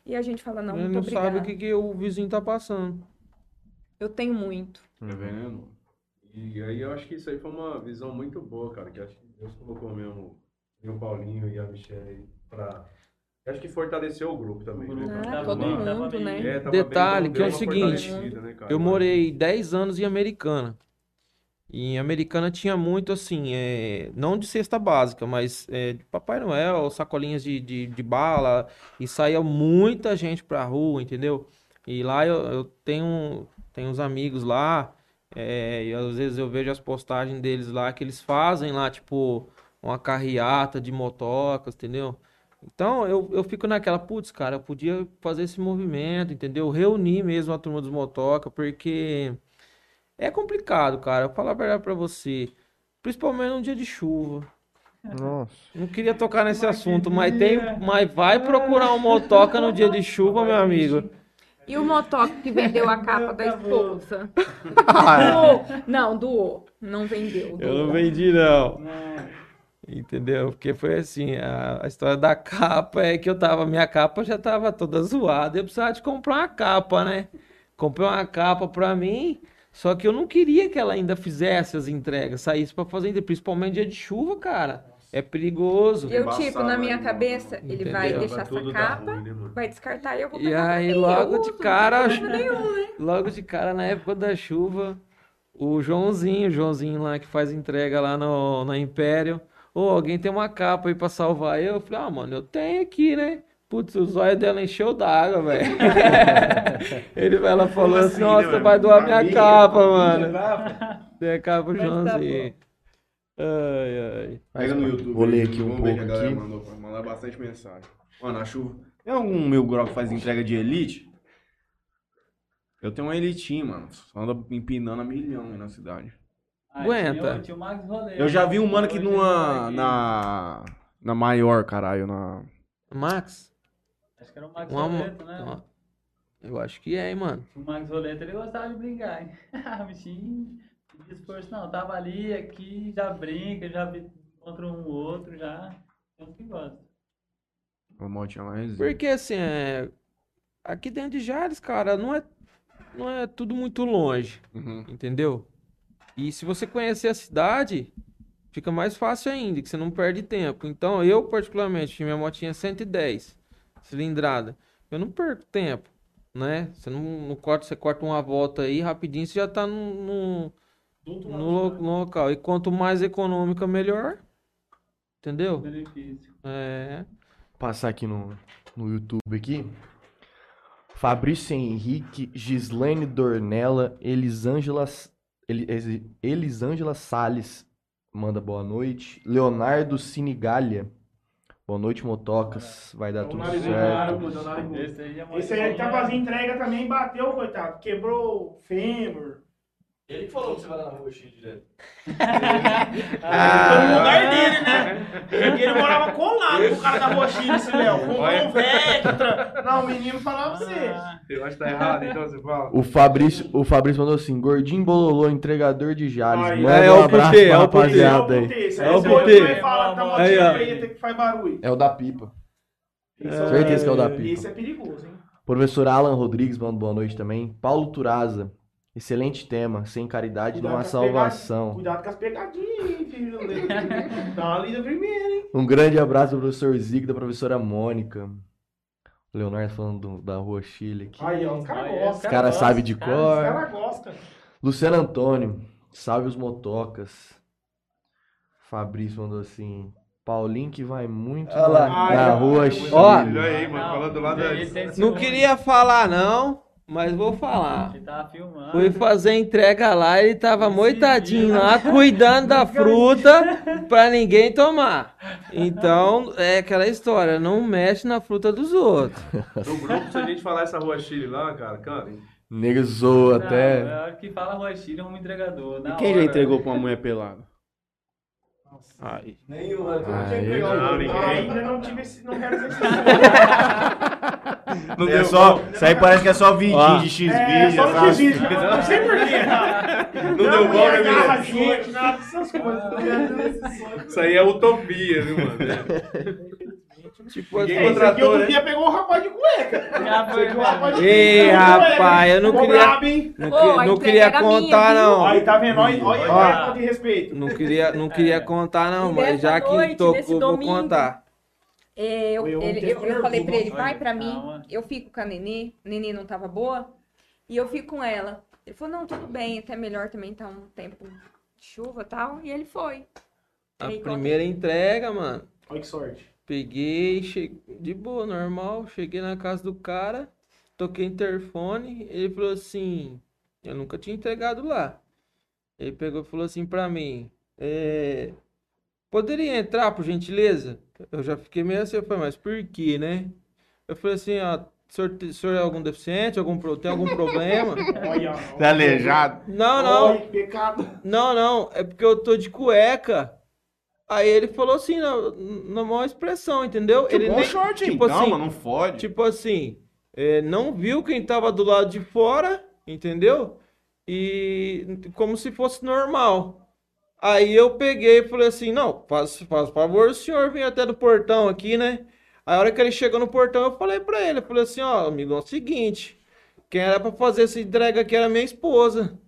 E a gente fala, não, Ele muito não obrigada. sabe o que, que o vizinho tá passando. Eu tenho muito. Tá vendo? E aí eu acho que isso aí foi uma visão muito boa, cara, que acho que Deus colocou mesmo e o Paulinho e a Michelle pra... eu Acho que fortaleceu o grupo também, né, Ah, todo Uma- mundo, né? É, Detalhe, bem, que é o seguinte, né? Eu morei 10 anos em Americana. E em Americana tinha muito assim, é, não de cesta básica, mas é, de Papai Noel, sacolinhas de, de, de bala, e saía muita gente pra rua, entendeu? E lá eu, eu tenho, tenho uns amigos lá, é, e às vezes eu vejo as postagens deles lá, que eles fazem lá, tipo, uma carreata de motocas, entendeu? Então eu, eu fico naquela, putz, cara, eu podia fazer esse movimento, entendeu? Reunir mesmo a turma dos motoca, porque é complicado, cara. Eu falar a verdade pra você, principalmente num dia de chuva. Nossa. Não queria tocar nesse assunto, mas tem, mas vai procurar um motoca no dia de chuva, meu amigo. E o motoca que vendeu a capa da esposa? Ah, Doou. Não, doou. Não vendeu. Eu doou. não vendi, não. Entendeu? Porque foi assim, a, a história da capa é que eu tava, minha capa já tava toda zoada, eu precisava de comprar uma capa, né? Comprei uma capa pra mim, só que eu não queria que ela ainda fizesse as entregas, saísse pra fazer, entrega, principalmente dia de chuva, cara. É perigoso. Eu, tipo, na minha cabeça, ele vai Entendeu? deixar Vai essa capa, ruim, né, vai descartar e eu vou E aí, logo de cara, nenhum, né? logo de cara, na época da chuva, o Joãozinho, o Joãozinho lá que faz entrega lá no, na Império, ô, alguém tem uma capa aí pra salvar eu? Eu falei, ah, mano, eu tenho aqui, né? Putz, o zóio dela encheu d'água, velho. Ele, ela falou assim, assim, nossa, vai doar minha Amiga, capa, mano. capa. Dei a capa tá Joãozinho. Ai, ai. Pega no YouTube. Vou ler aqui um vamos ver que pouco a galera aqui. Mandou, mandar bastante mensagem. Mano, a chuva. Tem algum meu grau que faz entrega de elite? Eu tenho uma elitinha, mano. Só anda empinando a milhão aí na cidade. Ah, Aguenta. tinha tinha Eu já vi um né? mano que numa. tá aqui. Na. Na maior, caralho. Na. Max? Acho que era o Max Uma, Roleto, né? uma- Eu acho que é, hein, mano. O Max Roleto, ele gostava de brincar, hein? O bichinho não tinha esforço não. Tava ali, aqui, já brinca, já encontra um outro, já. Tem uns que gosta. Uma motinha mais. Porque assim, é... aqui dentro de Jales, cara, não é, não é tudo muito longe, Uhum. entendeu? E se você conhecer a cidade, fica mais fácil ainda, que você não perde tempo. Então, eu, particularmente, minha motinha é 110 cilindrada. Eu não perco tempo, né? Você não, não corta, você corta uma volta aí, rapidinho você já tá no, no, no lo- no local. E quanto mais econômica, melhor. Entendeu? Benefício. É. passar aqui no, no YouTube aqui. Fabrício Henrique, Gislaine Dornella, Elisângela, Eli- Elis- Elisângela Salles manda boa noite. Leonardo Sinigalha, boa noite, motocas. Vai dar tudo certo. Esse aí é Esse aí tá fazendo entrega também bateu, coitado. Quebrou o fêmur. Ele que falou que você vai lá na rua X direto. Ah, no lugar dele, né? Porque ele morava colado com o cara da Roxinha, esse Léo. Com um Vectra. Não, o menino falava pra você. Ah, Eu acho que tá errado, então você fala. O Fabrício, o Fabrício mandou assim: Gordinho Bololô, entregador de Jales. Aí. Manda É, um é o abraço Putê, pra é o Putê. rapaziada aí. Esse É o Putê. falar que tá. É o da pipa. Esse Certeza que é o da pipa. Esse é perigoso, hein? Professor Alan Rodrigues manda boa noite também. Paulo Turaza, excelente tema. Sem caridade Cuidado não há salvação. Cuidado com as pegadinhas, filho. Dá uma lida primeiro, hein? Um grande abraço do professor Zico da professora Mônica. O Leonardo falando do- da Rua Chile aqui. Aí, ó, os caras gostam. Os caras gosta, sabem de cara, Os cor. caras gostam. Luciano Antônio, salve os motocas. Fabrício mandou assim. Paulinho que vai muito Olha lá. na, Ai. Rua Chile. Ó. Olha aí, mano, Não, falando lá da. tem Não ciúme. queria falar, não, mas vou falar. Ele tava filmando. Fui fazer entrega lá, ele tava moitadinho lá, cuidando da fruta pra ninguém tomar. Então, é aquela história, não mexe na fruta dos outros. No grupo, se a gente falar essa rua Chile lá, cara, cara. Nego zoa Não, até. é a hora que fala Rua Chile, é um entregador. na Quem já hora. entregou pra uma mulher pelada? Aí. Nenhum. Aí. Não, ainda não tive esse. Não quero esse Não É deu só, isso aí parece que é só vidinho Ó. de X É, só? X-Vídeo, Não sei porquê. Não deu bom, né, menino? nada dessas coisas. Isso aí é utopia, viu, mano? Tipo Ninguém assim. Esse aqui contratou, outro né? dia pegou o rapaz de cueca. Já foi, aqui o rapaz de Ei, cueca. rapaz, eu não Ficou queria- brabo, hein? Não, Ô, que- não queria minha, contar, viu? não. Olha, tá vendo? Olha, olha Ó. a falta de respeito. Não queria, não queria contar, não, E mas já que noite, tocou, nesse vou domingo, contar. É, eu, ele- eu- eu falei pra ele, vai pra mim, Calma. eu fico com a Nenê, Nenê não tava boa, e eu fico com ela. Ele falou, não, tudo bem, até melhor também tá um tempo de chuva e tal, e ele foi. A Aí, primeira entrega, mano. Olha que sorte. Peguei, cheguei de boa, normal. Cheguei na casa do cara, toquei interfone. Ele falou assim: Eu nunca tinha entregado lá. Ele pegou e falou assim pra mim: é, Poderia entrar, por gentileza? Eu já fiquei meio assim, eu falei, mas por quê, né? Eu falei assim: Ó, o senhor, o senhor é algum deficiente? Algum, tem algum problema? Olha. Tá aleijado? Não, não. Que pecado. Não, não, é porque eu tô de cueca. Aí ele falou assim, na, na maior expressão, entendeu? ele Bom nem- short, tipo então, assim, mano, não fode. tipo assim, é, não viu quem tava do lado de fora, entendeu? E como se fosse normal. Aí eu peguei e falei assim, não, faz, faz favor, o senhor vem até do portão aqui, né? Aí a hora que ele chegou no portão, eu falei pra ele, eu falei assim, ó, amigo, é o seguinte, quem era pra fazer essa entrega aqui era minha esposa.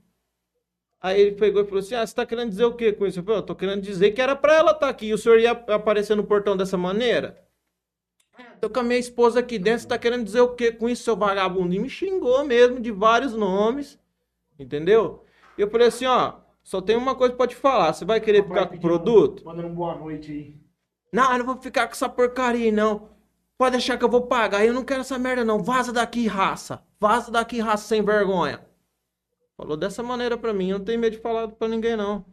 Aí ele pegou e falou assim: Ah, você tá querendo dizer o que com isso? Eu falei: Eu tô querendo dizer que era pra ela estar aqui. E o senhor ia aparecer no portão dessa maneira? Tô com a minha esposa aqui dentro, você tá querendo dizer o que com isso, seu vagabundo? E me xingou mesmo de vários nomes, entendeu? E eu falei assim: Ó, só tem uma coisa pra te falar: você vai querer ficar com o produto? Mandando um boa noite aí. Não, eu não vou ficar com essa porcaria, aí, não. Pode deixar que eu vou pagar. Eu não quero essa merda, não. Vaza daqui, raça. Vaza daqui, raça sem vergonha. Falou dessa maneira pra mim. Eu não tenho medo de falar pra ninguém, não.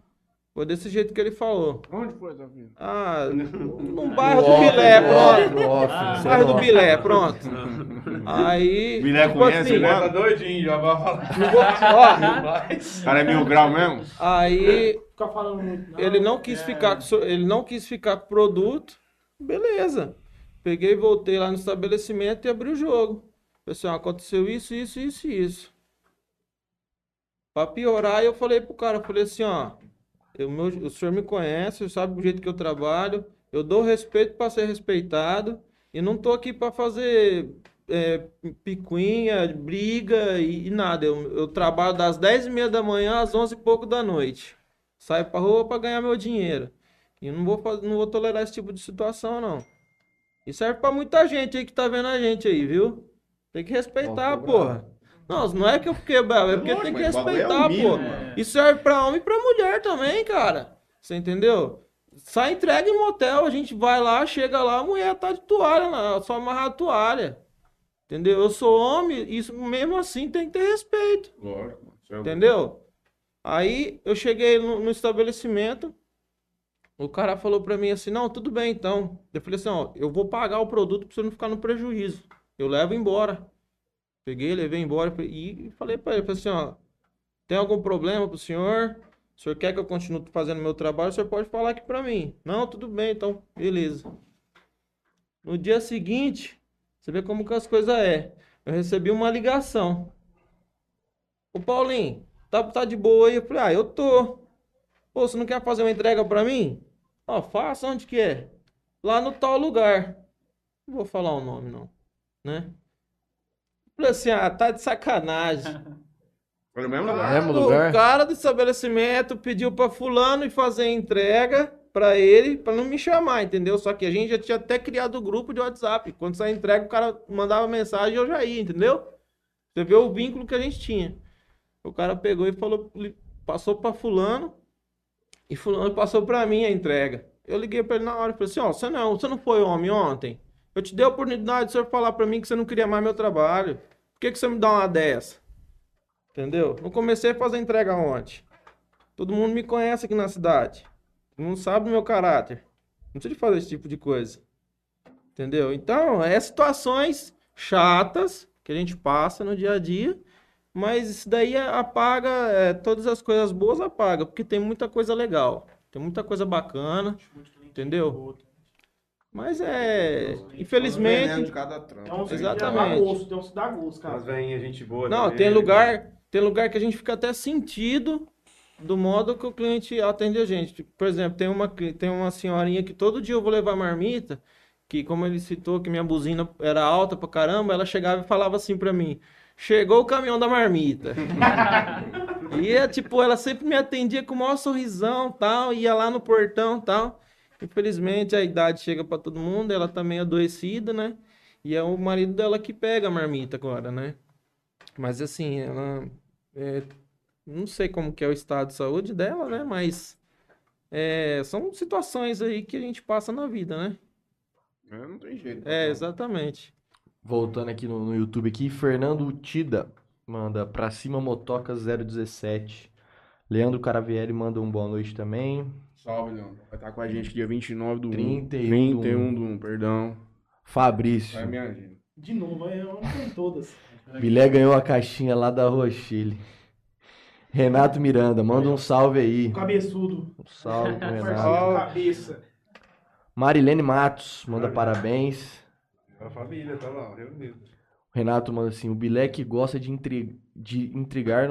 Foi desse jeito que ele falou. Onde foi, Davi? Ah, num bairro do Bilé, pronto. No No no bairro do. Bilé, pronto. Aí. Bilé tipo conhece, assim, né? Tá doidinho, já vai falar. ó, O cara é mil grau mesmo? aí Fica falando muito. não. Ele não quis ficar com, ele não quis ficar com o produto. Beleza. Peguei, voltei lá no estabelecimento e abri o jogo. Pessoal, aconteceu isso, isso, isso e isso. Pra piorar, eu falei pro cara, eu falei assim, ó, eu, meu- o senhor me conhece, sabe o jeito que eu trabalho, eu dou respeito para ser respeitado e não tô aqui para fazer é, picuinha, briga e, e nada. Eu, eu trabalho das 10 e meia da manhã às 11 e pouco da noite. Saio pra rua para ganhar meu dinheiro. E não vou, não vou tolerar esse tipo de situação, não. E serve pra muita gente aí que tá vendo a gente aí, viu? Tem que respeitar, porra. Não, não é que eu fiquei bravo, é porque Lógico, tem que é respeitar, mínimo, pô. mano. Isso serve pra homem e pra mulher também, cara. Você entendeu? Sai entrega em motel, a gente vai lá, chega lá, a mulher tá de toalha, lá, só amarrar a toalha. Entendeu? Eu sou homem, isso mesmo assim tem que ter respeito. Lógico. é- Entendeu? Aí eu cheguei no, no estabelecimento, o cara falou pra mim assim, não, tudo bem então. Eu falei assim, ó, eu vou pagar o produto pra você não ficar no prejuízo. Eu levo embora. Peguei, levei embora e falei pra ele, falei assim, ó, tem algum problema pro senhor? O senhor quer que eu continue fazendo meu trabalho? O senhor pode falar aqui pra mim. Não, tudo bem, então, beleza. No dia seguinte, você vê como que as coisas é. Eu recebi uma ligação. Ô Paulinho, tá, tá de boa aí? Eu falei, ah, eu tô. Pô, você não quer fazer uma entrega pra mim? Ó, faça onde que é? Lá no tal lugar. Não vou falar o nome, não. Né? Falei assim, ah, tá de sacanagem. Foi no mesmo lugar? Mesmo O lugar? cara do estabelecimento pediu pra fulano ir fazer a entrega pra ele, pra não me chamar, entendeu? Só que a gente já tinha até criado o grupo de WhatsApp. Quando saía a entrega, o cara mandava mensagem e eu já ia, entendeu? Você vê o vínculo que a gente tinha. O cara pegou e falou, passou pra fulano e fulano passou pra mim a entrega. Eu liguei pra ele na hora e falei assim, ó, você não, você não foi homem ontem? Eu te dei a oportunidade de o senhor falar pra mim que você não queria mais meu trabalho. Por que que você me dá uma dessa? Entendeu? Não comecei a fazer entrega ontem. Todo mundo me conhece aqui na cidade. Todo mundo sabe do meu caráter. Não precisa de fazer esse tipo de coisa. Entendeu? Então, é situações chatas que a gente passa no dia a dia, mas isso daí apaga, é, todas as coisas boas apaga, porque tem muita coisa legal. Tem muita coisa bacana, entendeu? Mas é. Infelizmente. de cada trampo. Tem uns Exatamente. dá gosto, tem uns que dá gosto, cara. As veinhas, gente boa. Não, também, tem né, lugar, tem lugar que a gente fica até sentido do modo que o cliente atende a gente. Tipo, Por exemplo, tem uma, tem uma senhorinha que todo dia eu vou levar marmita, que como ele citou que minha buzina era alta pra caramba, ela chegava e falava assim pra mim: "Chegou o caminhão da marmita". e é tipo, ela sempre me atendia com o maior sorrisão, tal, ia lá no portão, tal. Infelizmente a idade chega pra todo mundo, ela tá meio adoecida, né? E é o marido dela que pega a marmita agora, né? Mas assim, ela. é, não sei como que é o estado de saúde dela, né? Mas é, são situações aí que a gente passa na vida, né? É, não tem jeito. É, exatamente. Voltando aqui no, no YouTube aqui, Fernando Tida manda pra cima Motoca 017. Leandro Caravieri manda um boa noite também. Salve, Leandro. Vai estar com a gente dia 29 do 1. 31 do 31 do 1, perdão. Fabrício. Vai minha agenda. De novo, é, eu não tenho todas. Bilé ganhou a caixinha lá da Rochile. Renato Miranda, manda um salve aí. Cabeçudo. Um salve pro Renato. cabeça. Marilene Matos, manda parabéns. A família tá lá, reunido. O Renato manda assim, o Bilé que gosta de, intri- de intrigar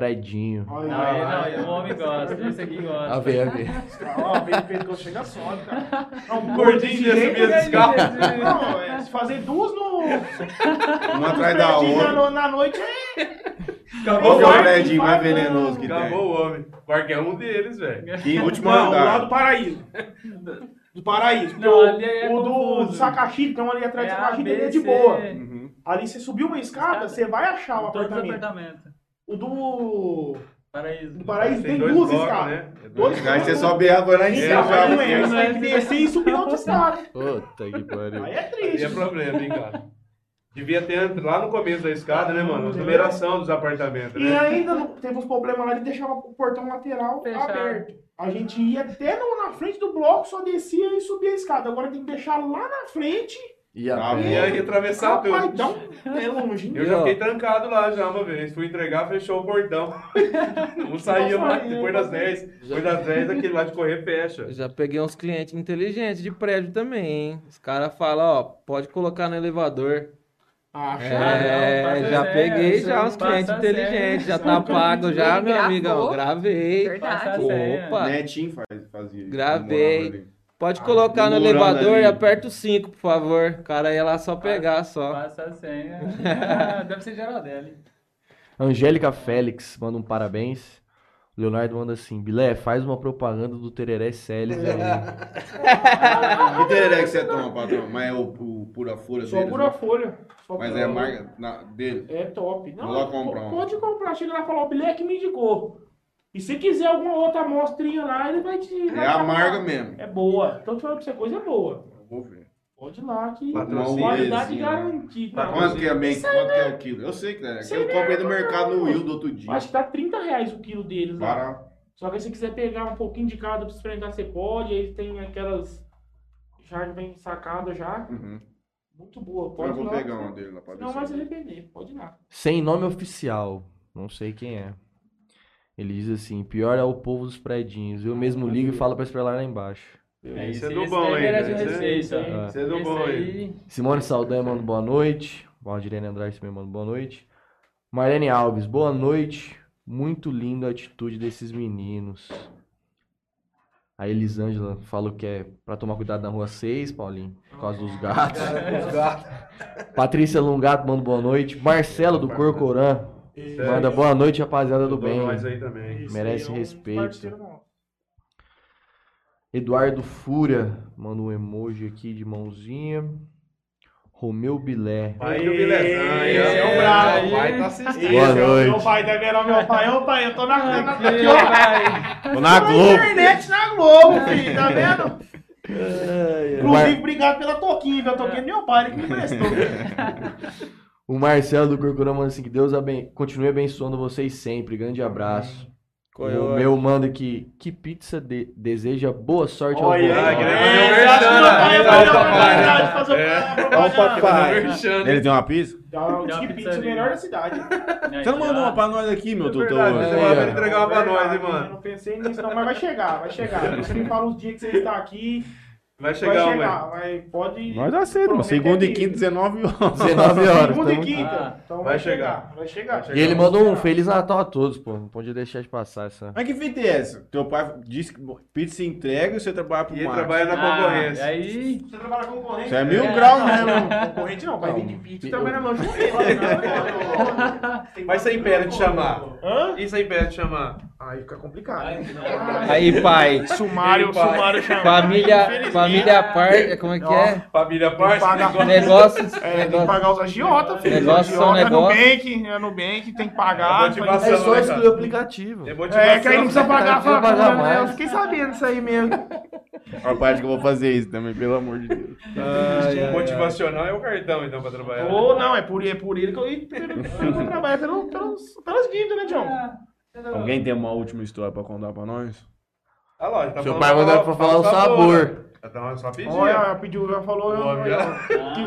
nos predinhos. Olha Não, ele- não, o homem gosta, esse aqui gosta. A ver, a ver. Ó, vem Pedro chega só, cara. Não, Gordinho de subir as escadas. Não, é, se fazer duas no. Uma atrás da outra. Na, na noite é. Acabou que é o Vai, predinho mais venenoso que tem? Acabou o homem. Qualquer um deles, velho. Que último Não, lá do andar. paraíso. Do paraíso. Não, o, ali é o do, do Sacaxi, um ali atrás do É Sacaxi, ele é de boa. Uhum. Ali você subiu uma escada, você vai achar o apartamento. O do. Paraíso. Do paraíso tem, dois duas escadas. né? É Dois Aí você sobe a água lá em cima. Aí é, você tem que descer e subir outra escada. Puta que pariu. Aí é Aí triste. é problema, hein, cara. Devia ter lá no começo da escada, né, mano? A numeração dos apartamentos, E né? ainda não- teve uns problemas lá, ele deixava o portão lateral Fechado. aberto. A gente ia até no- na frente do bloco, só descia e subia a escada. Agora tem que deixar lá na frente. E a Ah, aí atravessar Rapaz, tudo. dá um... É longe. Eu já fiquei trancado lá já uma vez. Fui entregar, fechou o portão. Não saía mais. Depois das 10. Depois das 10, aquele lá de correr fecha. Eu já peguei uns clientes inteligentes de prédio também, hein? Os caras falam, ó, pode colocar no elevador. Ah, É, não, passa já peguei já uns clientes inteligentes, já tá pago já, meu amigão. Gravei. Verdade. Opa, Netinho faz, fazia. isso, Gravei. Pode colocar no elevador ali. e aperta o 5, por favor. O cara ia lá só pegar, só. Passa a senha. Ah, Deve ser Geraldelli. Angélica Félix manda um parabéns. O Leonardo manda assim, Bilé, faz uma propaganda do Tereré Celes aí. Que tereré que você toma, patrão? Mas é o, o pura folha Só deles, pura né? folha. Só Mas pura é a marca na- dele. É top. Não, Vou lá comprar po- um. Pode comprar. Chega lá e falar, o Bilé que me indicou. E se quiser alguma outra amostrinha lá, ele vai te... É vai a te marca falar. mesmo. É boa. Então, te falando pra você, coisa é boa. Eu Vou ver. Pode ir lá que qualidade garantida. Não, Quanto que é, meio, quanto que é o quilo? Eu sei que é. Que eu comprei é no mercado no Will do outro dia. Acho que tá 30 reais o quilo deles lá. Barato. Só que se você quiser pegar um pouquinho de cada pra experimentar, você pode. Aí tem aquelas. Já vem sacada já. Uhum. Muito boa. Pode Eu vou ir lá. pegar uma dele lá pra Não vai se arrepender. Pode ir lá. Sem nome oficial. Não sei quem é. Ele diz assim, pior é o povo dos predinhos. Eu mesmo ligo e falo pra esperar lá embaixo. É, Esse é esse- do esse bom, hein? Esse é-. Ah. É do bom, hein? Simone Saldanha manda boa noite. Valdirene Andrade também manda boa noite. Marlene Alves, boa noite. Muito linda a atitude desses meninos. A Elisângela falou que é pra tomar cuidado na rua 6, Paulinho, por causa dos gatos. Patrícia Lungato manda boa noite. Marcelo do Corcorã manda boa noite, rapaziada do bem. nós aí também. Esse Merece é respeito. Eduardo Fúria manda um emoji aqui de mãozinha. Romeu Bilé. Pai do Bilezão, hein? Esse é o brabo. O pai tá assistindo. Boa é o noite. meu pai, tá vendo? Meu pai, ô pai, eu tô na, na, na, Aqui, ó. Tô na Tô Globo. internet na Globo, filho, tá vendo? Inclusive, obrigado pela toquinha? A toquinha do meu pai, ele que me emprestou. o Marcelo do Corcorã manda assim: que Deus aben... continue abençoando vocês sempre. Grande abraço. O meu manda aqui, que pizza de- deseja boa sorte aos Olha aí, é, que o É. propaganda? papai. Ele tem uma pizza? Dá um Tem uma tique pizza melhor da cidade. Você não mandou uma pra nós aqui, meu doutor? você É, vai entregar uma pra nós, hein, Eu mano. não pensei nisso não, mas vai chegar, vai chegar. Você me fala os dias que você está aqui, Vai vai chegar, mano. chegar. Vai, pode... Nós aceitamos, Promete segunda e quinta, 19 horas. 19 horas. Segunda e tamo- quinta. Ah, então vai vai chegar. chegar, vai chegar. E ele mandou um Feliz Natal a todos, pô. Não podia deixar de passar essa. Mas que fita é essa? Teu pai disse que pizza se entrega e você trabalha pro E trabalha na Ah, concorrência. E aí, Você trabalha com concorrente? Isso é mil É, graus mesmo. não, Concorrente não, vai vender pizza e trabalha na lanchonete. Mas você impede de chamar. Hã? E você impede de chamar? Aí fica complicado. Aí, pai. Sumário, Aí, pai. sumário chamado. Família, Infelizmente. família à parte, como é que é? Família à parte, Paga- negócio. Negócios, É, tem que pagar os agiotas, filho. Negócio são Agiota, negócio. É Nubank, é Nubank, tem que pagar. É. É só né, excluir o aplicativo. É. É, que aí não precisa pagar a Não precisa fatura, pagar né? mais. Eu fiquei sabendo disso aí mesmo. A parte que eu vou fazer isso também, pelo amor de Deus. Motivacional é o cartão, então, pra trabalhar. Ou não, é por, é por ele que eu, eu, eu trabalho pelas dívidas, né, John? Alguém tem uma última história pra contar pra nós? Ah lá, ele tá Seu pai mandou pra falar o sabor. Então, só pedir. Olha, ela pediu, ela falou. Ó.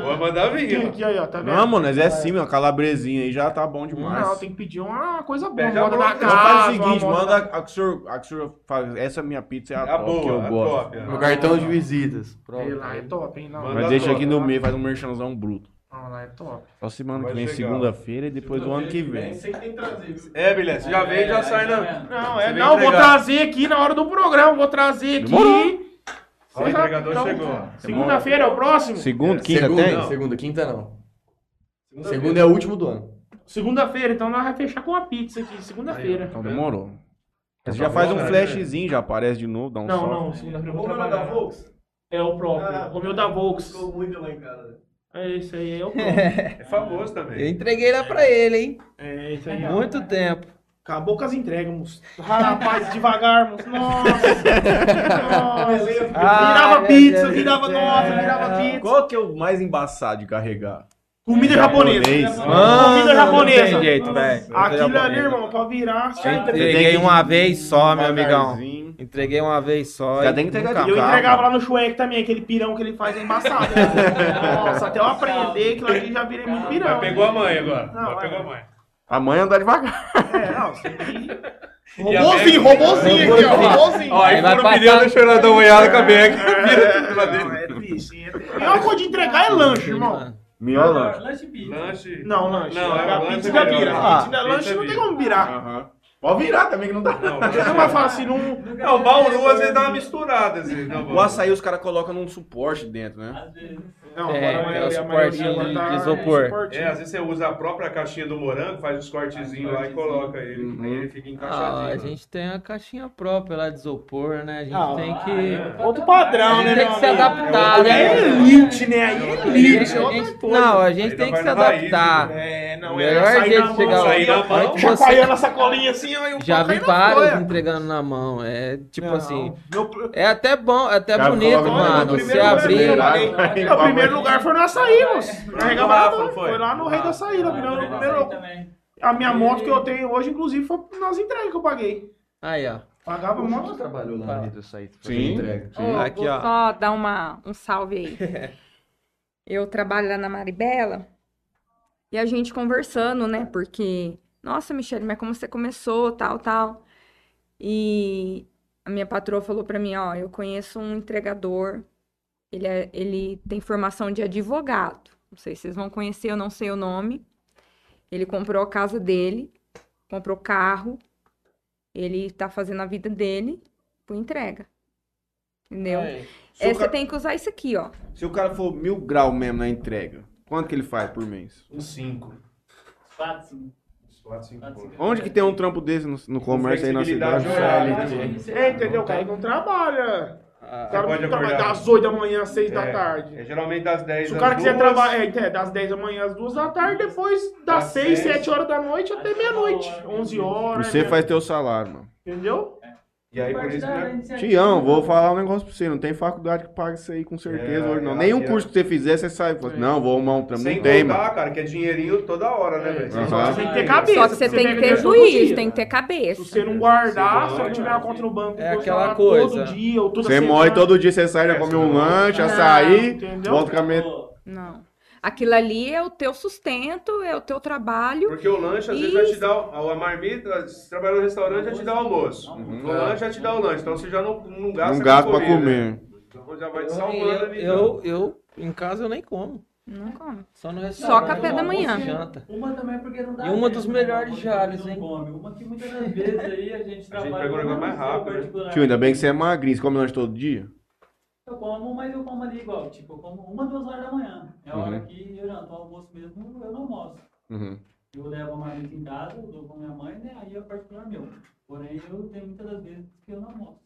Vou mandar vir. Aqui, ó. aí, ó, tá vendo? Não, mano, nós é assim, uma calabresinha aí já tá bom demais. Não, tem que pedir uma coisa boa. Pede Uma a moda na casa. faz o seguinte, manda a que o senhor, a que o senhor faz. Essa minha pizza é a, É a top que boa, eu a gosto. top. Meu cartão de visitas. Sei Pronto. lá, é top, hein? Não, Manda Mas deixa top. aqui no meio, faz um merchanzão bruto. Não, lá é top. Só semana que vem, segunda-feira e depois do ano que vem. Que tem que trazer. viu? É, beleza. Você já vem e já sai na. Não, é, não, vou trazer aqui na hora do programa, vou trazer aqui. Demorou. Ó, o entregador então, chegou. Segunda-feira é o próximo? Segunda, quinta segunda, tem? não. Segunda, quinta não. Segunda é o último do ano. Segunda-feira, então nós vamos fechar com a pizza aqui, segunda-feira. Então demorou. Você Tá já faz um né? flashzinho, já aparece de novo, dá um Não, não, segunda-feira eu vou Vamos mandar trabalhar. Volks? É o próprio, Ah, o meu da Volks. Ficou muito lá em casa. É esse aí, é o. É famoso também. Eu entreguei lá pra ele, hein? É esse aí. Muito tempo. Acabou com as entregas, moço. Rapaz, devagar, moço. Nossa. Nossa. Virava Ai, pizza, Deus virava do céu. nossa, virava pizza. Qual que é o mais embaçado de carregar? Comida japonesa. Japonês. Comida japonesa. Não tem jeito, velho. Aquilo ali, irmão, pra virar. Eu já entreguei uma vez só, meu amigão. Entreguei uma vez só. Já e tem que entregar nunca de E eu entregava lá no Shrek também, aquele pirão que ele faz é embaçado. né? Nossa, até eu aprender aquilo ali já virei muito pirão. Mas pegou a mãe agora. Não, é. pegou a mãe. A mãe anda devagar. É, não, você tem que... E Beck? robozinho aqui, ó, robozinho. Ó, aí vai fura o pneu, passar- deixa ela dar uma olhada com a Beck. Vira tudo lá Não, dentro. é difícil. é difícil. A melhor coisa de entregar é lanche, irmão. Melhor lanche. Lanche pizza. Lanche. Não, lanche. Não, é lanche pizza é da melhor. vira. Ah, pizza lanche não tem como virar. Aham. Pode virar também que não dá. Não, Você não vai falar assim, não... Não, o Bauru às vezes dá uma misturada. Assim, não, O açaí os caras colocam num suporte dentro, né? Às vezes. Não, É, agora é o agora de tá- isopor. É, às vezes você usa a própria caixinha do morango, faz os cortezinhos lá e coloca ele. Uhum. Aí ele fica Ah, encaixadinho. a gente tem a caixinha própria lá de isopor, né? A gente Ah, tem que. Outro padrão, né, Tem que se adaptar, Aí é né? elite, né? Aí é elite. é a gente- não, a gente tem que se na adaptar. É, não, O é melhor jeito na de chegar lá- sair na Olha mão, que chacoalhando você- a sacolinha assim, e o Já vi na vários entregando na mão. É tipo assim. É até bom, é até bonito, mano. Você primeiro abrir. vai, Meu vai. Primeiro lugar foi no açaí, moço. Foi? Foi lá no Rei do Açaí. no primeiro- no primeiro- também. A minha moto que eu tenho hoje, inclusive, foi nas entregas que eu paguei. Aí, ó. Pagava a moto. trabalhou lá no Rio Saí. Sim. Entrega. Ô, Aqui, vou ó. só dar uma, um salve aí. Eu trabalho lá na Maribela e a gente conversando, né? Porque, nossa, Michelle, mas como você começou, tal, tal. E a minha patroa falou pra mim, ó, eu conheço um entregador, ele, é- ele tem formação de advogado. Não sei se vocês vão conhecer, eu não sei o nome. Ele comprou a casa dele, comprou carro, ele tá fazendo a vida dele por entrega. Entendeu? O É, você cara- tem que usar isso aqui, ó. Se o cara for mil grau mesmo na entrega, quanto que ele faz por mês? Uns 5. Quatro, cinco. 4, 5 Quatro, cinco. Onde que tem um trampo desse no, no comércio aí na cidade? horária. É, entendeu? O cara não trabalha. O cara pode não trabalha das 8 da manhã às 6 da É, tarde. É geralmente das 10 Se o cara quiser trabalhar, é, é, das 10 da manhã às 2 da tarde, depois das Das 6, seis. 7 horas da noite até meia-noite. 11 horas. Você né? faz teu salário, mano. Entendeu? E aí, por isso, né? Tião, vou falar um negócio pra você. Não tem faculdade que paga isso aí com certeza É, hoje, não. é, Nenhum é. curso que você fizer, você sai. fala, Não, vou arrumar um trampo. Sem Não tem, contar, cara, que é dinheirinho toda hora, né, velho? Aham. Você tem que ter cabeça. Só que você porque tem que ter juízo, tem que ter cabeça. Se você não guardar, se não tiver a conta no banco, É você aquela coisa. todo dia ou toda Você semana. morre todo dia, você sai, já É, come você um não- lanche, açaí, volta com a. Não. Aquilo ali é o teu sustento, é o teu trabalho. Porque o lanche, às vezes, vai te dar o- a marmita, se trabalhar no restaurante, já te dá o almoço. O lanche já te dá o lanche, então você já não, não gasta Não gasta pra comer. Então já vai te Eu, salvando ali. eu, eu, em casa eu nem como. Não come. Só no restaurante. café da almoço e manhã. Janta. Uma também porque não dá E uma dos né? melhores jales, não hein? come. Uma que muitas vezes aí a gente trabalha. pega um negócio mais com rápido, né? Tio, ainda bem que você é magrinho. Você come lanche todo dia? Eu como, mas eu como ali igual. Tipo, eu como uma, duas horas da manhã. É a hora Uhum. que eu janto. O almoço mesmo, eu não almoço. Uhum. Eu levo a marmita em casa, eu dou com minha mãe, né? Aí é particular meu. Porém, eu tenho muitas das vezes que eu não almoço.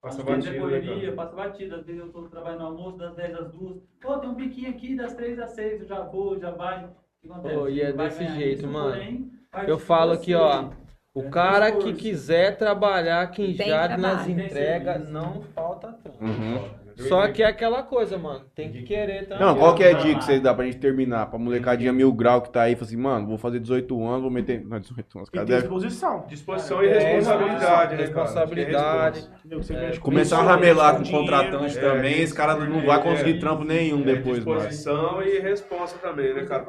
Passa batido, é né, correria, passa batida. Às vezes eu tô trabalhando no almoço das 10 às 2. Pô, tem um biquinho aqui das 3 às 6, eu já vou, já vai. O que acontece? Pô, e é Vai desse jeito, isso, mano. porém, Eu falo aqui, ó. O cara que quiser trabalhar aqui em Jales nas entregas, não falta trampo. Uhum. Só que é aquela coisa, mano. Tem que querer também. Não, qual que é a dica que vocês dão pra gente terminar? Pra molecadinha mil grau que tá aí, fala assim, mano, vou fazer 18 anos, vou meter. Não, 18 anos, cara. deve disposição. Disposição e É, responsabilidade, né, cara? responsabilidade. É Começar a ramelar com contratante é, também, esse cara não vai conseguir trampo nenhum. É, depois mais. disposição e responsa também, né, cara?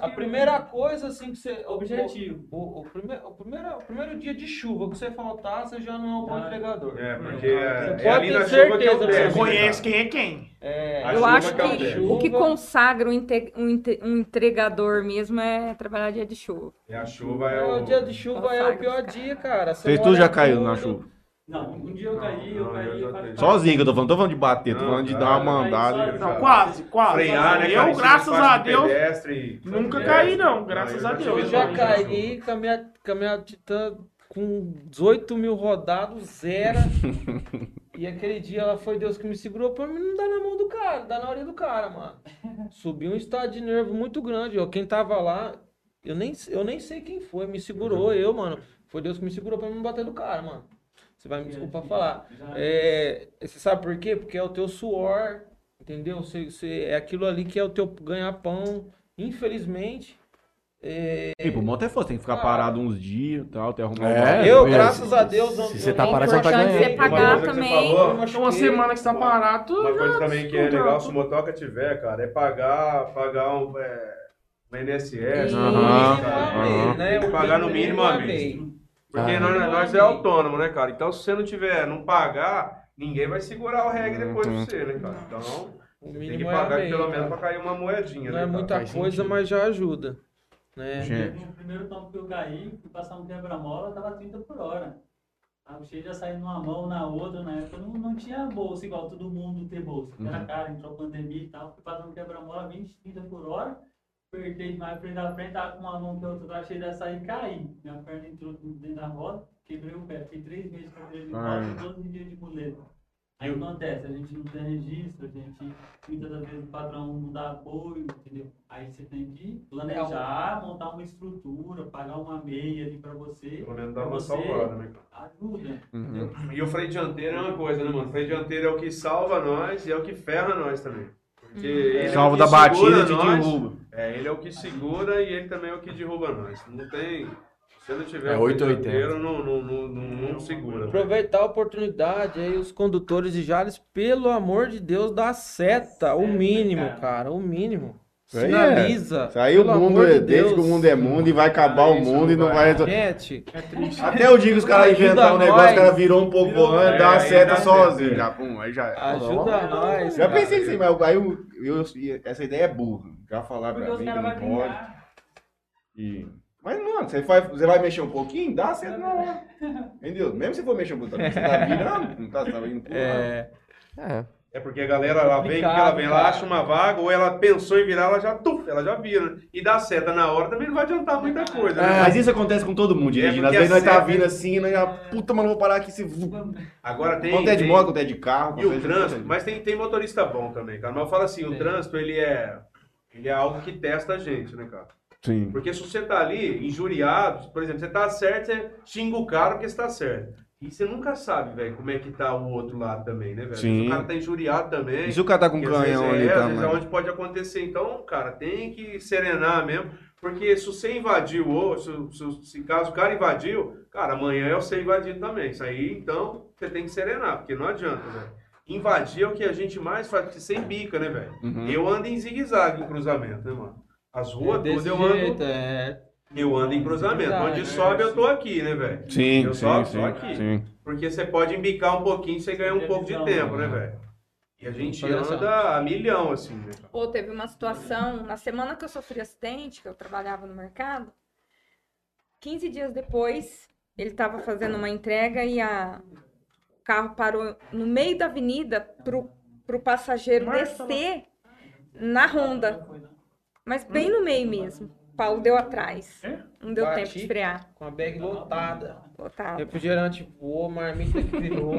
A primeira coisa, assim, que você. Objetivo. O, o, primeiro, o, primeiro, o primeiro dia de chuva que você faltar, você já não é um bom Já. entregador. É, porque é, pode é ali ter na chuva que é certeza, você né, conhece cara? quem é quem. É, Eu acho que é o que teste. o que consagra um, inte- um inte- um entregador mesmo é trabalhar dia de chuva. E a chuva é É, o... o dia de chuva é o pior dia, cara. Você tudo já caíram na chuva? Não, um dia eu caí, eu Não, caí. eu parte- Sozinho que eu tô falando, tô falando de bater, tô Não, falando de cara, dar uma caí mandada. Não, quase, quase. Frear, né, cara? Eu, graças a de Deus, pedestre. nunca É. caí, não. Graças a Deus. Eu já caí com a minha, com a minha Titã com 18 mil rodados, zero. e aquele dia ela foi Deus que me segurou pra mim não dar na mão do cara, dar na orelha do cara, mano. Subi um estado de nervo muito grande, ó. Quem tava lá, eu nem, eu nem sei quem foi, me segurou, eu, mano. Foi Deus que me segurou pra mim não bater do cara, mano. Você vai me desculpar falar. É, você sabe por quê? Porque é o teu suor, entendeu? Você, você- é aquilo ali que é o teu ganha-pão. Infelizmente, é, E pro moto é foda, tem que ficar Ah. parado uns dias e tal, até arrumar É, uma... eu, é, graças a Deus, não, Se você tá não parado, você tá ganhando. é pagar Uma que você também. falou, machuquei. Uma semana que você tá parado, Uma coisa também que é legal, se o motoca tiver, cara, é pagar, pagar um, é, um INSS, Isso. um Aham, cara. aham. né? Tem que O pagar no mínimo a mês. mês. Porque Ah. nós, nós é autônomo, né, cara? Então, se você não tiver, não pagar, ninguém vai segurar o reggae depois Uhum. de você, né, cara? Então, O tem que é pagar mês, pelo cara. menos pra cair uma moedinha, Não né, é cara? muita Faz coisa, sentido. mas já ajuda. Né? Gente, No primeiro tombo que eu caí, fui passar um quebra-mola, tava 30 por hora. Tava cheio de sair numa mão, na outra, na época não, não tinha bolsa igual todo mundo ter bolsa. Uhum. Era caro, entrou a pandemia e tal, fui passando um quebra-mola 20, 30 por hora. Apertei demais frente da frente, tava com uma mão que a outra tava cheia de açaí e caí. Minha perna entrou dentro da roda, quebrei o pé. Fiquei três meses com ele de roda, 12 dias de muleta. Aí o que acontece, a gente não tem registro, a gente, muitas das vezes o patrão não dá apoio, entendeu? Aí você tem que planejar, montar uma estrutura, pagar uma meia ali pra você, Pelo menos dá uma salvada, né, ajuda. Uhum. E o freio dianteiro é uma coisa, né, mano? O freio dianteiro é o que salva nós e é o que ferra nós também. Porque ele é o Salvo que da batida te nós. derruba. É, ele é o que segura e ele também é o que derruba nós. Não tem. Se não tiver É um 880. dianteiro, não, não, não, não, não segura. Aproveitar a oportunidade aí, os condutores de Jales, pelo amor de Deus, dá seta, o mínimo, cara. o mínimo. Aí Sinaliza. Isso aí o mundo é de desde que o mundo é mundo e vai acabar o mundo e não vai. vai resolver. Gente, Até o dia que os caras inventaram um negócio, os caras virou um pouco antes, é, dá uma seta sozinho. Já, pum, aí já é. ajuda nós. Já pensei assim, mas aí eu, eu- essa ideia é burra. Já falar pra mim que não pode. E... Mas, mano, você vai, você vai mexer um pouquinho, dá certo na hora. Entendeu? Mesmo se for mexer um pouquinho, você tá virando, não tá, você tá indo pro lado. É, É. É porque a galera, ela vem, que ela vem? Ela acha uma vaga, ou ela pensou em virar, ela já, tuf, ela já vira. né? E dá seta na hora, também não vai adiantar muita coisa, né? Mas isso acontece com todo mundo dirigindo. Às É, porque vezes nós a tá seta- vindo assim, nós já, puta, mano, vou parar aqui. Se... Agora tem... Quanto é de moto, quanto é de carro. E o é trânsito, mas tem, tem motorista bom também, cara. Mas eu falo assim, o trânsito, ele é, ele é algo que testa a gente, né, cara? Sim. Porque se você tá ali injuriado, por exemplo, você tá certo, você xinga o cara porque você tá certo. E você nunca sabe, velho, como é que tá o outro lado também, né, velho? Sim. O cara tá injuriado também. E se o cara tá com canhão é, ali é também? onde pode acontecer. Então, cara, tem que serenar mesmo. Porque se você invadiu, ou se, se, se caso o cara invadiu, cara, amanhã eu sei invadir também. Isso aí, então, você tem que serenar, porque não adianta, velho. Invadir é o que a gente mais faz, porque sem bica, né, velho? Uhum. Eu ando em zigue-zague em cruzamento, né, mano? As ruas É todas eu ando. jeito, é. Eu ando em cruzamento. Zigue-zague, Onde é, sobe, eu tô aqui, né, velho? Sim, Eu sim, só- sim, aqui. sim. Porque você pode embicar um pouquinho e você ganha um pouco de tempo, né, velho? E a gente anda a milhão, assim, né? Ou teve uma situação, na semana que eu sofri acidente, que eu trabalhava no mercado, 15 dias depois, ele estava fazendo uma entrega e a... o carro parou no meio da avenida pro, pro passageiro descer na Honda. Mas bem no meio mesmo. O Paulo deu atrás. Não deu Bati. tempo de frear. Com a bag lotada. Lotado. Refrigerante voou, marmita que virou.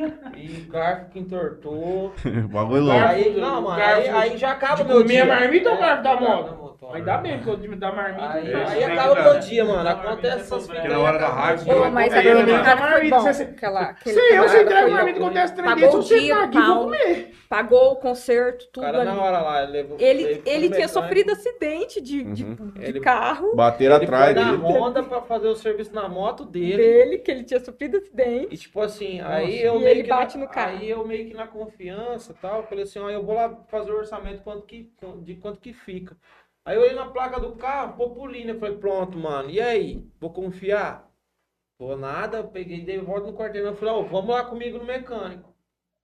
e garfo que entortou. Bagulho louco. Aí, não, mano, aí, Garfo aí já acaba o meu dia. a marmita ou É, garfo da moto? Ainda bem que eu da marmita. Aí, aí acaba o meu dia, mano. Acontece essas Porque na hora da raiva, Ô, mas Aí, aquele né, cara mano? foi bom. Você- Aquela, aquele Sim, eu sei entregar foi marmita acontece três o se eu do aqui, vou comer. pagou o conserto, O tudo cara ali. na hora lá, ele levou. Ele, ele tinha mecânico, sofrido acidente de, de, Uhum. de Ele- carro Bateram Ele atrás foi na dele. Honda pra fazer o serviço na moto dele. dele, que ele tinha sofrido acidente. E tipo assim, aí eu E meio ele que bate na, no carro. Aí eu meio que na confiança e tal, falei assim, ó, eu vou lá fazer o orçamento quanto que, de quanto que fica. Aí eu olhei na placa do carro, Populina, eu falei, pronto, mano, e aí? Vou confiar? Vou nada, eu peguei, dei volta no quarteirão, falei, ó, vamos lá comigo no mecânico.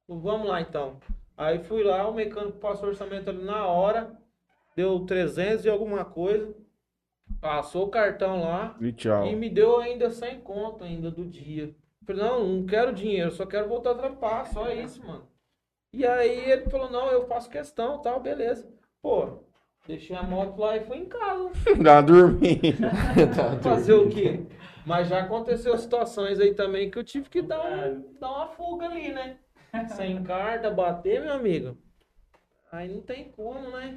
Falei, Vamos lá então. Aí fui lá, o mecânico passou o orçamento ali na hora, deu 300 e alguma coisa, passou o cartão lá, E tchau. e me deu ainda 100 conto ainda do dia. Falei, não, não quero dinheiro, só quero voltar a trampar, só isso, mano. E aí ele falou, não, eu faço questão, tal, beleza. Pô, deixei a moto lá e fui em casa. Dá uma dormida. Fazer o quê? Mas já aconteceu situações aí também que eu tive que dar, um, dar uma fuga ali, né? Sem carta, bater, meu amigo. Aí não tem como, né?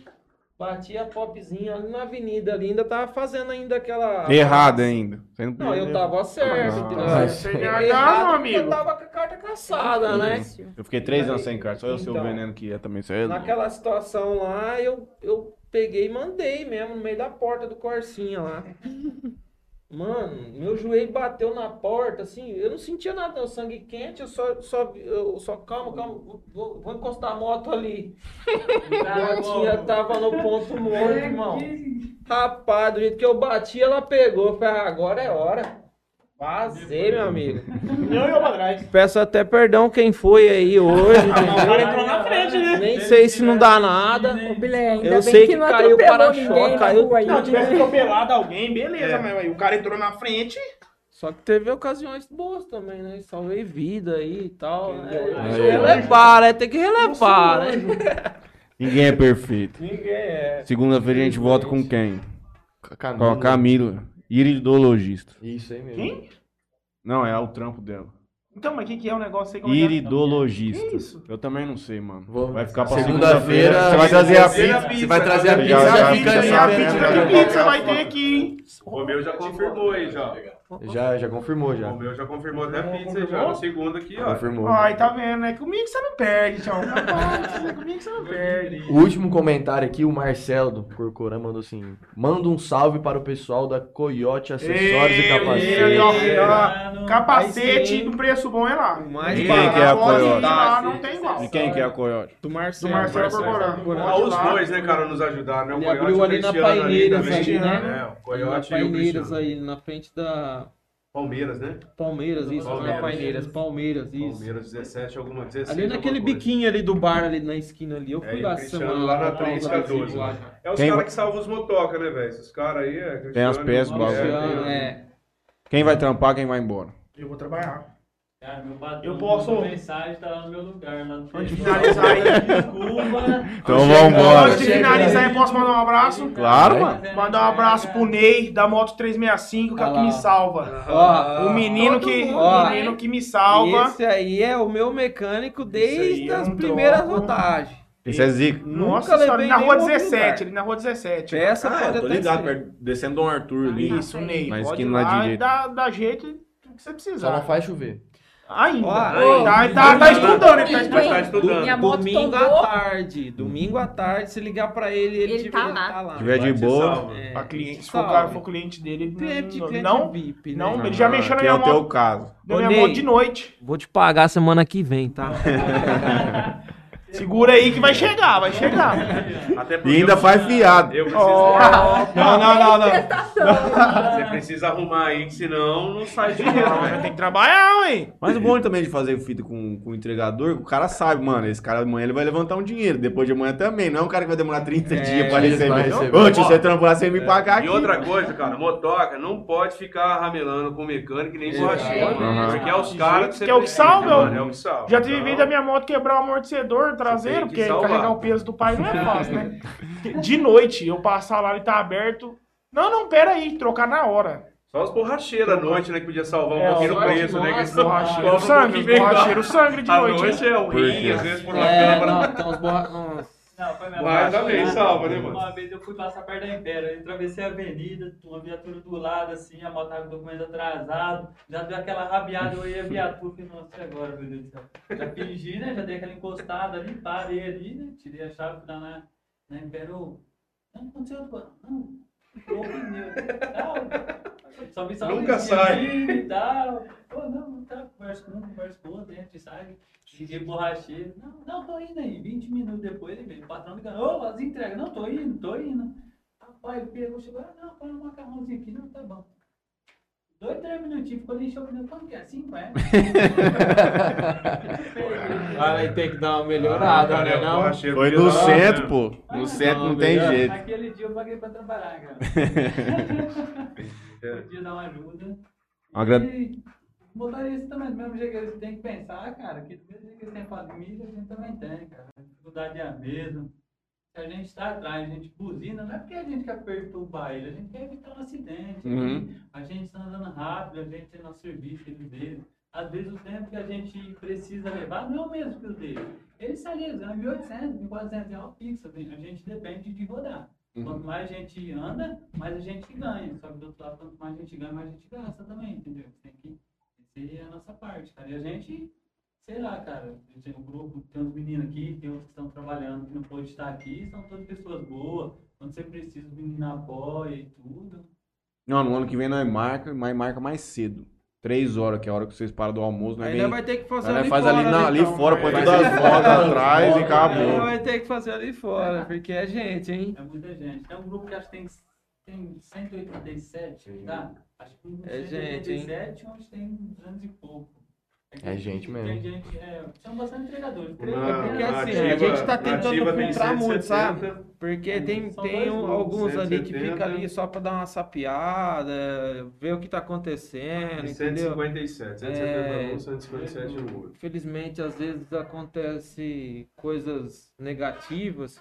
Bati a popzinha ali na avenida ali, ainda tava fazendo ainda aquela... Errado ainda. Você Não, eu tava certo, Ah, entendeu? mas- Errado meu amigo. Eu tava com a carta caçada, né? Eu fiquei três anos sem carta. Só eu sei o Então. veneno que é também. Aí é. Naquela situação lá, eu, eu peguei e mandei mesmo no meio da porta do Corsinha lá. Mano, meu joelho bateu na porta, assim, eu não sentia nada, não, sangue quente, eu só, só, eu só calma, calma, vou, vou encostar a moto ali. A motinha tava no ponto morto, irmão. Rapaz, do jeito que eu bati, ela pegou. Falei, ah, agora é hora. Vazei, meu amigo. Eu pra trás. Peço até perdão quem foi aí hoje, O cara entrou na frente, né? Nem sei se não dá nada. Ô, Bilé, ainda Eu bem sei que, que não caiu o ninguém para-choque, na caiu rua aí. Não, tivesse atropelado alguém, beleza, É. mas aí o cara entrou na frente. Só que teve ocasiões boas também, né? Salvei vida aí e tal. Né? Aí, Relevar, né? Tem que relevar, né? Ninguém é perfeito. Ninguém é. Segunda-feira a gente volta com quem? Com Camila. a Camila. Iridologista. Isso aí mesmo. Quem? Não, é o trampo dela. Então, mas o que, que é o negócio aí? Como é que é? Iridologista. Que isso? Eu também não sei, mano. Vou- Vai ficar pra Segunda-feira, segunda-feira. Você vai trazer a você- pizza. Você vai trazer a Já- pizza, já- fica ali, né? pizza já- de já- pizza vai ter aqui, hein? O meu já confirmou aí já. Já, já confirmou, já. O meu já confirmou até a pizza aí já. No segundo aqui, ó. Confirmou. Ai, tá vendo, né? Comigo que você não perde, tchau. Comigo que você não perde. O último comentário aqui, o Marcelo do Corcorã mandou assim: manda um salve para o pessoal da Coyote Acessórios e Ei, Capacete. ó, ó, Capacete Aí sim. no preço bom é lá. Mais De quem que é a Coyote? lá, não tem igual. De quem que é a Coyote? Do Do Marcelo. Marcelo Corporão. Ah, os dois, né, cara, nos ajudaram, né? O Ele Coyote abriu e o ali na Paineiras também. ali, né? É, o Na Coyote e o Paineiras Cristiano. aí, na frente da Palmeiras, né? Palmeiras, isso, não é Palmeiras. Paineiras, Palmeiras, isso. Palmeiras 17, alguma 16. Ali naquele biquinho ali do bar, ali na esquina ali, eu É, fui e lá Cristiano semana lá na comprar uns 3 adesivos 14. lá. É os Quem caras que salvam os motoca, né, velho? Esses caras aí é. Tem as Cristiano, peças, é, é. Quem vai trampar, quem vai embora? Eu vou trabalhar. Cara, meu patrão Eu posso- mensagem, tá lá no meu lugar. Lá no Antes de finalizar aí. Desculpa. Então vambora. Antes de finalizar aí, posso mandar um abraço? Claro, mano. Mandar um abraço pro Ney, da Moto 365, que é o que me salva. Ó, O menino que, o menino que me salva. esse aí é o meu mecânico desde é as primeiras troco. rodagens. Esse é zica. Nossa Nunca senhora, levei na rua nenhum outro 17, lugar. ali na rua 17. Peça Ah, pode eu tô ligado, perto- descendo Dom Arthur ali. Isso, Ney. Na esquina ir lá direita. dá, dá jeito do que você precisar. Só não faz chover. Ainda. Ó, tá, tá, tá estudando, ele tá estudando. Tá estudando. Minha moto Domingo tombou. à tarde. Domingo à tarde, se ligar pra ele, ele, Ele tiver- tá ele lá. tá lá. tiver de te boa. É. A cliente, se for, cara, for cliente dele, ele Cliente, não, cliente não, VIP, né? não, ele já mexeu na que é minha o teu moto, caso. na minha moto de noite. Vou te pagar semana que vem, tá? Segura aí que vai chegar, vai chegar. E ainda eu- faz fiado. Eu preciso. Não, não, não, não. Você precisa arrumar aí, senão não sai dinheiro, Não, velho. Tem que trabalhar, hein? Mas o bom também de fazer fita com, com o entregador, o cara sabe, mano, esse cara amanhã ele vai levantar um dinheiro, depois de amanhã também. Não é um cara que vai demorar 30 dias pra receber. Ô, tio, você trampar sem me pagar aqui. E outra coisa, cara, motoca não pode ficar ramelando com mecânico e nem borracheiro. Aham. Porque é os caras que você Que é o que salva, É o que salva. Já tive Então, vez da minha moto quebrar o amortecedor traseiro, porque salvar. carregar o peso do pai não é fácil, né? De noite, eu passar lá e tá aberto. Não, não, pera aí, trocar na hora. Só os borracheiros à noite, né, que podia salvar um É, pouquinho o preço, né? nossa, que Borracheiro sangue, borracheiros sangue de À noite. noite hein? é o rim, às vezes por uma É, câmera. não, tem uns borra... Não, foi mesmo. Mas também Uma- salva, né, mano? Uma vez eu fui passar perto da Império, eu atravessei a avenida, uma viatura do lado, assim, a moto tava com o documento atrasado, já deu aquela rabiada, eu ia a viatura, falei, nossa, e agora, meu Deus do céu. Já fingi, né, já dei aquela encostada ali, parei ali, né, tirei a chave, lá na, na Império, não, aconteceu, não, pneu, tal, só vi só Nunca sai. e tal, pô, não, não tá, conversa com um, conversa com outro, entra e sai. Liguei pro borracheiro. Não, não, tô indo aí. 20 minutos depois, ele veio. O patrão ligando. Ô, as entregas. Não, tô indo, tô indo. Rapaz, ele pegou, chegou. Ah, não, põe um macarrãozinho aqui. Não, tá bom. Dois, três minutinhos, ficou ali encheu o pneu. Como que é? Cinco, é? Aí tem que dar uma Ah, melhorada, cara, é né? Não? Foi no centro, pô. No Ah, centro não não, tem melhor. jeito. Aquele dia eu paguei pra trabalhar, cara. Podia dar uma ajuda. Agra- E motorista também, do mesmo jeito que eles têm que pensar, cara, que do mesmo jeito que eles têm família, a gente também tem, cara. A dificuldade é a mesma. Se a gente está atrás, a gente buzina, não é porque a gente quer perturbar ele, a gente quer evitar um acidente. Uhum. A gente está andando rápido, a gente tem nosso serviço, eles dele. Às vezes o tempo que a gente precisa levar não é o mesmo que o dele. Ele sai ali, ganha 1.800, 1.400 reais fixo, assim, a gente depende de rodar. Quanto mais a gente anda, mais a gente ganha. Só que do outro lado, quanto mais a gente ganha, mais a gente gasta também, entendeu? Tem que. É a nossa parte, cara. E a gente, sei lá, cara, tem um grupo, tem uns meninos aqui, tem outros que estão trabalhando que não pôde estar aqui, são todas pessoas boas. Quando você precisa, o menino apoia e tudo. Não, no ano que vem nós marca, mas marca mais cedo. Três horas, que é a hora que vocês param do almoço. Nós Ainda vem, vai ter que fazer ali faz fora, ali, na- né, ali então? fora, põe Vai todas ter as que fotos fazer atrás e Ainda acabou. Vai ter que fazer ali fora, porque é gente, hein? É muita gente. Tem um grupo que acho que tem, tem 187, tá? Acho que um É gente, hein? 187, onde tem 200 e pouco. que É gente mesmo. Tem gente, é, são bastante entregadores. É porque assim, ativa- a gente tá tentando tem filtrar muito, 170. sabe? Porque tem, São tem dois um- alguns ali que 170. fica ali só pra dar uma sapeada, ver o que tá acontecendo, entendeu? 157, 171, 157 no outro. Infelizmente, às vezes acontece coisas negativas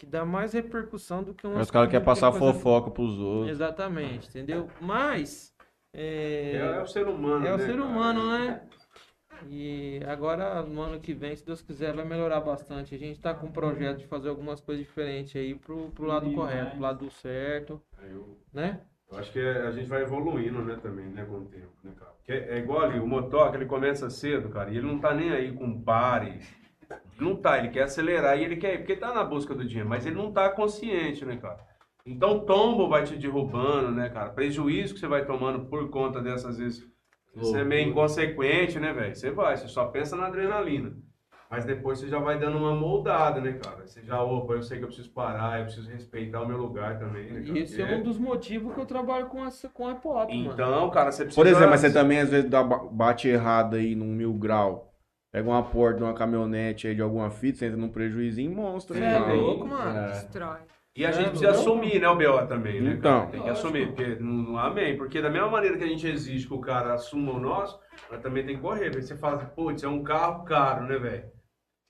que dá mais repercussão do que umas Os caras querem que passar coisa- fofoca pros outros. Exatamente, entendeu? Mas é, É, é o ser humano, é o né, ser cara? humano, né? E agora, no ano que vem, se Deus quiser, vai melhorar bastante. A gente tá com um projeto de fazer algumas coisas diferentes aí pro, pro lado Sim, correto, pro lado certo, Eu, né? eu acho que é- a gente vai evoluindo, né, também, né, com o tempo, né, cara? Porque é igual ali, o motoca, ele começa cedo, cara, e ele não tá nem aí com pare. Não tá, ele quer acelerar e ele quer ir, porque ele tá na busca do dinheiro, mas ele não tá consciente, né, cara? Então, tombo vai te derrubando, né, cara? Prejuízo que você vai tomando por conta dessas vezes. Você é meio inconsequente, né, velho? Você vai, você só pensa na adrenalina. Mas depois você já vai dando uma moldada, né, cara? Você já, opa, eu sei que eu preciso parar, eu preciso respeitar o meu lugar também, né, cara? E esse é E um dos motivos que eu trabalho com, essa, com a pop, mano. Então, cara, você precisa... Por exemplo, mas você também às vezes dá, ba- bate errado aí num mil grau. Pega uma porta de uma caminhonete aí de alguma fita, você entra num prejuízo monstro, Você hein, é mano? louco, mano. Destrói. E a gente É, precisa não? assumir, né, o BO também, né? Então. cara? Tem que assumir, porque não, não amém. Porque da mesma maneira que a gente exige que o cara assuma o nosso, nós também tem que correr. Porque você fala, putz, é um carro caro, né, velho?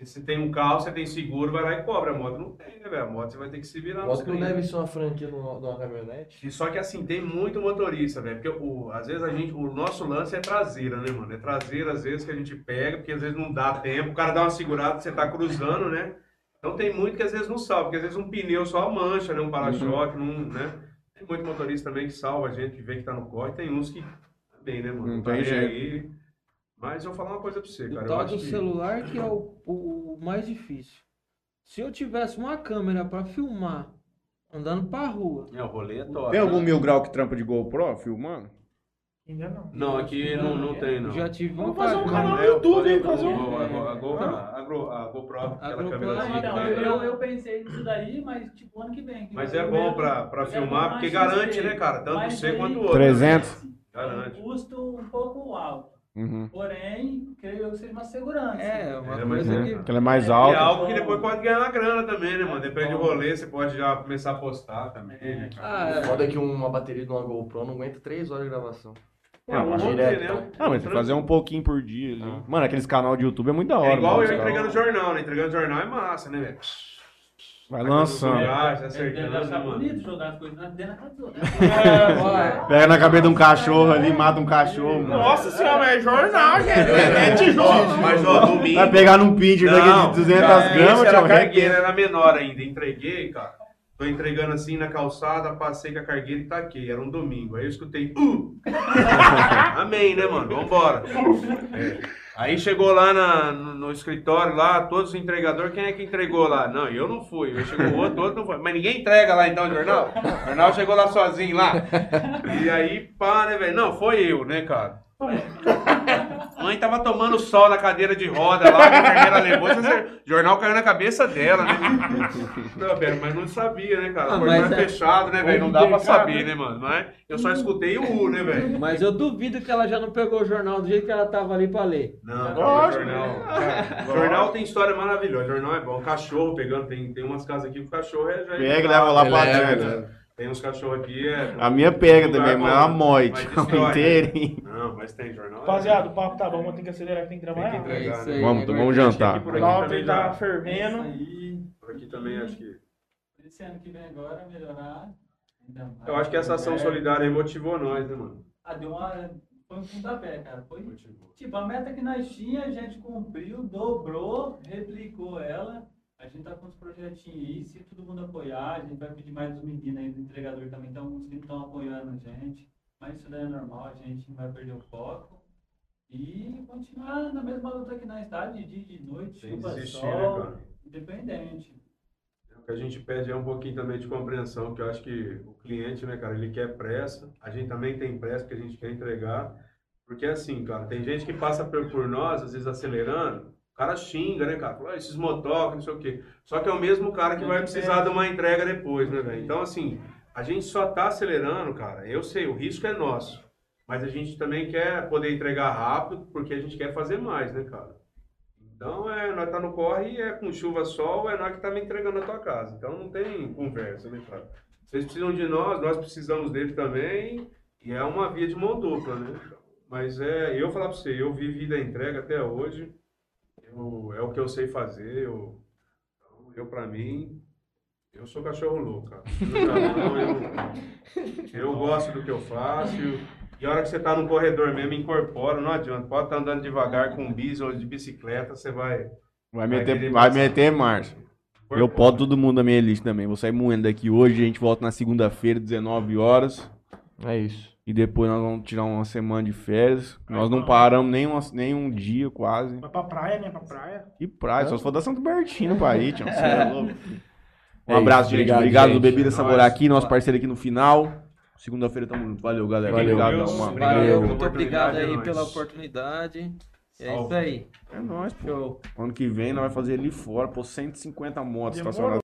Se você tem um carro, você tem seguro, vai lá e cobra. A moto não tem, né, velho? A moto você vai ter que se virar nos Moto não 30. deve ser uma franquia numa numa caminhonete. E só que assim, tem muito motorista, velho. Porque o, às vezes a gente, o nosso lance é traseira, né, mano? É traseira, às vezes, que a gente pega, porque às vezes não dá tempo, o cara dá uma segurada, você tá cruzando, né? Então tem muito que às vezes não salva, porque às vezes um pneu só mancha, né? Um para-choque, não, né? Tem muito motorista também que salva a gente, que vê que tá no corre, tem uns que também, né, mano? Não Tá tem jeito. aí. Mas eu vou falar uma coisa pra você, cara. O Eu tal acho do que... celular que é o, o, mais difícil. Se eu tivesse uma câmera pra filmar andando pra rua, É, o rolê é top. Tem algum mil grau que trampa de GoPro filmando? Ainda não. Não, aqui não, não tem, não. já tive Vamos fazer um canal no É, YouTube, hein? Fazer um. A, Go- a, Go- a, a, Go- a GoPro, aquela câmerazinha Então, que tem. eu, eu pensei nisso daí, mas tipo ano que vem. que Mas é bom pra, pra fazer filmar, uma porque garante, né, cara? Tanto você quanto o outro. 300. Garante. Custo um pouco alto. Uhum. Porém, creio eu que seja uma segurança. É, uma É, mas coisa é. que. Porque ela é mais E é alta. algo que depois pode ganhar uma grana também, né, mano? Depende do rolê, você pode já começar a postar também, né, cara? Ah, é. Foda que uma bateria de uma GoPro não aguenta 3 horas de gravação. Não, mas direto, né? Ah, mas fazer um pouquinho por dia ali. Mano, aqueles canal de YouTube é muito da hora. É igual mano, eu entregando jornal, né? Entregando jornal é massa, né, velho? Vai lançando. né, bonito jogar as coisas na- dentro da casa dos outros. Vai. Pega na cabeça de um cachorro ali, mata um cachorro. mano. Nossa senhora, é jornal, gente. É tijolo. Mas, ó, domingo... Vai pegar num pincher daqui Não, de 200 cara, gramas, esse era tchau. cargueira, era menor ainda. Entreguei, cara. Tô entregando assim na calçada, passei com a cargueira e taquei. Era um domingo. Aí eu escutei. Uh! Amém, né, mano? Vambora. É. Aí chegou lá na- no, no escritório, lá, todos os entregadores, quem é que entregou lá? Não, eu não fui. Aí chegou outro, outro não foi. Mas ninguém entrega lá então o jornal? O jornal chegou lá sozinho lá. E aí, pá, né, velho? Não, foi eu, né, cara? Mãe tava tomando sol na cadeira de roda lá, que a enfermeira levou, o jornal caiu na cabeça dela, né? Não, velho, mas não sabia, né, cara? Ah, mas é é- fechado, né, velho? Não dá pra saber, né, mano? Mas eu só escutei o U, né, velho? Mas eu duvido que ela já não pegou o jornal do jeito que ela tava ali pra ler. Não, cara, jornal. Cara, jornal tem história maravilhosa. Jornal é bom. Cachorro pegando, tem, tem umas casas aqui que o cachorro é já. Pega e leva lá pra Leva, dentro. Tem uns cachorros aqui. É, A minha pega também, mas é uma moite. Inteirinho. Não, mas tem jornal. Rapaziada, o papo tá bom, mas tem que acelerar que tem que Tem que trabalhar. entregar, isso né? aí, Vamos, Acho que jantar. aqui por O Lauter tá já. fervendo. Aí, Por aqui também acho que. esse ano que vem agora, melhorar. ainda mais. Eu acho que essa ação É. solidária aí motivou nós, né, mano? Ah, deu uma. Foi um pontapé, cara. Foi Motivou. tipo, a meta que nós tinha, a gente cumpriu, dobrou, replicou ela. A gente tá com uns projetinhos aí, se todo mundo apoiar, a gente vai pedir mais dos meninos aí do entregador também, então os meninos estão apoiando a gente. Mas isso daí é normal, a gente não vai perder o foco. E continuar na mesma luta que nós está, de dia de noite, Sem chuva, desistir, né, sol, cara? independente. O que a gente pede é um pouquinho também de compreensão, que eu acho que o cliente, né, cara, ele quer pressa, a gente também tem pressa porque a gente quer entregar. Porque assim, cara, tem gente que passa por, por nós, às vezes acelerando, cara xinga, né, cara? Fala, "Ah, esses motocas, não sei o quê. Só que é o mesmo cara que vai precisar de uma entrega depois, né, velho? Então, assim, a gente só tá acelerando, cara. Eu sei, o risco é nosso. Mas a gente também quer poder entregar rápido, porque a gente quer fazer mais, né, cara? Então, é, nós tá no corre e é com chuva, sol, é nós que tá me entregando a tua casa. Então, não tem conversa, né, cara? Vocês precisam de nós, nós precisamos dele também, e é uma via de mão dupla, né? Mas é, eu falar pra você, eu vivi da entrega até hoje, eu- é o que eu sei fazer, eu, então, eu pra mim, eu sou cachorro louco, cara. Então, eu, eu gosto do que eu faço, e a hora que você tá no corredor mesmo, incorpora, não adianta, pode estar andando devagar com um bis ou de bicicleta, você vai... Vai meter, vai meter marcha. Eu podo todo mundo na minha lista também. Vou sair moendo daqui hoje. A gente volta na segunda-feira, 19 horas. É isso. E depois nós vamos tirar uma semana de férias. Nós não paramos nem, uma- nem um dia quase. Vai pra praia, né? Pra praia. Que praia, só se for da Santo Bertino pra ir, tio. Você é louco. Um É abraço, isso, gente. obrigado, Obrigado, gente. do Bebida É Saborar nóis. aqui, nosso parceiro aqui no final. Segunda-feira tamo junto. Valeu, galera. Valeu. Obrigado. Obrigado Valeu, muito obrigado é aí pela oportunidade. É Salve. isso aí. É nóis, pô. Show. Ano que vem nós vamos fazer ali fora, pô, 150 motos estacionadas.